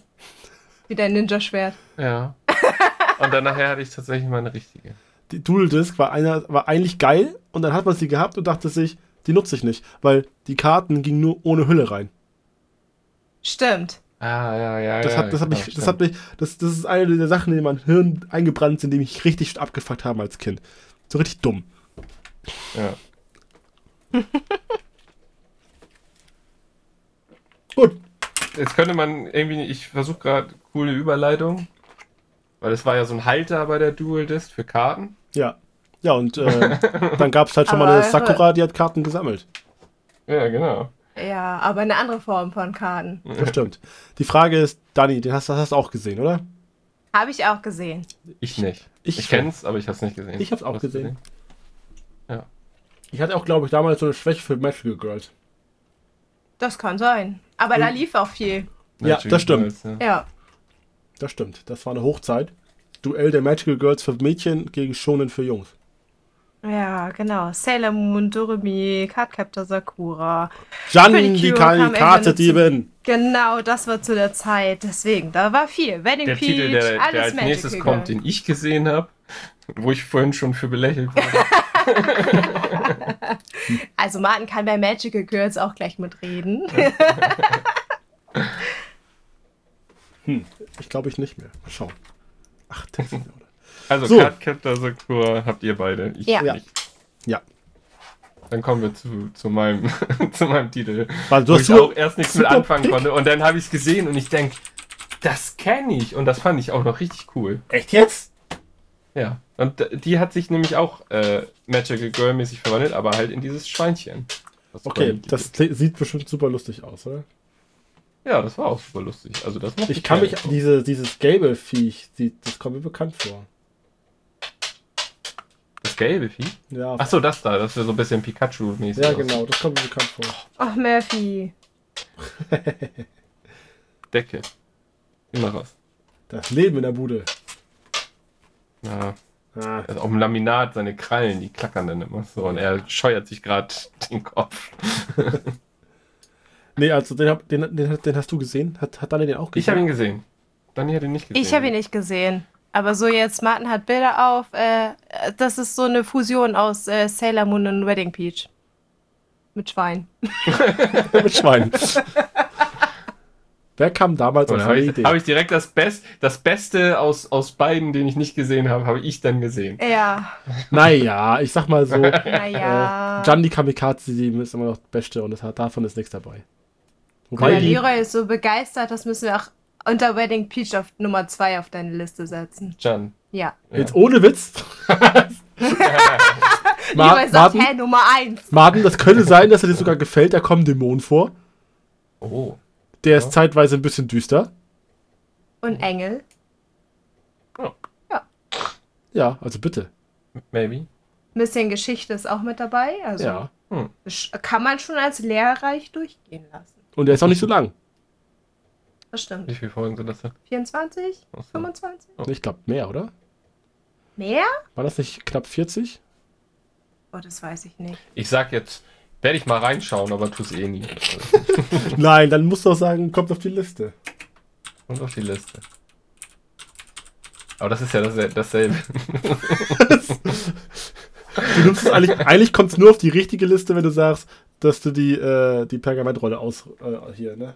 Wie dein Ninja-Schwert. Ja. Und dann nachher hatte ich tatsächlich mal eine richtige. Die Dual-Disc war, einer, war eigentlich geil. Und dann hat man sie gehabt und dachte sich, die nutze ich nicht. Weil die Karten gingen nur ohne Hülle rein. Stimmt. Ah, ja, ja, Das ja. hat, das hat genau, mich, das hat mich, das, das ist eine der Sachen, die in mein Hirn eingebrannt sind, die mich richtig abgefuckt haben als Kind. So richtig dumm. Ja. Gut. Jetzt könnte man irgendwie, ich versuche gerade coole Überleitung, weil es war ja so ein Halter bei der Dual Disc für Karten. Ja. Ja, und äh, dann gab es halt schon mal Aber- eine Sakura, die hat Karten gesammelt. Ja, genau. Ja, aber eine andere Form von Karten. Das stimmt. Die Frage ist, Dani, den hast, du- hast du auch gesehen, oder? Habe ich auch gesehen. Ich nicht. Ich Ich, kenn's, aber ich hab's nicht gesehen. Ich hab's auch du gesehen. Ich hatte auch, glaube ich, damals so eine Schwäche für Magical Girls. Das kann sein. Aber da lief auch viel. Ja, das stimmt. Girls, ja. Ja. Das stimmt. Das war eine Hochzeit. Duell der Magical Girls für Mädchen gegen Shonen für Jungs. Ja, genau. Sailor Moon, Doremi, Cardcaptor Sakura. Jan, die Cure kann kam die Karte irgendwann dieben. Genau, das war zu der Zeit. Deswegen, da war viel. Wedding Der Peach, Titel, der, der alles als Magical nächstes Girl. kommt, den ich gesehen habe, wo ich vorhin schon für belächelt wurde. Also Martin kann bei Magical Girls auch gleich mitreden. Ich glaube ich nicht mehr. Mal schauen. Ach, das oder? Also, So. so. Cardcaptor Sakura habt ihr beide. Ich Ja. nicht. Ja. Dann kommen wir zu, zu, meinem, zu meinem Titel. Weil du wo hast ich so, auch erst nichts mit anfangen Pick. konnte. Und dann habe ich es gesehen und ich denke, das kenne ich. Und das fand ich auch noch richtig cool. Echt jetzt? Ja. Und die hat sich nämlich auch äh, Magical Girl mäßig verwandelt, aber halt in dieses Schweinchen. Das Okay, das gibt. sieht bestimmt super lustig aus, oder? Ja, das war auch super lustig. Also das mochte Ich kann mich, diese, dieses gelbe Viech, die, das kommt mir bekannt vor. Das gelbe Vieh? Ja, Achso, das da. Das ist so ein bisschen Pikachu-mäßig. ja aus. genau, das kommt mir bekannt vor. Ach, Murphy. Decke. Immer was. Das Leben in der Bude. Ja. Ah, Also auf dem Laminat, seine Krallen, die klackern dann immer so. Und er scheuert sich gerade den Kopf. nee, also den, hab, den, den, den hast du gesehen? Hat, hat Dani den auch gesehen? Ich habe ihn gesehen. Dani hat ihn nicht gesehen. Ich habe ihn nicht gesehen. Aber so jetzt, Martin hat Bilder auf. Äh, das ist so eine Fusion aus äh, Sailor Moon und Wedding Peach. Mit Schwein. mit Schwein. Wer kam damals Und auf habe die ich, Idee? hab ich direkt das, Best, das Beste aus, aus beiden, den ich nicht gesehen habe, habe ich dann gesehen. Ja, Naja, ich sag mal so, naja. äh, Jan die Kamikaze Team ist immer noch das Beste und das hat, davon ist nichts dabei. ja, Wobei die, Leroy ist so begeistert, das müssen wir auch unter Wedding Peach auf Nummer 2 auf deine Liste setzen. Jan. Ja. jetzt ohne Witz. Ma Leroy sagt, Martin, hä, Nummer 1. Martin, das könnte sein, dass er dir sogar gefällt, da kommt Dämon vor. Oh. Der ist zeitweise ein bisschen düster. Und Engel. Ja, also bitte. Maybe. Ein bisschen Geschichte ist auch mit dabei. Also Ja. das kann man schon als lehrreich durchgehen lassen. Und der ist auch nicht so lang. Das stimmt. Wie viele Folgen sind das denn? 24? Ach so. 25? Ich glaube mehr, oder? Mehr? War das nicht knapp 40? Oh, das weiß ich nicht. Ich sag jetzt, werde ich mal reinschauen, aber tu's eh nie. Nein, dann musst du auch sagen, kommt auf die Liste. Und auf die Liste. Aber das ist ja das, dasselbe. Du nimmst es eigentlich, eigentlich kommt es nur auf die richtige Liste, wenn du sagst, dass du die, äh, die Pergamentrolle aus, äh, hier, ne?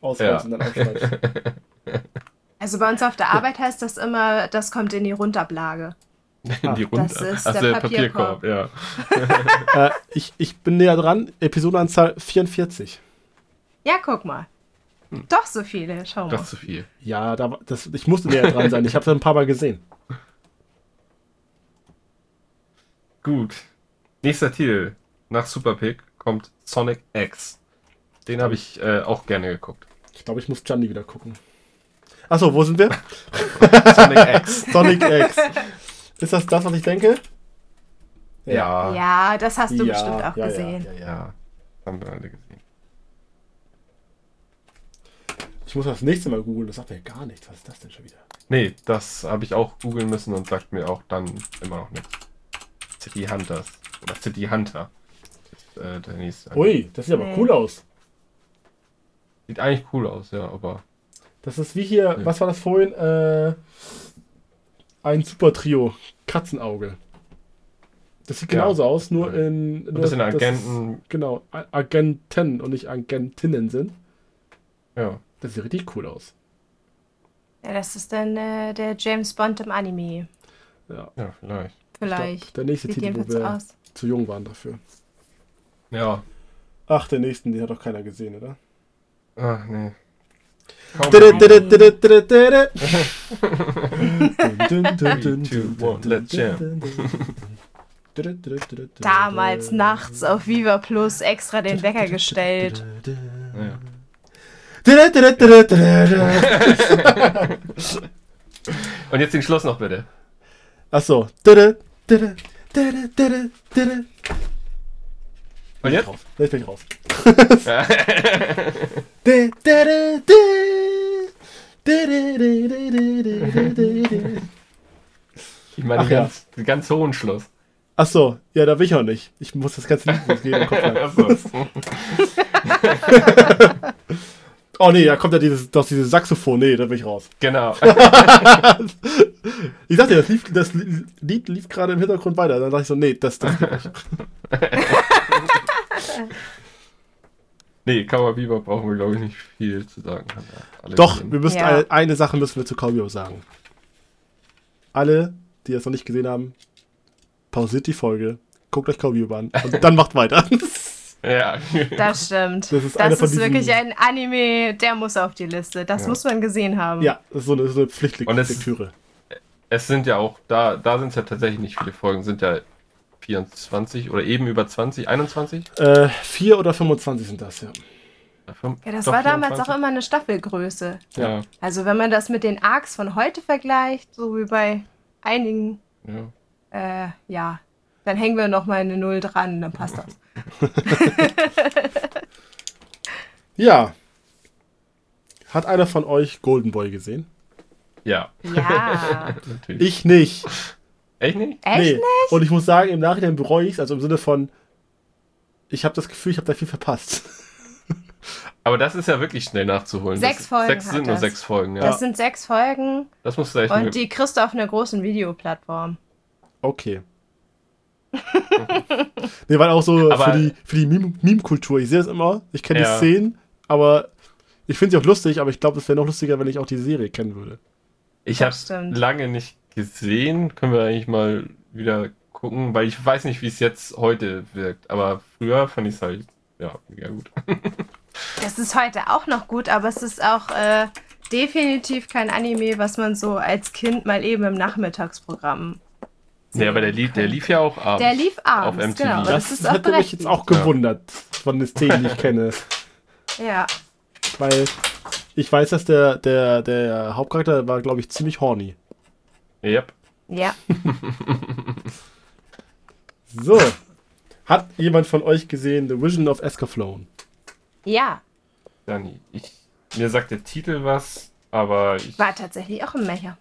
Ausrollst Ja. und dann aufschneidest. Also bei uns auf der Arbeit heißt das immer, das kommt in die Rundablage. In die. Runde. Das ist Ach, der Papierkorb. ja. äh, ich, ich bin näher dran. Episodenanzahl 44. Ja, guck mal. Doch so viele, schau mal. Ist zu viel. Ja, da, das, ich musste näher dran sein. Ich habe das ein paar Mal gesehen. Gut. Nächster Titel. Nach Super Pig kommt Sonic X. Den habe ich äh, auch gerne geguckt. Ich glaube, ich muss Gianni wieder gucken. Achso, wo sind wir? Sonic X. Sonic X. Ist das das, was ich denke? Ja. Ja, das hast du Ja, bestimmt auch ja, gesehen. Ja, ja, ja. Haben wir alle gesehen. Ich muss das nächste Mal googeln. Das sagt mir gar nichts. Was ist das denn schon wieder? Nee, das habe ich auch googeln müssen und sagt mir auch dann immer noch nichts. City Hunters. Oder City Hunter. Ist, äh, der nächste. Ui, das sieht aber cool aus. Sieht eigentlich cool aus, ja, aber. Das ist wie hier, Ja. was war das vorhin? Äh, ein Super Trio. Katzenauge. Das sieht Ja. genauso aus, nur Ja. in. Nur, dass es- Agenten. Genau, A- Agenten und nicht Agentinnen sind. Ja. Das sieht richtig cool aus. Ja, das ist dann äh, der James Bond im Anime. Ja. Ja, vielleicht. Vielleicht. Der nächste Sieht Titel, wo wir aus. zu jung waren dafür. Ja. Ach, der nächsten, den hat doch keiner gesehen, oder? Ach, nee. Damals nachts auf Viva Plus extra den Wecker gestellt. Ja. Und jetzt den Schluss noch bitte. Achso. Und jetzt? Jetzt bin ich raus. Ich meine, Ach den ja. ganz, den ganz hohen Schluss. Achso, ja, da will ich auch nicht. Ich muss das ganze Lied geben. im Kopf haben. Oh nee, da kommt ja dieses, doch dieses Saxophon. Nee, da bin ich raus. genau. Ich dachte, das, lief, das Lied lief gerade im Hintergrund weiter. Dann dachte ich so, nee, das, das geht nicht. Nee, Cowboy Bebop brauchen wir, glaube ich, nicht viel zu sagen. Alle Doch, gesehen. wir müssen Ja. eine, eine Sache müssen wir zu Cowboy sagen. Alle, die das noch nicht gesehen haben, pausiert die Folge, guckt euch Cowboy an und dann macht weiter. Ja. Das stimmt. Das ist von diesen- wirklich ein Anime, der muss auf die Liste. Das Ja. muss man gesehen haben. ja, das ist so eine, so eine Und es- Pflichtlektüre. Es sind ja auch, da, da sind es ja tatsächlich nicht viele Folgen, sind ja 24 oder eben über 20, 21? Äh, 4 oder 25 sind das, ja. Ja, das doch, war damals 24? auch immer eine Staffelgröße. Ja, Also wenn man das mit den Arcs von heute vergleicht, so wie bei einigen, ja. äh, ja, dann hängen wir noch mal eine Null dran, dann passt das. Ja. Hat einer von euch Golden Boy gesehen? Ja, Ja. natürlich. Ich nicht. Echt nicht? Echt nee. nicht? Und ich muss sagen, im Nachhinein bereue ich es, also im Sinne von, ich habe das Gefühl, ich habe da viel verpasst. Aber das ist ja wirklich schnell nachzuholen. Sechs das, Folgen Sechs hat sind nur das. sechs Folgen, ja. Das sind sechs Folgen Das musst du echt und die kriegst du auf einer großen Videoplattform. Okay. nee, weil auch so Aber- für die, für die Meme- Meme-Kultur, ich sehe es immer, ich kenne Ja. die Szenen, aber ich finde sie auch lustig, aber ich glaube, es wäre noch lustiger, wenn ich auch die Serie kennen würde. Ich Das habe lange nicht gesehen. Können wir eigentlich mal wieder gucken, weil ich weiß nicht, wie es jetzt heute wirkt. Aber früher fand ich es halt, ja, mega gut. Das ist heute auch noch gut, aber es ist auch äh, definitiv kein Anime, was man so als Kind mal eben im Nachmittagsprogramm. Nee, aber der, lief, der lief ja auch abends. Der lief abends, auf MTV. genau. Das, das hätte mich jetzt auch gewundert von den Szenen, die ich kenne. Ja. Weil ich weiß, dass der, der, der Hauptcharakter war, glaube ich, ziemlich horny. Yep. Ja. So. Hat jemand von euch gesehen The Vision of Escaflowne? Ja. Dani, ich, mir sagt der Titel was, aber ich, War tatsächlich auch im Mecher.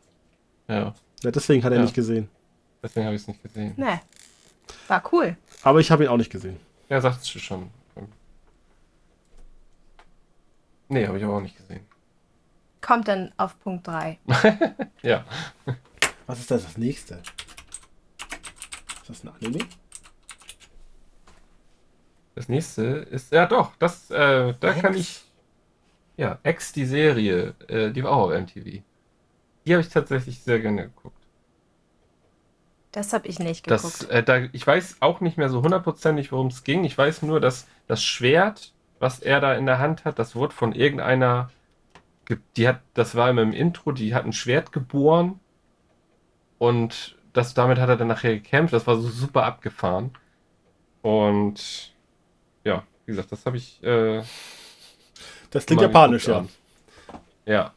ja, Ja, deswegen hat er Ja. nicht gesehen. deswegen habe ich es nicht gesehen. Ne. War cool. Aber ich habe ihn auch nicht gesehen. Ja, sagst du schon. Nee, habe ich aber auch nicht gesehen. Kommt dann auf Punkt 3. Ja. Was ist das, das nächste? Ist das ein Anime? Das nächste ist, ja doch, das, äh, da kann ich, ja, Ex, die Serie, äh, die war auch auf MTV. Die habe ich tatsächlich sehr gerne geguckt. Das habe ich nicht geguckt. Das, äh, da, ich weiß auch nicht mehr so hundertprozentig, worum es ging. Ich weiß nur, dass das Schwert, was er da in der Hand hat, das wurde von irgendeiner, ge- die hat, das war immer im Intro, die hat ein Schwert geboren und das, damit hat er dann nachher gekämpft. Das war so super abgefahren. Und ja, wie gesagt, das habe ich, äh, Das klingt japanisch, ja. ja,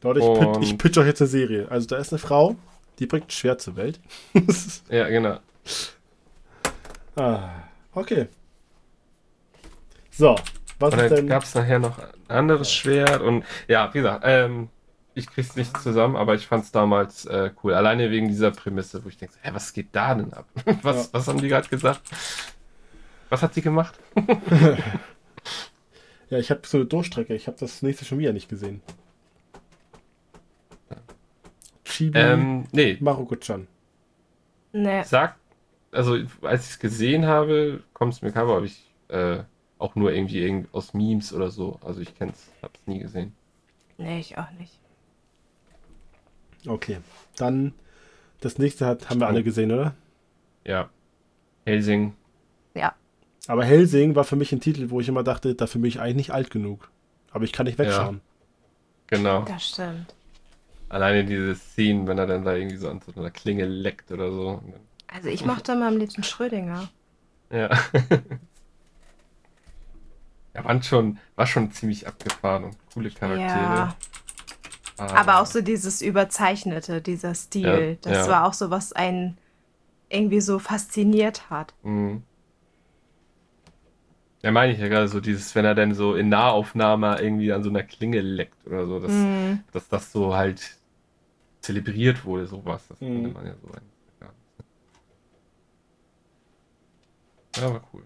Leute, ich, pitch, ich pitch euch jetzt eine Serie. Also da ist eine Frau, die bringt ein Schwert zur Welt. ja, genau. ah, okay. So, was Und ist dann denn... gab es nachher noch ein anderes Schwert und ja, wie gesagt, ähm, ich krieg's nicht zusammen, aber ich fand's damals äh, cool. Alleine wegen dieser Prämisse, wo ich denke, hä, was geht da denn ab? was, Ja. was haben die gerade gesagt? Was hat sie gemacht? Ja, ich habe so eine Durchstrecke. Ich habe das nächste schon wieder nicht gesehen. Chibi Ähm, nee, Maruko-chan. Nee. sag, also als ich es gesehen habe, kommt es mir vor, aber ich äh, auch nur irgendwie irgend aus Memes oder so. Also ich kenn's, hab's nie gesehen. Nee, ich auch nicht. Okay. Dann das nächste hat, haben wir alle gesehen, oder? Ja. Helsing, Ja. Aber Helsing war für mich ein Titel, wo ich immer dachte, dafür bin ich eigentlich nicht alt genug. Aber ich kann nicht wegschauen. genau. Das stimmt. Alleine diese Szenen, wenn er dann da irgendwie so an so einer Klinge leckt oder so. Also ich mochte mal am liebsten Schrödinger. Ja. ja, waren schon, war schon ziemlich abgefahren und coole Charaktere. Ja. Aber auch so dieses Überzeichnete, dieser Stil. Ja, das ja. war auch so, was einen irgendwie so fasziniert hat. Mhm. Ja, meine ich ja gerade so dieses, wenn er dann so in Nahaufnahme irgendwie an so einer Klinge leckt oder so, dass, Mhm. dass das so halt zelebriert wurde, sowas. Das Mhm. findet man ja so ein. Ja, ja war cool.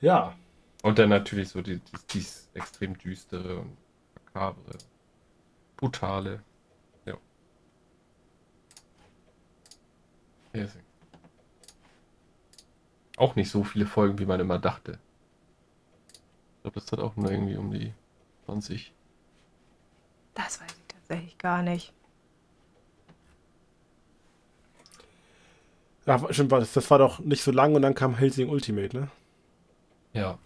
Ja. Und dann natürlich so die, dies, dies extrem düstere und makabre, brutale. Ja. Helsing. Auch nicht so viele Folgen, wie man immer dachte. Ich glaube, das hat auch nur irgendwie um die 20. Das weiß ich tatsächlich gar nicht. ja stimmt, war das, das war doch nicht so lang und dann kam Helsing Ultimate, ne? Ja.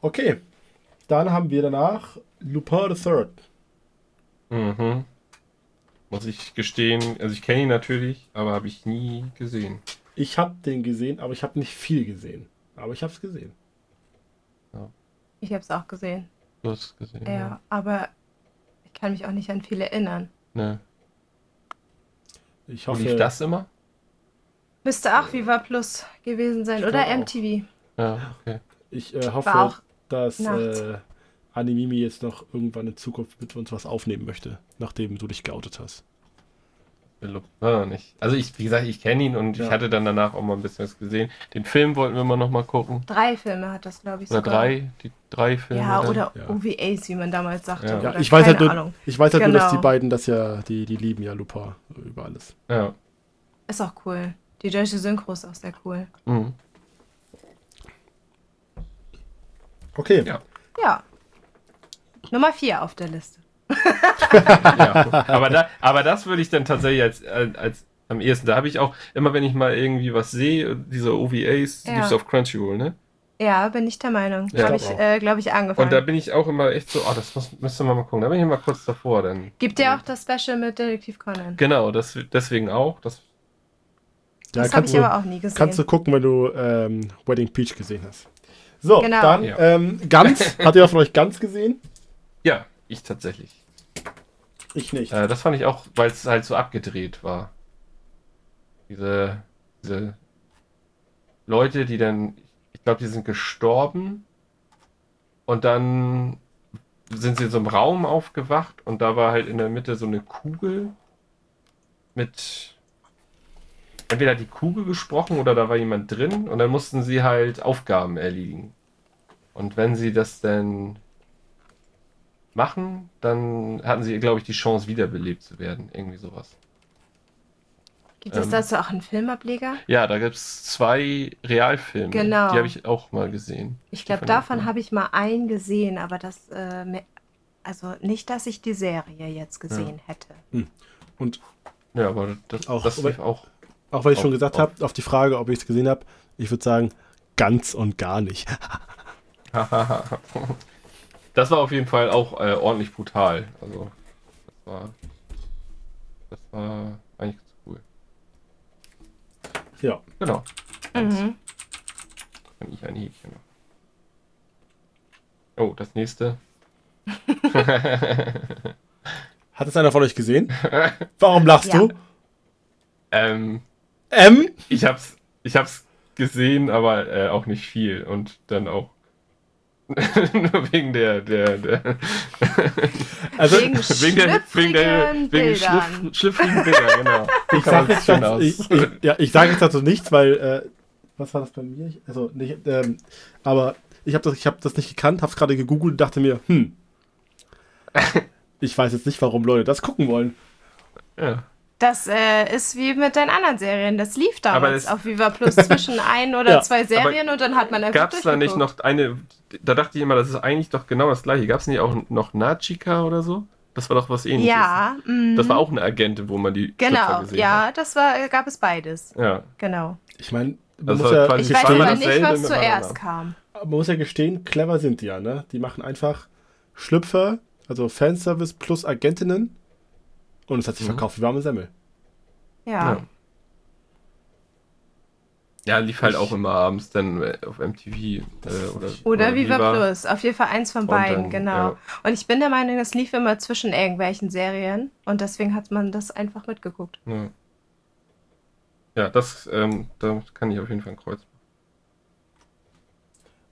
Okay. Dann haben wir danach Lupin III. Mhm. Muss ich gestehen, also ich kenne ihn natürlich, aber habe ich nie gesehen. Ich habe den gesehen, aber ich habe nicht viel gesehen. Aber ich habe es gesehen. Ich habe es auch gesehen. Du hast es gesehen. Ja, aber ich kann mich auch nicht an viel erinnern. Ne. Ich hoffe, lief das immer? Müsste auch Viva Plus gewesen sein Ich oder glaub auch. MTV. Ja, okay. ich äh, hoffe, War auch dass äh, Animimi jetzt noch irgendwann in Zukunft mit uns was aufnehmen möchte, nachdem du dich geoutet hast. Ah, nicht. Also ich, wie gesagt, ich kenne ihn und Ja. ich hatte dann danach auch mal ein bisschen was gesehen. Den Film wollten wir mal noch mal gucken. Drei Filme hat das, glaube ich, Oder sogar. drei, die drei Filme. Ja, oder Ja. OVAs, wie man damals sagte. Ja. Ja, oder ich weiß halt nur, Ahnung. ich weiß halt nur, dass die Genau. beiden das ja, die, die lieben ja Lupin über alles. Ja. Ist auch cool. Die deutsche Synchro ist auch sehr cool. Mhm. Okay. Ja. Ja. Nummer vier auf der Liste. ja. aber, da, aber das würde ich dann tatsächlich als, als, als am ehesten. Da habe ich auch, immer wenn ich mal irgendwie was sehe, diese OVAs, die Ja. gibt's auf Crunchyroll, ne? Ja, bin ich der Meinung. Ja. Habe Ich äh, glaube ich, angefangen. Und da bin ich auch immer echt so, oh, das muss, müsste man mal gucken. Da bin ich immer kurz davor. Dann. Gibt ja auch das Special mit Detektiv Conan. Genau, das, deswegen auch. Das, Ja, das habe kannst, ich du, aber auch nie gesehen. kannst du gucken, wenn du ähm, Wedding Peach gesehen hast. So, Genau. dann Ja. ähm, Ganz. Hat ihr von euch Ganz gesehen? ja, ich tatsächlich. Ich nicht. Äh, das fand ich auch, weil es halt so abgedreht war. Diese, diese Leute, die dann, ich glaube, die sind gestorben und dann sind sie in so einem Raum aufgewacht und da war halt in der Mitte so eine Kugel mit entweder hat die Kugel gesprochen oder da war jemand drin und dann mussten sie halt Aufgaben erledigen. Und wenn sie das dann machen, dann hatten sie, glaube ich, die Chance, wiederbelebt zu werden. Irgendwie sowas. Gibt es ähm, dazu auch einen Filmableger? Ja, da gibt es zwei Realfilme. Genau. Die habe ich auch mal gesehen. Ich glaube, davon habe ich mal einen gesehen, aber das, äh, Also nicht, dass ich die Serie jetzt gesehen hätte. Und Ja, aber das, Auch- das lief auch. Auch weil ich schon gesagt habe, auf die Frage, ob ich es gesehen habe, ich würde sagen, ganz und gar nicht. das war auf jeden Fall auch äh, ordentlich brutal. Also, das war. Das war eigentlich ganz cool. ja. Genau. Mhm. Kann ich ein Häkchen machen. Oh, das nächste. Hat es einer von euch gesehen? Warum lachst Ja. du? Ähm, M? ich hab's, ich hab's gesehen, aber äh, auch nicht viel. Und dann auch. Nur wegen der, der, der Also, Wegen wegen der, wegen der, wegen schlüpfrigen Bilder, genau. ich sage jetzt, dazu- ich, ich, ja, ich sag jetzt dazu nichts, weil, äh, was war das bei mir? Ich, also, nicht, ähm, aber ich habe das, ich hab das nicht gekannt, habe es gerade gegoogelt und dachte mir, hm, ich weiß jetzt nicht, warum Leute das gucken wollen. Ja. Das äh, ist wie mit deinen anderen Serien. Das lief damals das- auf Viva Plus zwischen ein oder Ja, zwei Serien und dann hat man einfach Gab es da nicht noch eine, da dachte ich immer, das ist eigentlich doch genau das gleiche. Gab es nicht auch noch Nachika oder so? Das war doch was ähnliches. Ja, mhm. Das war auch eine Agentin, wo man die Schlüpfer Genau, gesehen ja, das war, gab es beides. hat. Ja. Genau. Ich meine, man, Das muss ja, Ich Die weiß aber nicht, was zuerst kam. man muss ja gestehen, clever sind die ja, ne? Die machen einfach Schlüpfer, also Fanservice plus Agentinnen und es hat sich Mhm. verkauft wie warme Semmel. Ja. Ja. Ja, lief halt auch immer abends dann äh, auf MTV. Äh, oder Oder Viva. Plus, auf jeden Fall eins von beiden, dann, genau. ja. Und ich bin der Meinung, das lief immer zwischen irgendwelchen Serien und deswegen hat man das einfach mitgeguckt. Ja, ja das ähm, da kann ich auf jeden Fall ein Kreuz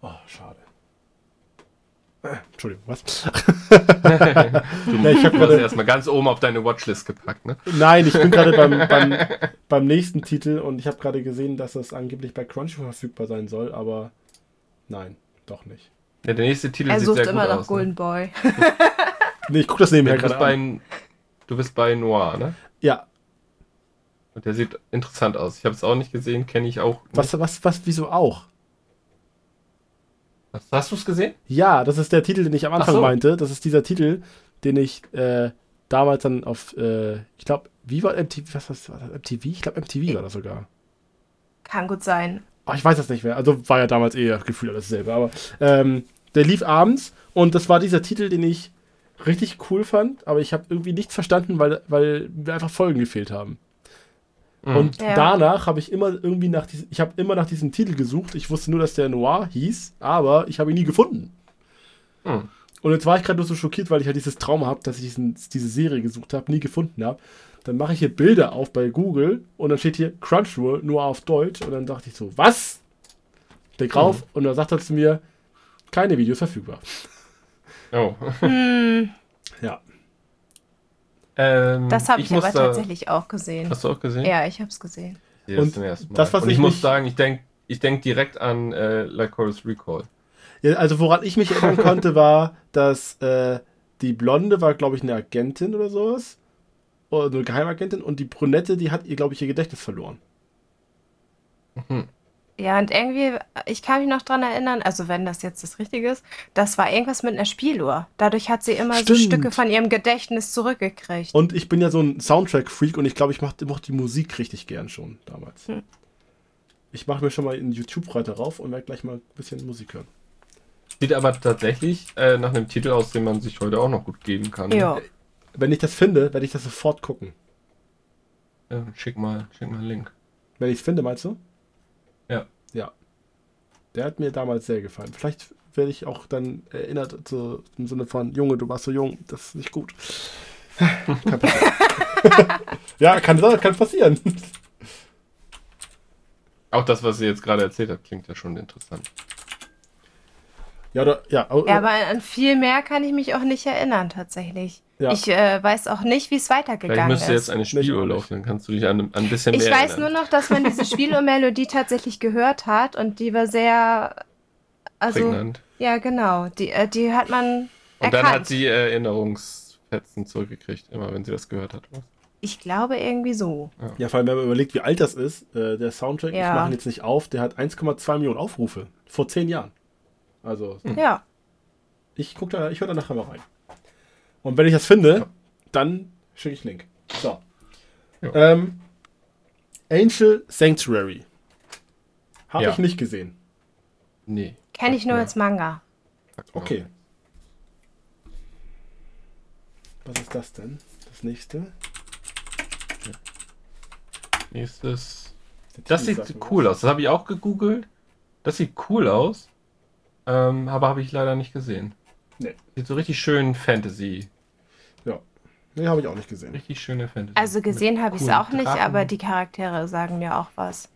Oh, schade. Entschuldigung, was? Du, Ja, ich hab du hast gerade- erstmal ganz oben auf deine Watchlist gepackt, ne? Nein, ich bin gerade beim, beim, beim nächsten Titel und ich habe gerade gesehen, dass das angeblich bei Crunchyroll verfügbar sein soll, aber nein, doch nicht. Ja, der nächste Titel Er sieht sucht sehr immer gut nach aus. Golden Ne? Boy. Nee, ich gucke das nebenher Du, bist gerade bei, an. du bist bei Noir, ne? Ja, Und der sieht interessant aus. Ich habe es auch nicht gesehen, kenne ich auch. nicht. was, was, was, wieso auch? Hast, hast du es gesehen? Ja, das ist der Titel, den ich am Anfang so. meinte. Das ist dieser Titel, den ich äh, damals dann auf, äh, ich glaube, wie war MTV, was was war das, MTV? Ich glaube, MTV war das sogar. Kann gut sein. Ah, ich weiß das nicht mehr. Also war ja damals eher Gefühl alles selber. Aber ähm, der lief abends und das war dieser Titel, den ich richtig cool fand, aber ich habe irgendwie nichts verstanden, weil, weil mir einfach Folgen gefehlt haben. Mhm. Und Ja. danach habe ich immer irgendwie nach diesem, ich habe immer nach diesem Titel gesucht. Ich wusste nur, dass der Noir hieß, aber ich habe ihn nie gefunden. Mhm. Und jetzt war ich gerade nur so schockiert, weil ich halt dieses Trauma habe, dass ich diesen, diese Serie gesucht habe, nie gefunden habe. Dann mache ich hier Bilder auf bei Google und dann steht hier Crunchyroll nur auf Deutsch und dann dachte ich so, was? Klick rauf und dann sagt er zu mir, keine Videos verfügbar. Oh. Hm, Ja. Ähm, das habe ich, muss aber tatsächlich auch gesehen. Hast du auch gesehen? Ja, ich habe es gesehen. Ich sehe das Und das, was Und ich, ich muss sagen, ich denke ich denk direkt an äh, Lycoris Recall. ja. Also woran ich mich erinnern konnte, war, dass äh, die Blonde war, glaube ich, eine Agentin oder sowas. Oder eine Geheimagentin und die Brünette, die hat ihr, glaube ich, ihr Gedächtnis verloren. Ja, und irgendwie, ich kann mich noch dran erinnern, also wenn das jetzt das Richtige ist, das war irgendwas mit einer Spieluhr. Dadurch hat sie immer so Stimmt. Stücke von ihrem Gedächtnis zurückgekriegt. Und ich bin ja so ein Soundtrack-Freak und ich glaube, ich mochte die Musik richtig gern schon damals. Hm. Ich mache mir schon mal in YouTube weiter rauf und werde gleich mal ein bisschen Musik hören. Sieht aber tatsächlich äh, nach einem Titel aus, den man sich heute auch noch gut geben kann. ja. Wenn ich das finde, werde ich das sofort gucken. Ja, schick mal, schick mal einen Link. Wenn ich es finde, meinst du? Ja. Ja. Der hat mir damals sehr gefallen. Vielleicht werde ich auch dann erinnert, so im Sinne von, Junge, du warst so jung, das ist nicht gut. kann passieren. ja, kann, kann passieren. Auch das, was sie jetzt gerade erzählt hat, klingt ja schon interessant. Ja, oder, ja, Ja, aber an viel mehr kann ich mich auch nicht erinnern, tatsächlich. Ja. Ich äh, weiß auch nicht, wie es Vielleicht weitergegangen müsste ist. jetzt eine Ich Spieluhr laufen, dann kannst du dich an, an ein bisschen Ich mehr weiß nur erinnern. noch, dass man diese Spielmelodie tatsächlich gehört hat und die war sehr. Also, Prägnant. ja, genau. Die, äh, die hat man Und erkannt. dann hat sie Erinnerungsfetzen zurückgekriegt, immer wenn sie das gehört hat. ich glaube irgendwie so. Ja, vor allem, wenn man überlegt, wie alt das ist, äh, der Soundtrack, ich Ja. mache ihn jetzt nicht auf, der hat 1,2 Millionen Aufrufe. Vor zehn Jahren. Also, Hm. Ja. ich guck da, ich höre da nachher mal rein. Und wenn ich das finde, Ja. dann schicke ich Link. So. Ja. Ähm, Angel Sanctuary. Habe Ja. ich nicht gesehen. Nee. Kenne ich nur Ja. als Manga. Okay. Was ist das denn? Das nächste? Nächstes. Das sieht cool aus. Das habe ich auch gegoogelt. Das sieht cool aus. Ähm, aber habe ich leider nicht gesehen. Nee. Sieht so richtig schön Fantasy. Nee, habe ich auch nicht gesehen. Richtig schöne Fantasy. Also gesehen habe ich es auch nicht, Drachen. aber die Charaktere sagen mir auch was.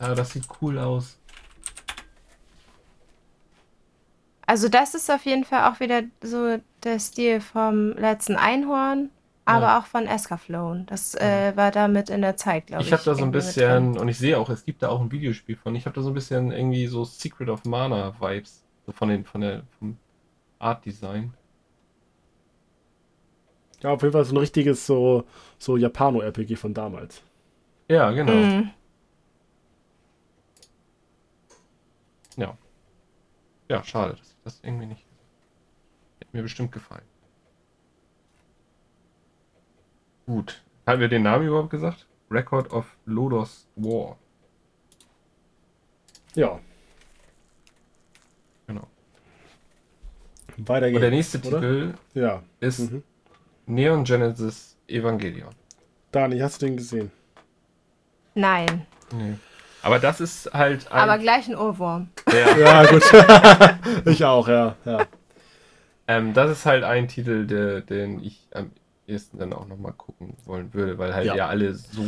Ja, das sieht cool aus. Also das ist auf jeden Fall auch wieder so der Stil vom letzten Einhorn, aber Ja. auch von Escaflowne. Das äh, war damit in der Zeit, glaube ich. Ich habe da so ein bisschen, und ich sehe auch, es gibt da auch ein Videospiel von, ich habe da so ein bisschen irgendwie so Secret of Mana Vibes. So von den, von der, vom Art Design. Ja, auf jeden Fall so ein richtiges so, so Japano-RPG von damals. Ja, genau. Mhm. Ja. Ja, schade, dass ich das irgendwie nicht. Hätte mir bestimmt gefallen. Gut. Haben wir den Namen überhaupt gesagt? Record of Lodos War. Ja, Genau. Weiter geht's. Und der nächste oder? Titel Ja. ist Mhm. Neon Genesis Evangelion. Dani, hast du den gesehen? Nein, Nee. Aber das ist halt ein. aber gleich ein Ohrwurm. ja, Ja, gut. ich auch, ja. ja. ähm, das ist halt ein Titel, der, den ich am ehesten dann auch nochmal gucken wollen würde, weil halt Ja. ja, alle so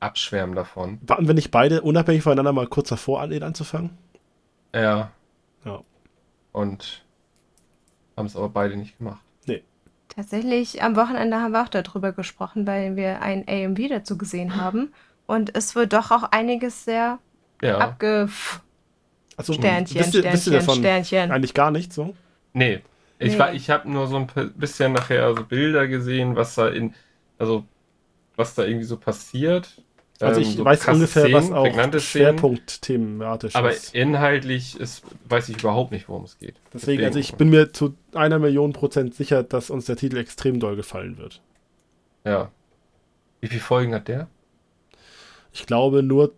abschwärmen davon. Warten wir nicht beide unabhängig voneinander mal kurz davor an, den anzufangen? Ja. Ja. Und haben es aber beide nicht gemacht. Tatsächlich, am Wochenende haben wir auch darüber gesprochen, weil wir ein AMV dazu gesehen haben. Und es wird doch auch einiges sehr Ja. abge... Also, Sternchen, wisst ihr, wisst ihr Sternchen, davon Sternchen. eigentlich gar nichts so? Nee. Ich, Nee. war- ich habe nur so ein bisschen nachher so Bilder gesehen, was da in, also was da irgendwie so passiert. Also Ähm, ich so weiß ungefähr, was Szenen, auch prägnante Szenen. Schwerpunkt thematisch Aber ist. inhaltlich ist, weiß ich überhaupt nicht, worum es geht. Deswegen, also ich bin mir zu einer Million Prozent sicher, dass uns der Titel extrem doll gefallen wird. Ja. Wie viele Folgen hat der? Ich glaube nur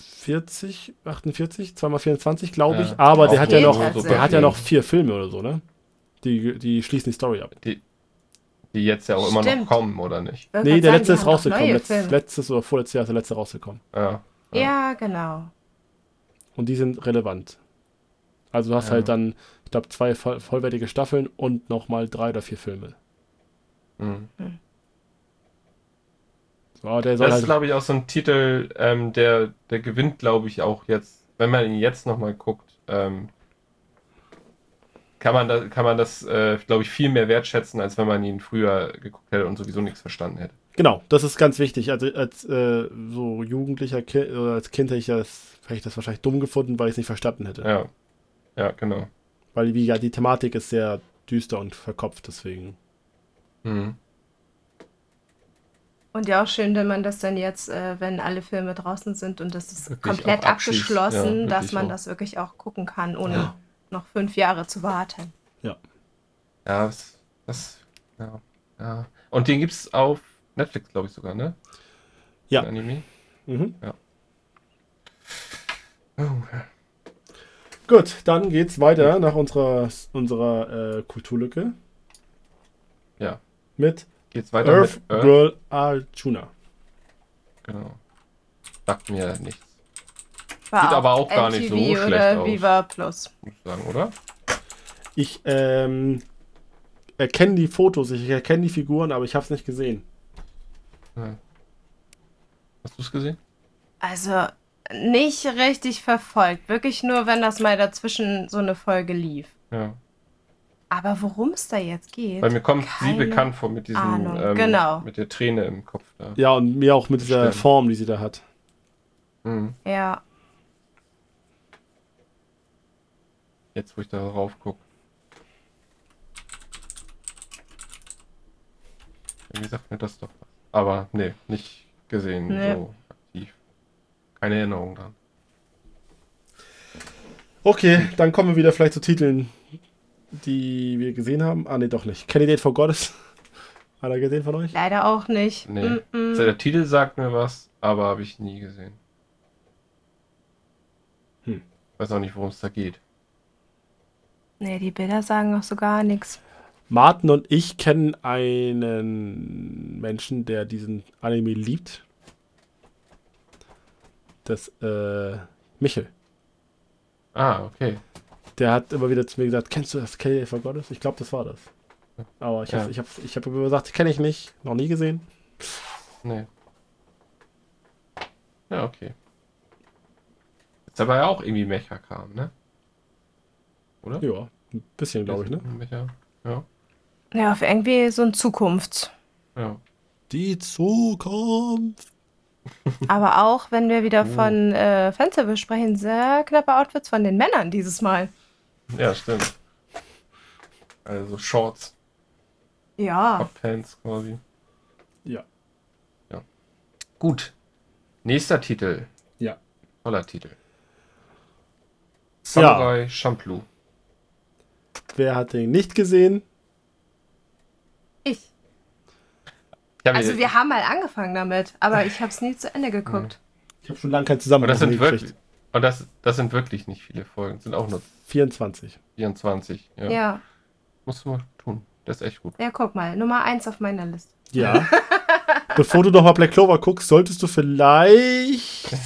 40, 48, zweimal 24, glaube Ja. ich. Aber der hat ja noch, der hat ja noch vier Filme oder so, ne? Die, die schließen die Story ab. Die, die jetzt ja auch immer noch Stimmt. kommen, oder nicht? Nee, der sagen, letzte ist rausgekommen. Letz, letztes oder vorletztes Jahr ist der letzte rausgekommen. Ja. Ja, genau. Und die sind relevant. Also du hast Ja. halt dann, ich glaube, zwei voll, vollwertige Staffeln und nochmal drei oder vier Filme. Mhm. So, der soll Das ist, halt, glaube ich, auch so ein Titel, ähm, der, der gewinnt, glaube ich, auch jetzt, wenn man ihn jetzt nochmal guckt, ähm, kann man, da, kann man das, äh, glaube ich, viel mehr wertschätzen, als wenn man ihn früher geguckt hätte und sowieso nichts verstanden hätte. genau, das ist ganz wichtig. Also als äh, so jugendlicher Kind oder als Kind hätte ich das, hätte ich das wahrscheinlich dumm gefunden, weil ich es nicht verstanden hätte. Ja. Ja, genau. Weil wie ja die Thematik ist sehr düster und verkopft, deswegen. Mhm. Und ja auch schön, wenn man das dann jetzt, äh, wenn alle Filme draußen sind und das ist Wirklich komplett abschließt. abgeschlossen, Ja, dass man auch. das wirklich auch gucken kann, ohne Ja. Noch fünf Jahre zu warten. Ja, das, das, ja, ja. Und den gibt's auf Netflix, glaube ich sogar, ne? Ja. Den Anime. Mhm. Oh, Gut, dann geht's weiter nach unserer, unserer äh, Kulturlücke ja. mit Geht's weiter Earth mit Earth? Girl Arjuna. Genau. Sagt mir nichts, War Sieht aber auch gar nicht so schlecht oder aus. Viva Plus. muss ich sagen, oder? Ich ähm, erkenne die Fotos, ich erkenne die Figuren, aber ich habe es nicht gesehen. Ja. Hast du es gesehen? Also nicht richtig verfolgt. Wirklich nur, wenn das mal dazwischen so eine Folge lief. Ja. Aber worum es da jetzt geht. Weil mir kommt sie bekannt vor mit diesem, Ahnung. ähm, Genau. mit der Träne im Kopf da. Ja, und mir auch mit dieser Stimmt. Form, die sie da hat. Mhm. Ja. Jetzt, wo ich da drauf gucke. Irgendwie sagt mir das doch was. Aber nee, nicht gesehen Nee. so aktiv. Keine Erinnerung dran. Okay, dann kommen wir wieder vielleicht zu Titeln, die wir gesehen haben. Ah, nee, doch nicht. Candidate for Goddess. Hat er gesehen von euch? Leider auch nicht. Nee. Mm -mm. Also der Titel sagt mir was, aber habe ich nie gesehen. Hm. Weiß auch nicht, worum es da geht. Nee, die Bilder sagen auch so gar nichts. Martin und ich kennen einen Menschen, der diesen Anime liebt. Das, äh, Michel. Ah, okay. Der hat immer wieder zu mir gesagt, kennst du das Candidate for Goddess? Ich glaube, das war das. Aber ich habe Ja. ich hab, ich hab immer gesagt, kenne ich nicht, noch nie gesehen. Nee. Ja, okay. Jetzt aber ja auch irgendwie Mecha kam, ne? Oder? Ja, ein bisschen, glaube ich, ne? Ja. Ja, auf irgendwie so ein Zukunfts. Ja. Die Zukunft. Aber auch, wenn wir wieder Oh. von äh, Fanservice sprechen, sehr knappe Outfits von den Männern dieses Mal. Ja, stimmt. Also Shorts, Ja. Hotpants quasi. Ja. Gut. Nächster Titel. Ja. Toller Titel. Samurai Champloo. Wer hat den nicht gesehen? Ich. Also wir haben mal angefangen damit, aber ich habe es nie zu Ende geguckt. Ich habe schon lange kein Und Zusammenhang das sind wirklich, und das, das sind wirklich nicht viele Folgen. Das sind auch nur 24. 24. Ja. Ja. Musst du mal tun. Das ist echt gut. ja. guck mal. Nummer eins auf meiner Liste. Ja. Bevor du nochmal Black Clover guckst, solltest du vielleicht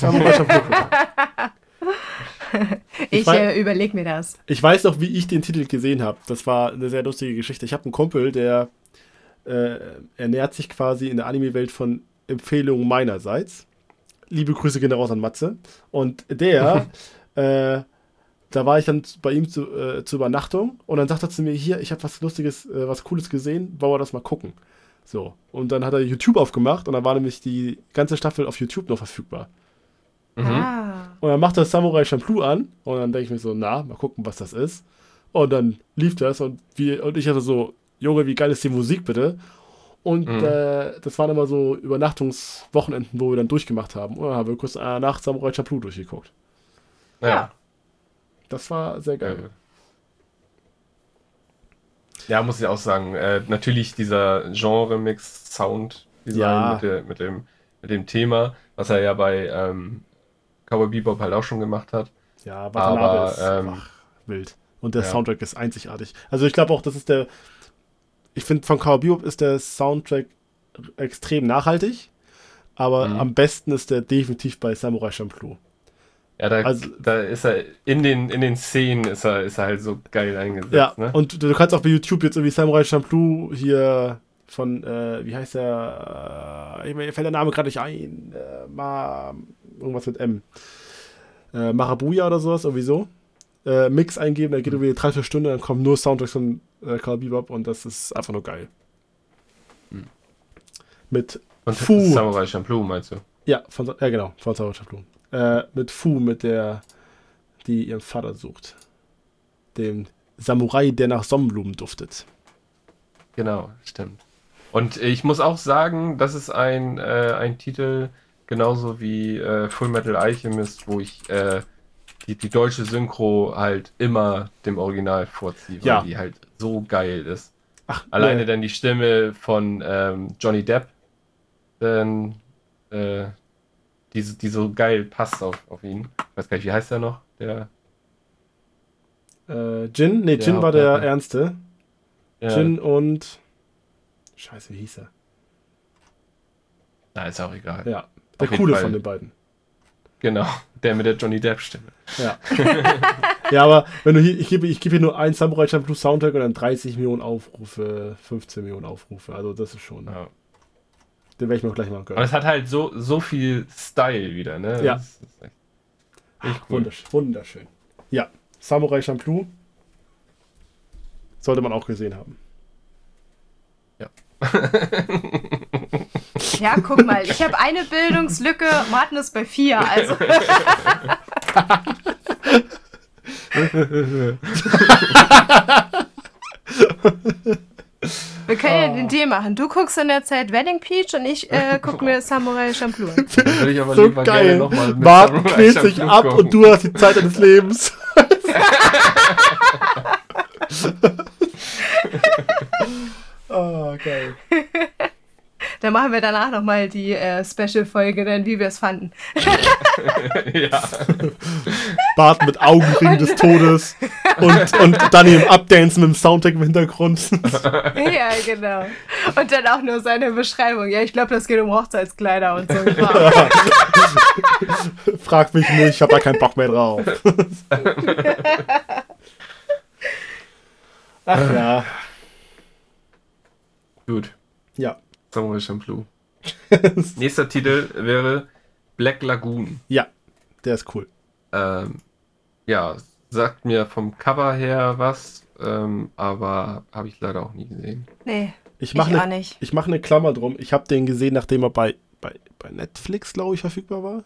Ich, wei- äh, überleg mir das. Ich weiß noch, wie ich den Titel gesehen habe. Das war eine sehr lustige Geschichte. Ich habe einen Kumpel, der äh, ernährt sich quasi in der Anime-Welt von Empfehlungen meinerseits. Liebe Grüße gehen raus an Matze. Und der, äh, da war ich dann bei ihm zu, äh, zur Übernachtung und dann sagt er zu mir, hier, ich habe was Lustiges, äh, was Cooles gesehen, wollen wir das mal gucken. So, und dann hat er YouTube aufgemacht und dann war nämlich die ganze Staffel auf YouTube noch verfügbar. Mhm. Ah. Und dann macht das Samurai Champloo an und dann denke ich mir so, na, mal gucken, was das ist. Und dann lief das und, wie, und ich hatte so, Junge, wie geil ist die Musik bitte? Und Mhm. äh, das waren immer so Übernachtungswochenenden, wo wir dann durchgemacht haben. Und dann haben wir kurz äh, nach Samurai Champloo durchgeguckt. Ja. Ja. Das war sehr geil. Geil. Ja, muss ich auch sagen. Äh, natürlich dieser Genre-Mix-Sound Design Ja. mit, mit, dem, mit dem Thema, was er ja bei ähm, Cowboy Bebop halt auch schon gemacht hat. Ja, Watanabe ist ähm, einfach wild. Und der ja. Soundtrack ist einzigartig. Also ich glaube auch, das ist der. Ich finde, von Cowboy Bebop ist der Soundtrack extrem nachhaltig. Aber Mhm. am besten ist der definitiv bei Samurai Champloo. Ja, da, Also- da ist er in den, in den Szenen ist er, ist er halt so geil eingesetzt. Ja, ne? und du, du kannst auch bei YouTube jetzt irgendwie Samurai Champloo hier von, äh, wie heißt der? Äh, mir fällt der Name gerade nicht ein. Äh, Ma, irgendwas mit M. Äh, Marabuja oder sowas, irgendwie so. Äh, Mix eingeben, da geht irgendwie eine Dreiviertelstunde, dann kommen nur Soundtracks von äh, Cowboy Bebop und das ist einfach nur geil. Hm. Mit und Fu. Samurai Champloo meinst du? Ja, von, ja genau, von Samurai Champloo. Äh, mit Fu, mit der, die ihren Vater sucht. Dem Samurai, der nach Sonnenblumen duftet. Genau, stimmt. Und ich muss auch sagen, das ist ein, äh, ein Titel, genauso wie äh, Full Metal Alchemist, wo ich äh, die, die deutsche Synchro halt immer dem Original vorziehe, weil Ja. die halt so geil ist. Ach, Alleine äh, dann die Stimme von ähm, Johnny Depp, denn, äh, die, die so geil passt auf, auf ihn. Ich weiß gar nicht, wie heißt der noch? Der, Äh, Jin? Nee, Jin war der. Ernste. ja, Jin und. Scheiße, wie hieß er? na, ist auch egal. Ja, der Auf coole von den beiden. Genau, der mit der Johnny Depp-Stimme. Ja. ja, aber wenn du hier, ich gebe ich gebe hier nur ein Samurai Champloo Soundtrack und dann 30 Millionen Aufrufe, 15 Millionen Aufrufe. Also das ist schon. Ja. Den werde ich mir auch gleich mal Aber gönnen. es hat halt so, so viel Style wieder, ne? Ja. Das ist echt, echt cool. Wunderschön, wunderschön. Ja, Samurai Champloo sollte man auch gesehen haben. Ja, guck mal, ich habe eine Bildungslücke, Martin ist bei vier, also. Wir können ja den Deal machen. Du guckst in der Zeit Wedding Peach und ich äh, guck mir Samurai Champloo an. Dann würde ich aber So lieber gerne geil. noch mal mit Martin quält sich ab gucken. und du hast die Zeit deines Lebens. oh, geil. Dann machen wir danach nochmal die äh, Special-Folge, dann wie wir es fanden. ja. Bart mit Augenring des Todes und, und Danny im Updancen mit dem Soundtrack im Hintergrund. ja, genau. Und dann auch nur seine Beschreibung. Ja, ich glaube, das geht um Hochzeitskleider und so. Frag mich nicht, ich habe da keinen Bock mehr drauf. Ach ja. Gut. Ja. Samurai Champloo. Nächster Titel wäre Black Lagoon. Ja, der ist cool. Ähm, ja, sagt mir vom Cover her was, ähm, aber habe ich leider auch nie gesehen. Nee. Ich mache eine mach ne Klammer drum. Ich habe den gesehen, nachdem er bei, bei, bei Netflix, glaube ich, verfügbar war.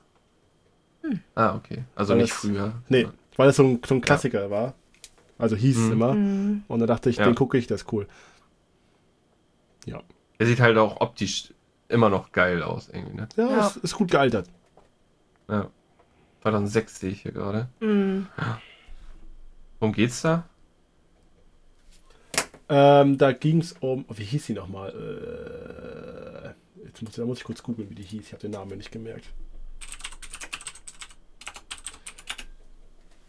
Hm. Ah, okay. Also weil nicht das, früher. Nee, weil es so ein, so ein Klassiker ja. war. Also hieß mhm. es immer. Mhm. Und da dachte ich, ja. den gucke ich, der ist cool. Ja. Er sieht halt auch optisch immer noch geil aus, irgendwie, ne? Ja, ja. Ist, ist, gut gealtert. Ja. 2006 sehe ich hier gerade. Mhm. Worum geht's da? Ähm, da ging es um. Oh, wie hieß sie nochmal? Äh, jetzt muss, da muss ich kurz googeln, wie die hieß. Ich habe den Namen nicht gemerkt.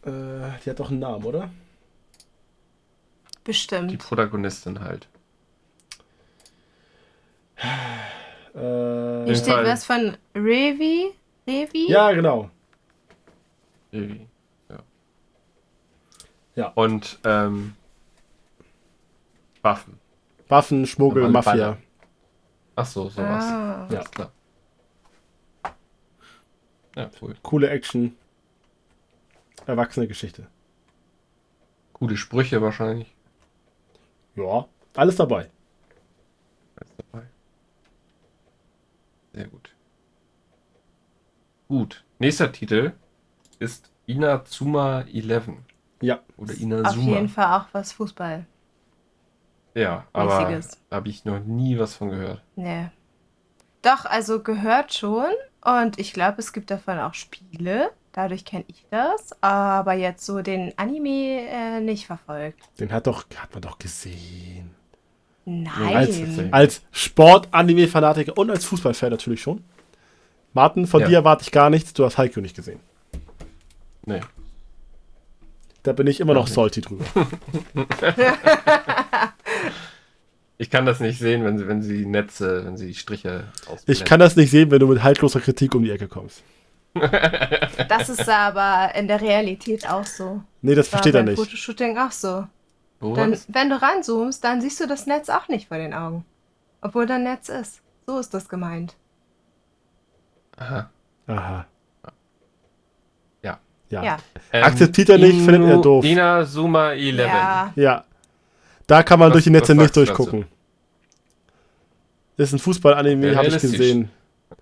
Äh, die hat doch einen Namen, oder? Bestimmt. Die Protagonistin halt. Hier steht Fall. was von Revi. Revi? Ja, genau. Revi. Ja. ja. Und ähm, Waffen. Waffen, Schmuggel, Mafia. Baller. Ach so, sowas. Ah. Ja, klar. Ja, cool. Coole Action. Erwachsene Geschichte. Coole Sprüche wahrscheinlich. Ja, alles dabei. Alles dabei. Sehr gut. Gut. Nächster Titel ist Inazuma 11. Ja. Oder Inazuma. Auf jeden Fall auch was Fußball. Ja, aber habe ich noch nie was von gehört. Nee. Doch, also gehört schon. Und ich glaube, es gibt davon auch Spiele. Dadurch kenne ich das. Aber jetzt so den Anime äh, nicht verfolgt. Den hat, doch, hat man doch gesehen. Nein. Als, als Sport-Anime-Fanatiker und als Fußballfan natürlich schon. Martin, von ja. dir erwarte ich gar nichts. Du hast Haiku nicht gesehen. Nee. Da bin ich immer noch salty drüber. ich kann das nicht sehen, wenn sie, wenn sie Netze, wenn sie Striche ausblenden. Ich kann das nicht sehen, wenn du mit haltloser Kritik um die Ecke kommst. Das ist aber in der Realität auch so. Nee, das, das versteht er nicht. Fotoshooting auch so. Dann, wenn du ranzoomst, dann siehst du das Netz auch nicht vor den Augen. Obwohl da ein Netz ist. So ist das gemeint. Aha. Aha. Ja. Ja. ja. Ähm, Akzeptiert er nicht, findet er doof. Dina Suma 11. Ja. ja. Da kann man was, durch die Netze nicht durchgucken. Das ist ein Fußball-Anime, habe ich gesehen.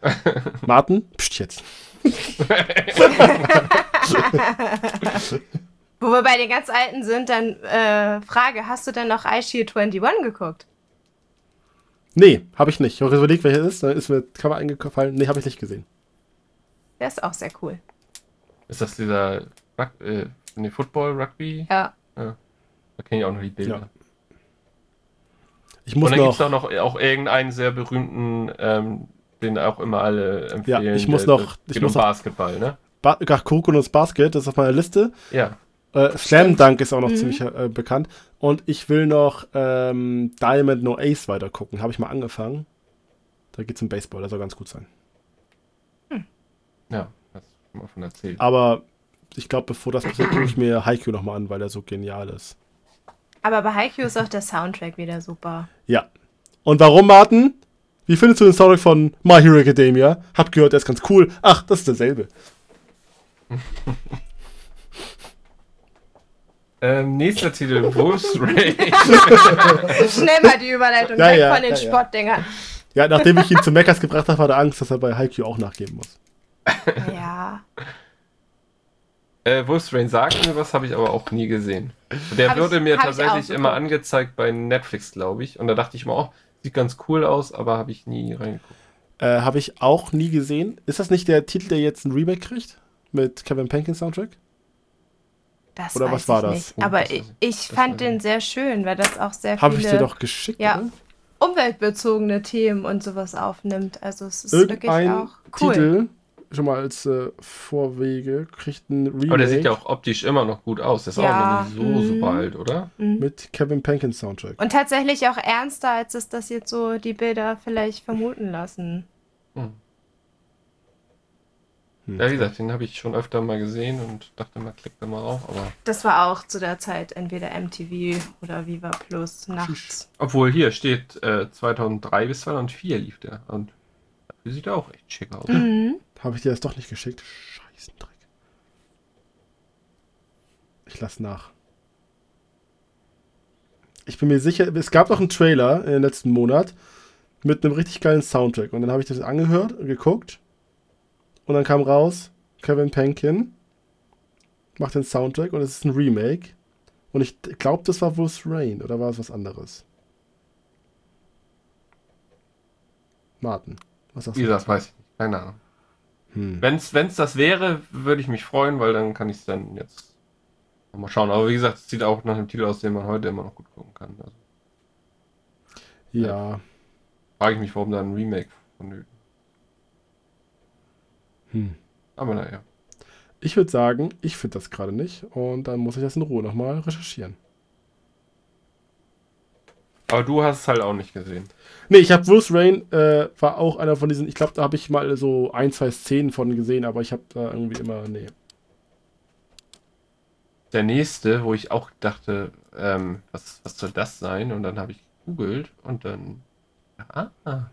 Martin? Psst jetzt. Wo wir bei den ganz alten sind, dann äh, Frage, hast du denn noch iShield 21 geguckt? Nee, habe ich nicht. Ich habe überlegt, welcher ist. Dann ist mir Cover eingefallen. Nee, habe ich nicht gesehen. Der ist auch sehr cool. Ist das dieser Rug äh, nee, Football, Rugby? Ja. ja. Da kenne ich auch noch die Bilder. Ja. Ich muss Und dann noch... gibt es auch noch auch irgendeinen sehr berühmten, ähm, den auch immer alle empfehlen. Ja, ich muss noch... Ich muss um Basketball, ne? Ba Ach, Kurokonos Basket, das ist auf meiner Liste. Ja. Äh, Slam Dunk ist auch noch mhm. ziemlich äh, bekannt. Und ich will noch ähm, Diamond No Ace weiter gucken. Habe ich mal angefangen. Da geht es um Baseball, das soll ganz gut sein. Hm. Ja, hast du mal von erzählt. Aber ich glaube, bevor das passiert, gucke ich mir Haikyuu nochmal an, weil er so genial ist. Aber bei Haikyuu ist auch der Soundtrack wieder super. Ja. Und warum, Martin? Wie findest du den Soundtrack von My Hero Academia? Hab gehört, der ist ganz cool. Ach, das ist derselbe. Ähm, nächster Titel, Wolf's Rage. Schnell mal die Überleitung ja, weg ja, von den ja, Sportdingern. Ja, nachdem ich ihn zu Meckers gebracht habe, hat er Angst, dass er bei Haikyuu auch nachgeben muss. Ja. Äh, Wolf's Rain sagt mir was, habe ich aber auch nie gesehen. Der hab wurde ich, mir tatsächlich immer angezeigt bei Netflix, glaube ich. Und da dachte ich mir auch, sieht ganz cool aus, aber habe ich nie reingeguckt. Äh, habe ich auch nie gesehen. Ist das nicht der Titel, der jetzt ein Remake kriegt? Mit Kevin Penkin Soundtrack? Das Oder weiß was war ich das? Nicht. Oh, Aber das ich, ich- das fand den sehr schön, weil das auch sehr Habe ich dir viele doch geschickt, Ja. oder? umweltbezogene Themen und sowas aufnimmt. Also es ist wirklich Irgendein auch cool. Titel, schon mal als äh, Vorwege, kriegt ein Remake Aber der sieht ja auch optisch immer noch gut aus. Der ist Ja, auch noch nicht so mhm. super alt, oder? Mhm. mit Kevin Pankins Soundtrack. Und tatsächlich auch ernster, als es das jetzt so die Bilder vielleicht vermuten lassen. Hm. Hm. Ja, wie gesagt, den habe ich schon öfter mal gesehen und dachte mal, klick da mal rauf. Aber Das war auch zu der Zeit entweder MTV oder Viva Plus nachts. obwohl hier steht äh, 2003 bis 2004 lief der und dafür sieht er auch echt schick aus. Mhm. Habe ich dir das doch nicht geschickt? Scheißendreck. Ich lass nach. Ich bin mir sicher, es gab doch einen Trailer im letzten Monat mit einem richtig geilen Soundtrack. Und dann habe ich das angehört und geguckt. Und dann kam raus, Kevin Pankin macht den Soundtrack und es ist ein Remake. Und ich glaube, das war Bruce Rain oder war es was anderes? Martin, was sagst Wie du? gesagt, weiß ich nicht. Keine Ahnung. Hm. Wenn es das wäre, würde ich mich freuen, weil dann kann ich es dann jetzt mal schauen. Aber wie gesagt, es sieht auch nach einem Titel aus, den man heute immer noch gut gucken kann. Also Ja. frage ich mich, warum da ein Remake vonnöten. Hm. Aber naja. Ich würde sagen, ich finde das gerade nicht und dann muss ich das in Ruhe nochmal recherchieren. Aber du hast es halt auch nicht gesehen. Nee, ich habe Bruce Rain, äh, war auch einer von diesen, ich glaube, da habe ich mal so ein, zwei Szenen von gesehen, aber ich habe da irgendwie immer, nee. Der nächste, wo ich auch dachte, ähm, was, was soll das sein? Und dann habe ich gegoogelt und dann. Ah.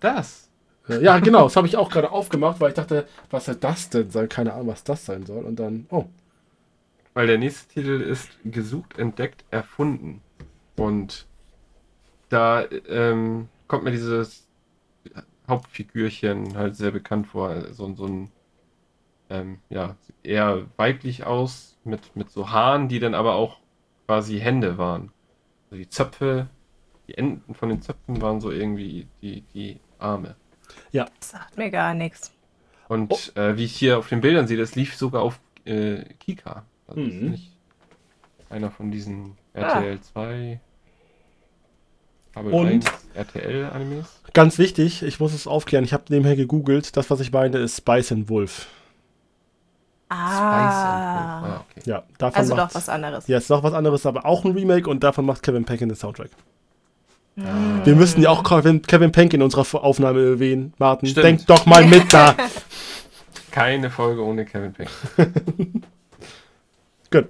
Das. Äh, ja, genau, das habe ich auch gerade aufgemacht, weil ich dachte, was soll das denn sein? Keine Ahnung, was das sein soll. Und dann, oh, Weil der nächste Titel ist Gesucht, entdeckt, erfunden. Und da ähm, kommt mir dieses Hauptfigürchen halt sehr bekannt vor. So, so ein, ähm, ja, eher weiblich aus, mit, mit so Haaren, die dann aber auch quasi Hände waren. Also die Zöpfe, die Enden von den Zöpfen waren so irgendwie die, die Arme. Ja. Sagt mir gar nichts. Und äh, wie ich hier auf den Bildern sehe, das lief sogar auf äh, Kika. Also das ist Mhm. nicht einer von diesen Ah. RTL 2, Kabel Und- 1, RTL Animes. Ganz wichtig, ich muss es aufklären, ich habe nebenher gegoogelt, das, was ich meine, ist Spice and Wolf. Ah. Ah, okay. Ja, davon Also macht, doch was anderes. Ja, ist noch was anderes, aber auch ein Remake und davon macht Kevin Pankin den Soundtrack. Mhm. Wir müssen ja auch Kevin, Kevin Pankin in unserer Aufnahme erwähnen, Martin. Stimmt. Denk doch mal mit da. Keine Folge ohne Kevin Peck. Gut.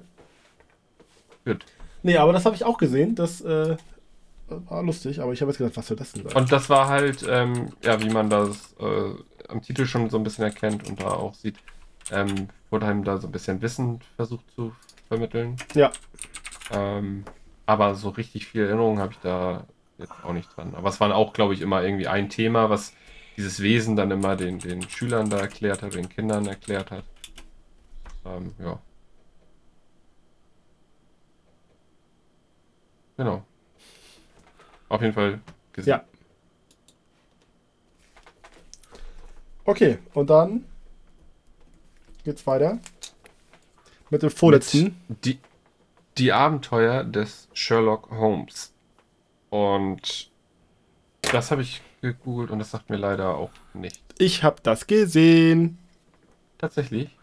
Gut. Nee, aber das habe ich auch gesehen. Das äh, war lustig, aber ich habe jetzt gedacht, was soll das denn sein? Und das war halt, ähm, ja, wie man das äh, am Titel schon so ein bisschen erkennt und da auch sieht, ähm, wurde einem da so ein bisschen Wissen versucht zu vermitteln. ja, Ähm, aber so richtig viel Erinnerung habe ich da jetzt auch nicht dran. Aber es war auch, glaube ich, immer irgendwie ein Thema, was dieses Wesen dann immer den, den Schülern da erklärt hat, den Kindern erklärt hat. Ähm, ja. Genau. Auf jeden Fall gesehen. Ja. Okay, und dann geht's weiter mit dem vorletzten. Mit Die, die Abenteuer des Sherlock Holmes. Und das habe ich gegoogelt und das sagt mir leider auch nicht. Ich habe das gesehen. Tatsächlich.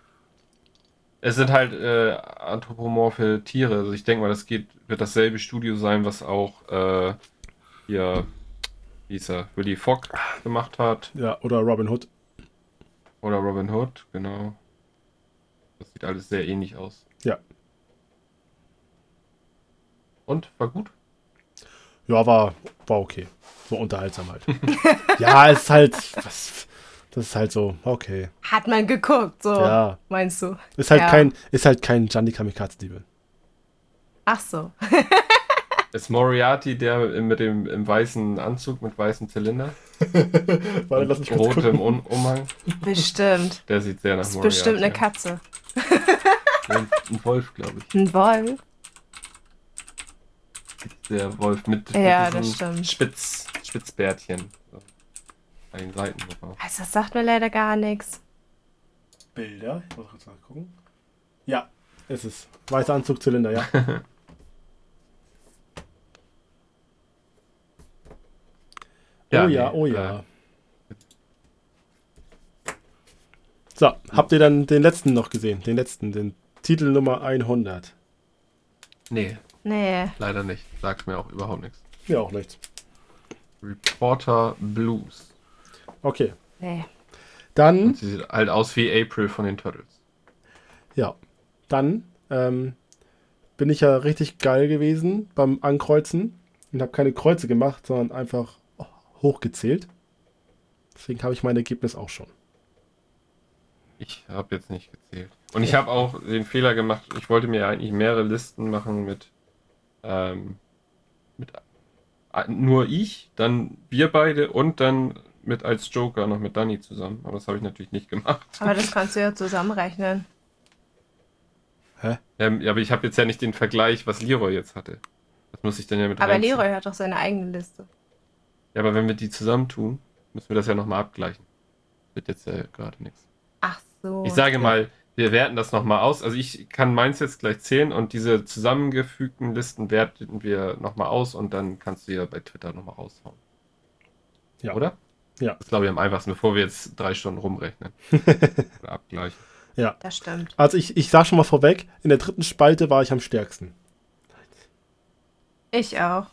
Es sind halt äh, anthropomorphe Tiere. Also ich denke mal, das geht, wird dasselbe Studio sein, was auch äh, hier, wie hieß er, Willy Fogg gemacht hat. Ja, oder Robin Hood. Oder Robin Hood, genau. Das sieht alles sehr ähnlich aus. Ja. Und? War gut? Ja, war, war okay. So unterhaltsam halt. ja, ist halt. Was, das ist halt so, okay. Hat man geguckt, so Ja. meinst du? Ist halt Ja. kein, ist halt kein Gianni Kamikaze-Diebe. Ach so. Ist Moriarty der mit dem im weißen Anzug mit weißem Zylinder? Warte, lass mich kurz Rotem gucken. um Umhang? Bestimmt. Der sieht sehr nach Das ist Moriarty. bestimmt eine. Katze. Ein, ein Wolf, glaube ich. Ein Wolf. Der Wolf mit, Ja, mit diesem. Spitz, Spitzbärtchen. So. An den Seiten. Also, das sagt mir leider gar nichts. Bilder. Ich muss kurz mal gucken. Ja, ist es. Weißer Anzugzylinder, ja. Ja, oh ja, nee, oh ja. äh, So, habt ihr dann den letzten noch gesehen? Den letzten, den Titel Nummer 100. Nee, Nee. leider nicht. Sagt mir auch überhaupt nichts. Ja, auch nichts. Reporter Blues. Okay. Nee. Dann, Und sie sieht halt aus wie April von den Turtles. ja, dann ähm, bin ich ja richtig geil gewesen beim Ankreuzen und habe keine Kreuze gemacht, sondern einfach hochgezählt. Deswegen habe ich mein Ergebnis auch schon. Ich habe jetzt nicht gezählt. Und ich habe auch den Fehler gemacht, ich wollte mir eigentlich mehrere Listen machen mit, ähm, mit äh, nur ich, dann wir beide und dann mit als Joker noch mit Danny zusammen. Aber das habe ich natürlich nicht gemacht. Aber das kannst du ja zusammenrechnen. Ähm, ja, aber ich habe jetzt ja nicht den Vergleich, was Leroy jetzt hatte. Das muss ich dann ja mit Aber reinziehen. Leroy hat doch seine eigene Liste. Ja, aber wenn wir die zusammentun, müssen wir das ja nochmal abgleichen. Wird jetzt ja gerade nichts. Ach so. Ich sage mal, wir werten das nochmal aus. Also ich kann meins jetzt gleich zählen und diese zusammengefügten Listen werten wir nochmal aus und dann kannst du ja bei Twitter nochmal raushauen. Ja. Oder? Ja. Das glaube ich am einfachsten, bevor wir jetzt drei Stunden rumrechnen. Oder abgleichen. Ja. Das stimmt. Also ich, ich sag schon mal vorweg, in der dritten Spalte war ich am stärksten. Ich auch.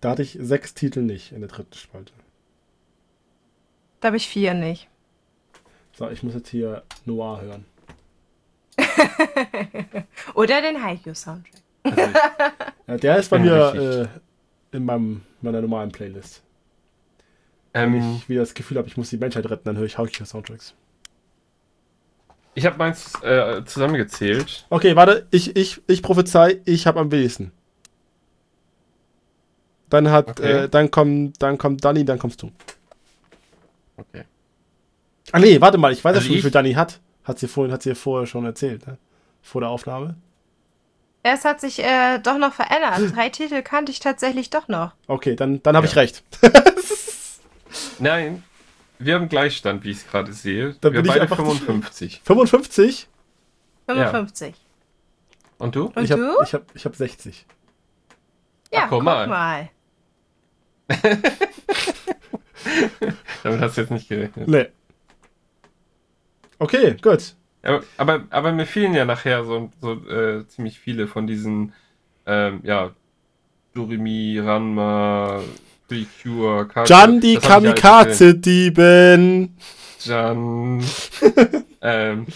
Da hatte ich sechs Titel nicht in der dritten Spalte. Da habe ich vier nicht. So, ich muss jetzt hier Noir hören. Oder den Haikyuu-Soundtrack. Also ich, Ja, der ist bei bin mir äh, in meinem, meiner normalen Playlist. Wenn ähm, ich wieder das Gefühl habe, ich muss die Menschheit retten, dann höre ich Haukier Soundtracks. ich habe meins äh, zusammengezählt. Okay, warte, ich, ich, ich prophezei, ich habe am wenigsten. Dann hat, Okay. äh, dann kommt, dann kommt Danny, dann kommst du. Okay. Ah nee, warte mal, ich weiß ja Also schon, wie ich- viel Danny hat. Hat sie vorhin, hat sie vorher schon erzählt, ne? Vor der Aufnahme. Es hat sich äh, doch noch verändert. Drei Titel kannte ich tatsächlich doch noch. Okay, dann, dann habe Ja. ich recht. Nein, wir haben Gleichstand, wie ich es gerade sehe. Dann wir bin ich beide zu 55. 55? 55. Und du? Und ich hab, du? Ich habe ich hab 60. Ja, Ach, guck guck mal. mal. Damit hast du jetzt nicht gerechnet. Nee. Okay, gut. Aber, aber, aber mir fehlen ja nachher so, so äh, ziemlich viele von diesen, ähm, ja, Doremi, Ranma, Precure, Kaku. Jan die Kamikaze-Dieben. Jan. ähm,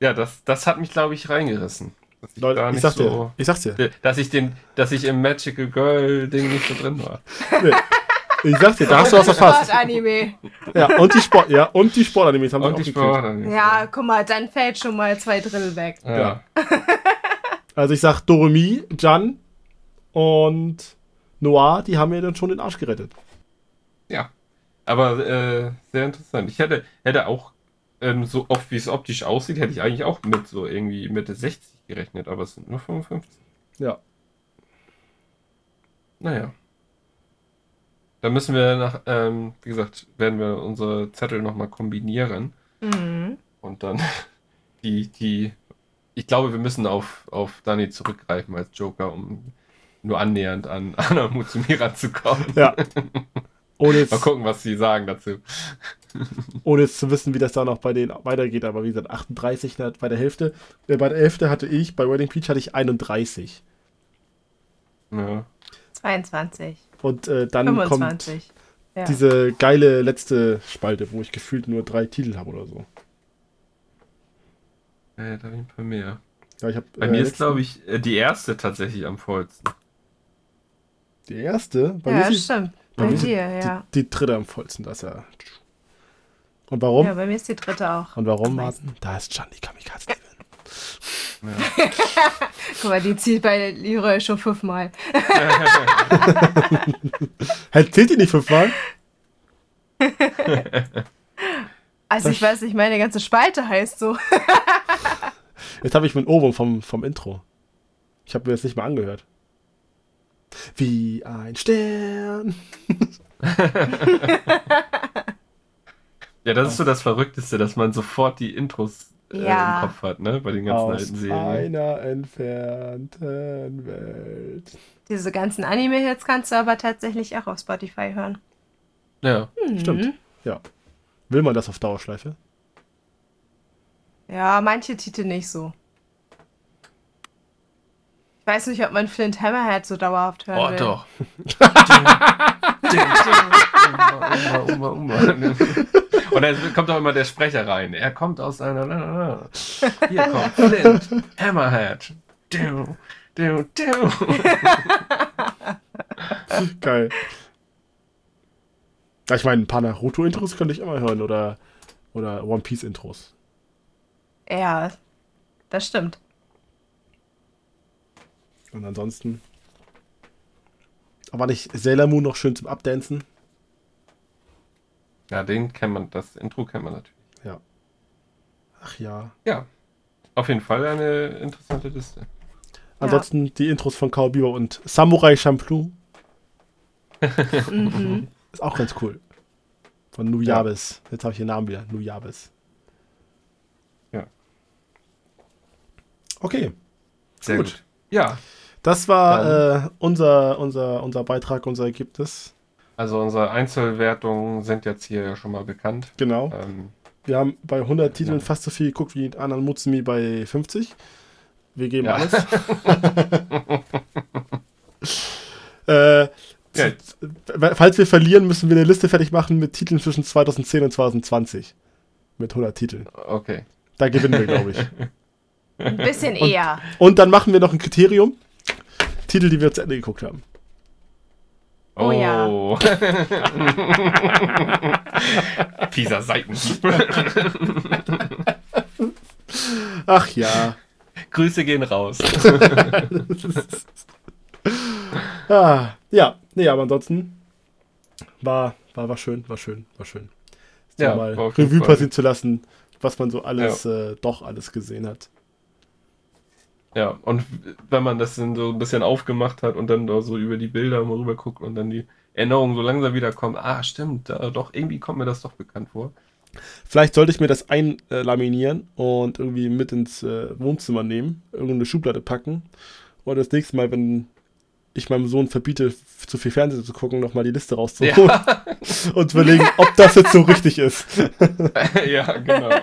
ja, das, das hat mich, glaube ich, reingerissen. Ich, Leute, ich sag dir, so, ich sag's dir. dass ich den, dass ich im Magical Girl Ding nicht so drin war. Nee. Ich sag's dir, da hast du was verpasst. Sport-Anime. Ja, und die Sport, ja, und die Sportanimes haben Und wir auch die gekriegt. Sport. Ja, guck mal, dann fällt schon mal zwei Drittel weg. Ja. Also ich sag Doremi, Jan und Noir, die haben mir dann schon den Arsch gerettet. Ja, aber äh, sehr interessant. Ich hätte, hätte auch, ähm, so oft wie es optisch aussieht, hätte ich eigentlich auch mit so irgendwie Mitte 60 gerechnet, aber es sind nur 55. Ja. Naja. Da müssen wir nach, ähm, wie gesagt, werden wir unsere Zettel nochmal kombinieren Mhm. und dann die, die, ich glaube, wir müssen auf, auf Dani zurückgreifen als Joker, um nur annähernd an Anna Mutsumira zu kommen. Ja. Ohne Mal gucken, was sie sagen dazu. ohne jetzt zu wissen, wie das da noch bei denen weitergeht, aber wie gesagt, 38 hat bei der Hälfte. Äh, bei der Hälfte hatte ich, bei Wedding Peach hatte ich 31. Ja. 22. Und äh, dann 25. Ja. kommt diese geile letzte Spalte, wo ich gefühlt nur drei Titel habe oder so. Äh, da habe ich ein paar mehr. Ja, ich hab, Bei äh, mir ist, glaube ich, äh, die erste tatsächlich am vollsten. Die erste, bei mir ja, ist die, stimmt. bei Bei mir dir, ja. die, die dritte am vollsten. Das ist ja. Und warum? Ja, bei mir ist die dritte auch. Und warum. Martin? Da ist Gianni Kamikaze. Ja. Guck mal, die zieht bei Leroy schon fünfmal. Halt, zählt die nicht fünfmal? Also ich weiß nicht, meine ganze Spalte heißt so. Jetzt habe ich mein Ohrwurm vom, vom Intro. Ich habe mir das nicht mal angehört. Wie ein Stern. ja, das ist so das Verrückteste, dass man sofort die Intros äh, Ja. im Kopf hat, ne? Bei den ganzen Aus alten Serien. einer entfernten Welt. Diese ganzen Anime-Hits kannst du aber tatsächlich auch auf Spotify hören. Ja. Mhm. Stimmt. Ja. Will man das auf Dauerschleife? Ja, manche Titel nicht so. Ich weiß nicht, ob man Flint Hammerhead so dauerhaft hören Oh, will. doch. Umma, umma, umma. Und dann kommt auch immer der Sprecher rein. Er kommt aus einer. Hier kommt Flint, Hammerhead. Du, du, du. Geil. Ich meine, ein paar Naruto-Intros könnte ich immer hören oder, oder One Piece-Intros. Ja, das stimmt. Und ansonsten. Aber nicht Sailor Moon noch schön zum Abdancen? Ja, den kennt man, das Intro kennt man natürlich. Ja. Ach ja. Ja, auf jeden Fall eine interessante Liste. Ansonsten die Intros von Cowboy Bebop und Samurai Champloo Mhm. ist auch ganz cool. Von Nuyabes. Jetzt habe ich den Namen wieder. Nuyabes. Ja. Okay. Sehr Gut. gut. Ja, Das war äh, unser, unser, unser Beitrag, unser Ergebnis. Also unsere Einzelwertungen sind jetzt hier ja schon mal bekannt. Genau. Ähm, Wir haben bei 100 Titeln Ja. fast so viel geguckt wie Anan Mutsumi bei 50. Wir geben Ja. alles. äh, Ja. falls wir verlieren, müssen wir eine Liste fertig machen mit Titeln zwischen 2010 und 2020. Mit 100 Titeln. okay. Da gewinnen wir, glaube ich. Ein bisschen eher. Und dann machen wir noch ein Kriterium. Titel, die wir zu Ende geguckt haben. Oh ja. Oh. Fieser Seitenhieb. Ach ja. Grüße gehen raus. Ah, ja, nee, aber ansonsten war, war, war schön, war schön, war schön. Ja, mal Revue passieren zu lassen, was man so alles, äh, doch alles gesehen hat. Ja, und wenn man das dann so ein bisschen aufgemacht hat und dann da so über die Bilder mal rüber guckt und dann die Erinnerungen so langsam wiederkommen, ah, stimmt, da, doch, irgendwie kommt mir das doch bekannt vor. Vielleicht sollte ich mir das einlaminieren und irgendwie mit ins äh, Wohnzimmer nehmen, irgendeine Schublade packen und das nächste Mal, wenn ich meinem Sohn verbiete, zu viel Fernsehen zu gucken, nochmal die Liste rauszuholen und überlegen, ob das jetzt so richtig ist. ja, genau.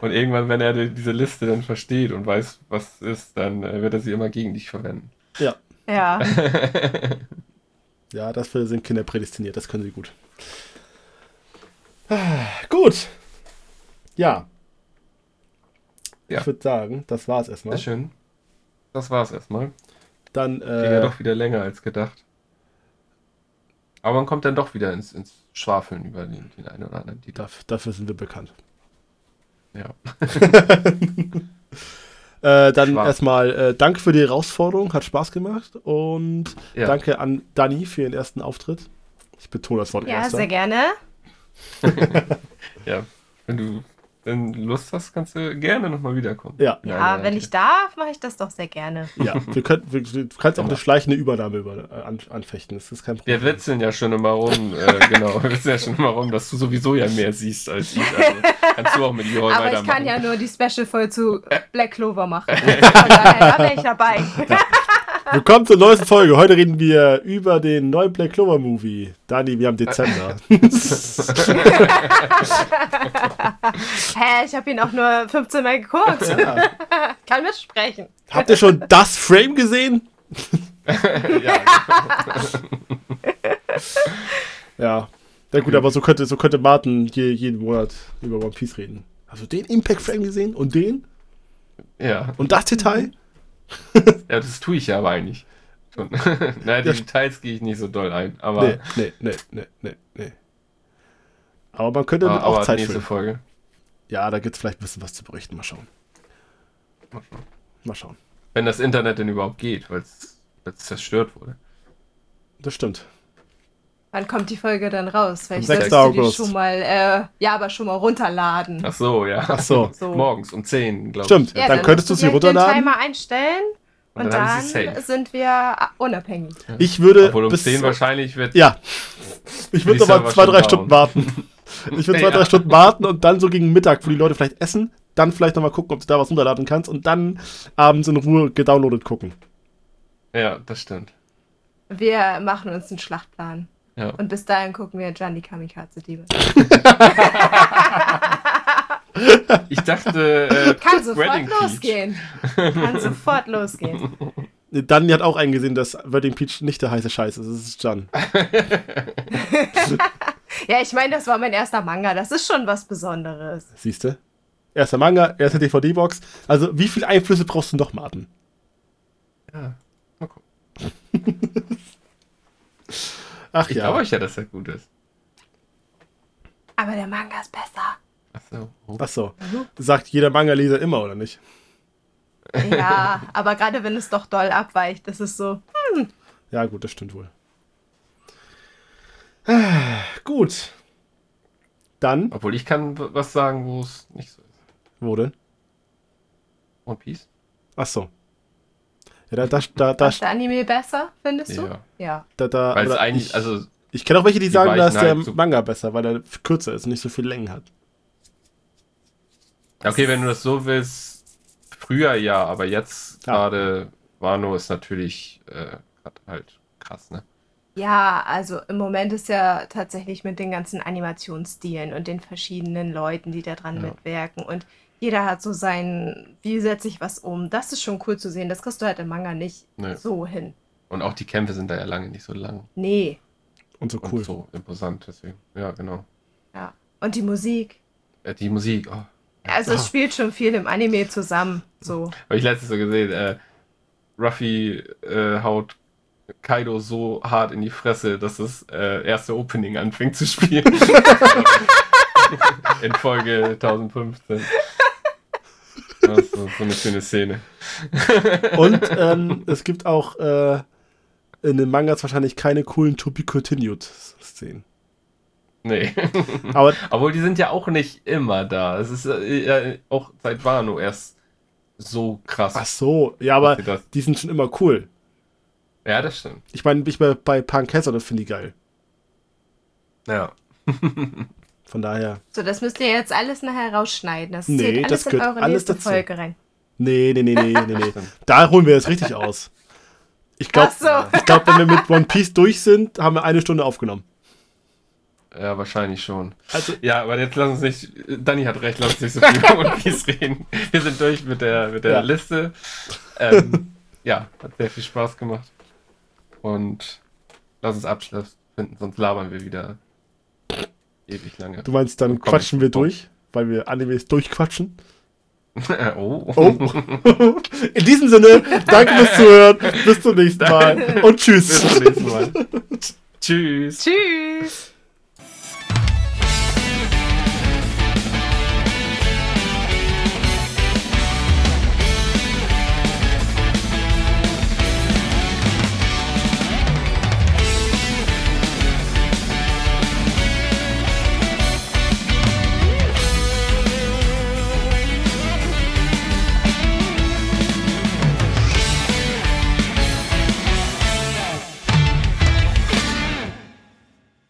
und irgendwann, wenn er die- diese Liste dann versteht und weiß, was es ist, dann äh, wird er sie immer gegen dich verwenden. Ja, Ja. ja, dafür sind Kinder prädestiniert, das können sie gut. Gut. Ja. Ja. Ich würde sagen, das war's Sehr erstmal. schön. Das war's erstmal. Dann, Ging ja äh, doch wieder länger als gedacht. Aber man kommt dann doch wieder ins, ins Schwafeln über den, den einen oder anderen Titel. dafür sind wir bekannt. Ja. Äh, dann Schwarz. erstmal äh, danke für die Herausforderung, hat Spaß gemacht und Ja. danke an Dani für ihren ersten Auftritt. Ich betone das Wort Ja, erster. sehr gerne. Ja. Wenn du wenn du Lust hast, kannst du gerne nochmal wiederkommen. Ja, Ja, wenn ich darf, mache ich das doch sehr gerne. ja. Wir können, wir, du kannst auch Genau. eine schleichende Übernahme über, äh, an, anfechten, das ist kein Problem. Wir witzeln ja schon immer rum, äh, genau, wir witzeln ja schon immer rum, dass du sowieso ja mehr siehst als ich. Also kannst du auch mit Joel Aber ich weitermachen. kann ja nur die Special-Folge zu Black Clover machen. Von daher, da wäre ich dabei. Willkommen zur neuesten Folge. Heute reden wir über den neuen Black Clover Movie. Dani, wir haben Dezember. Hä, ich habe ihn auch nur 15 Mal geguckt. ja. Kann mitsprechen. Habt ihr schon das Frame gesehen? ja, Ja. Na gut, aber so könnte, so könnte Martin je, jeden Monat über One Piece reden. Hast du den Impact Frame gesehen? Und den? ja. Und das Detail? Ja, das tue ich ja aber eigentlich. Schon. naja, die Ja. Details gehe ich nicht so doll ein, aber, Nee, nee, nee, nee, nee, nee. Aber man könnte aber, auch aber Zeit nächste füllen. Folge. Ja, da gibt es vielleicht ein bisschen was zu berichten. Mal schauen. Mal schauen. Wenn das Internet denn überhaupt geht, weil es zerstört wurde. Das stimmt. Wann kommt die Folge dann raus? Vielleicht Am 6. sollst du die August. schon mal, äh, ja, aber schon mal runterladen. Ach so, ja. Ach so. So. Morgens um 10, glaube Stimmt. ich. dann könntest du sie runterladen. den Timer einstellen Und und, dann dann, sind wir unabhängig. Ich würde Obwohl um bis 10 wahrscheinlich wird. Ja. Ich würde aber zwei, drei. Stunden warten. Ich würde zwei, Ja. drei Stunden warten und dann so gegen Mittag, wo die Leute vielleicht essen, dann vielleicht nochmal gucken, ob du da was runterladen kannst und dann abends in Ruhe gedownloadet gucken. Ja, das stimmt. Wir machen uns einen Schlachtplan. Ja. Und bis dahin gucken wir Gianni Kamikaze Diebe. Ich dachte, äh, Kann sofort losgehen. Kann sofort losgehen. Dani hat auch eingesehen, dass Wedding Peach nicht der heiße Scheiß ist. Es ist Jan. Ja, ich meine, das war mein erster Manga. Das ist schon was Besonderes. Siehst du? Erster Manga, erste DVD-Box. Also, wie viele Einflüsse brauchst du noch, Martin? ja, mal gucken. Ach Ich ja. glaube euch ja, dass er gut ist. Aber der Manga ist besser. Achso. Oh. Ach so. Sagt jeder Manga-Leser immer, oder nicht? Ja, aber gerade wenn es doch doll abweicht, das ist so. Ja, gut, das stimmt wohl. Ah, Gut. Dann, Obwohl ich kann was sagen, wo es nicht so ist. wo denn? One Piece? Ach so. Ja, da, da, da, da, ist der Anime besser, findest du? Ja. Ja. da, da Weil es eigentlich, ich, also, ich kenne auch welche, die die sagen, da ist der halt so- Manga besser, weil er kürzer ist und nicht so viel Längen hat. okay, wenn du das so willst, früher ja, aber jetzt Ja. gerade Wano ist natürlich äh, grad halt krass, ne? Ja, also im Moment ist ja tatsächlich mit den ganzen Animationsstilen und den verschiedenen Leuten, die da dran Ja. mitwirken und jeder hat so sein, wie setze ich was um. Das ist schon cool zu sehen. Das kriegst du halt im Manga nicht Nee. so hin. Und auch die Kämpfe sind da ja lange nicht so lang Nee. Und so und cool. so imposant, deswegen. Ja, genau. Ja. Und die Musik. Äh, die Musik, oh. Also es spielt schon viel im Anime zusammen. So. Habe ich letztens so gesehen, äh, Ruffy äh, haut Kaido so hart in die Fresse, dass das äh, erste Opening anfängt zu spielen. in Folge 1015. Das ist so, eine schöne Szene. Und ähm, es gibt auch äh, in den Mangas wahrscheinlich keine coolen To Be Continued Szenen. Nee. Aber Obwohl die sind ja auch nicht immer da. Es ist äh, äh, auch seit Wano erst so krass. ach so, ja, aber die sind schon immer cool. Ja, das stimmt. Ich meine, ich bei, bei Punk Hazard, das finde ich geil. Ja. Von daher. So, das müsst ihr jetzt alles nachher rausschneiden. Das Nee, zählt alles das in gehört eure alles nächste dazu. Folge rein. Nee, nee, nee, nee, nee, nee. Da holen wir jetzt richtig aus. Ich glaube, Ach so. ich glaub, wenn wir mit One Piece durch sind, haben wir eine Stunde aufgenommen. Ja, wahrscheinlich schon. Also, Ja, aber jetzt lass uns nicht. Danny hat recht, lass uns nicht so viel über One Piece reden. Wir sind durch mit der, mit der Ja. Liste. Ähm, ja, hat sehr viel Spaß gemacht. Und lass uns Abschluss finden, sonst labern wir wieder ewig lange. du meinst, dann Komm, quatschen wir durch, weil wir Animes durchquatschen? oh. Oh. In diesem Sinne, danke fürs Zuhören. Bis zum nächsten Mal. Und tschüss. Bis zum nächsten Mal. Tschüss. Tschüss.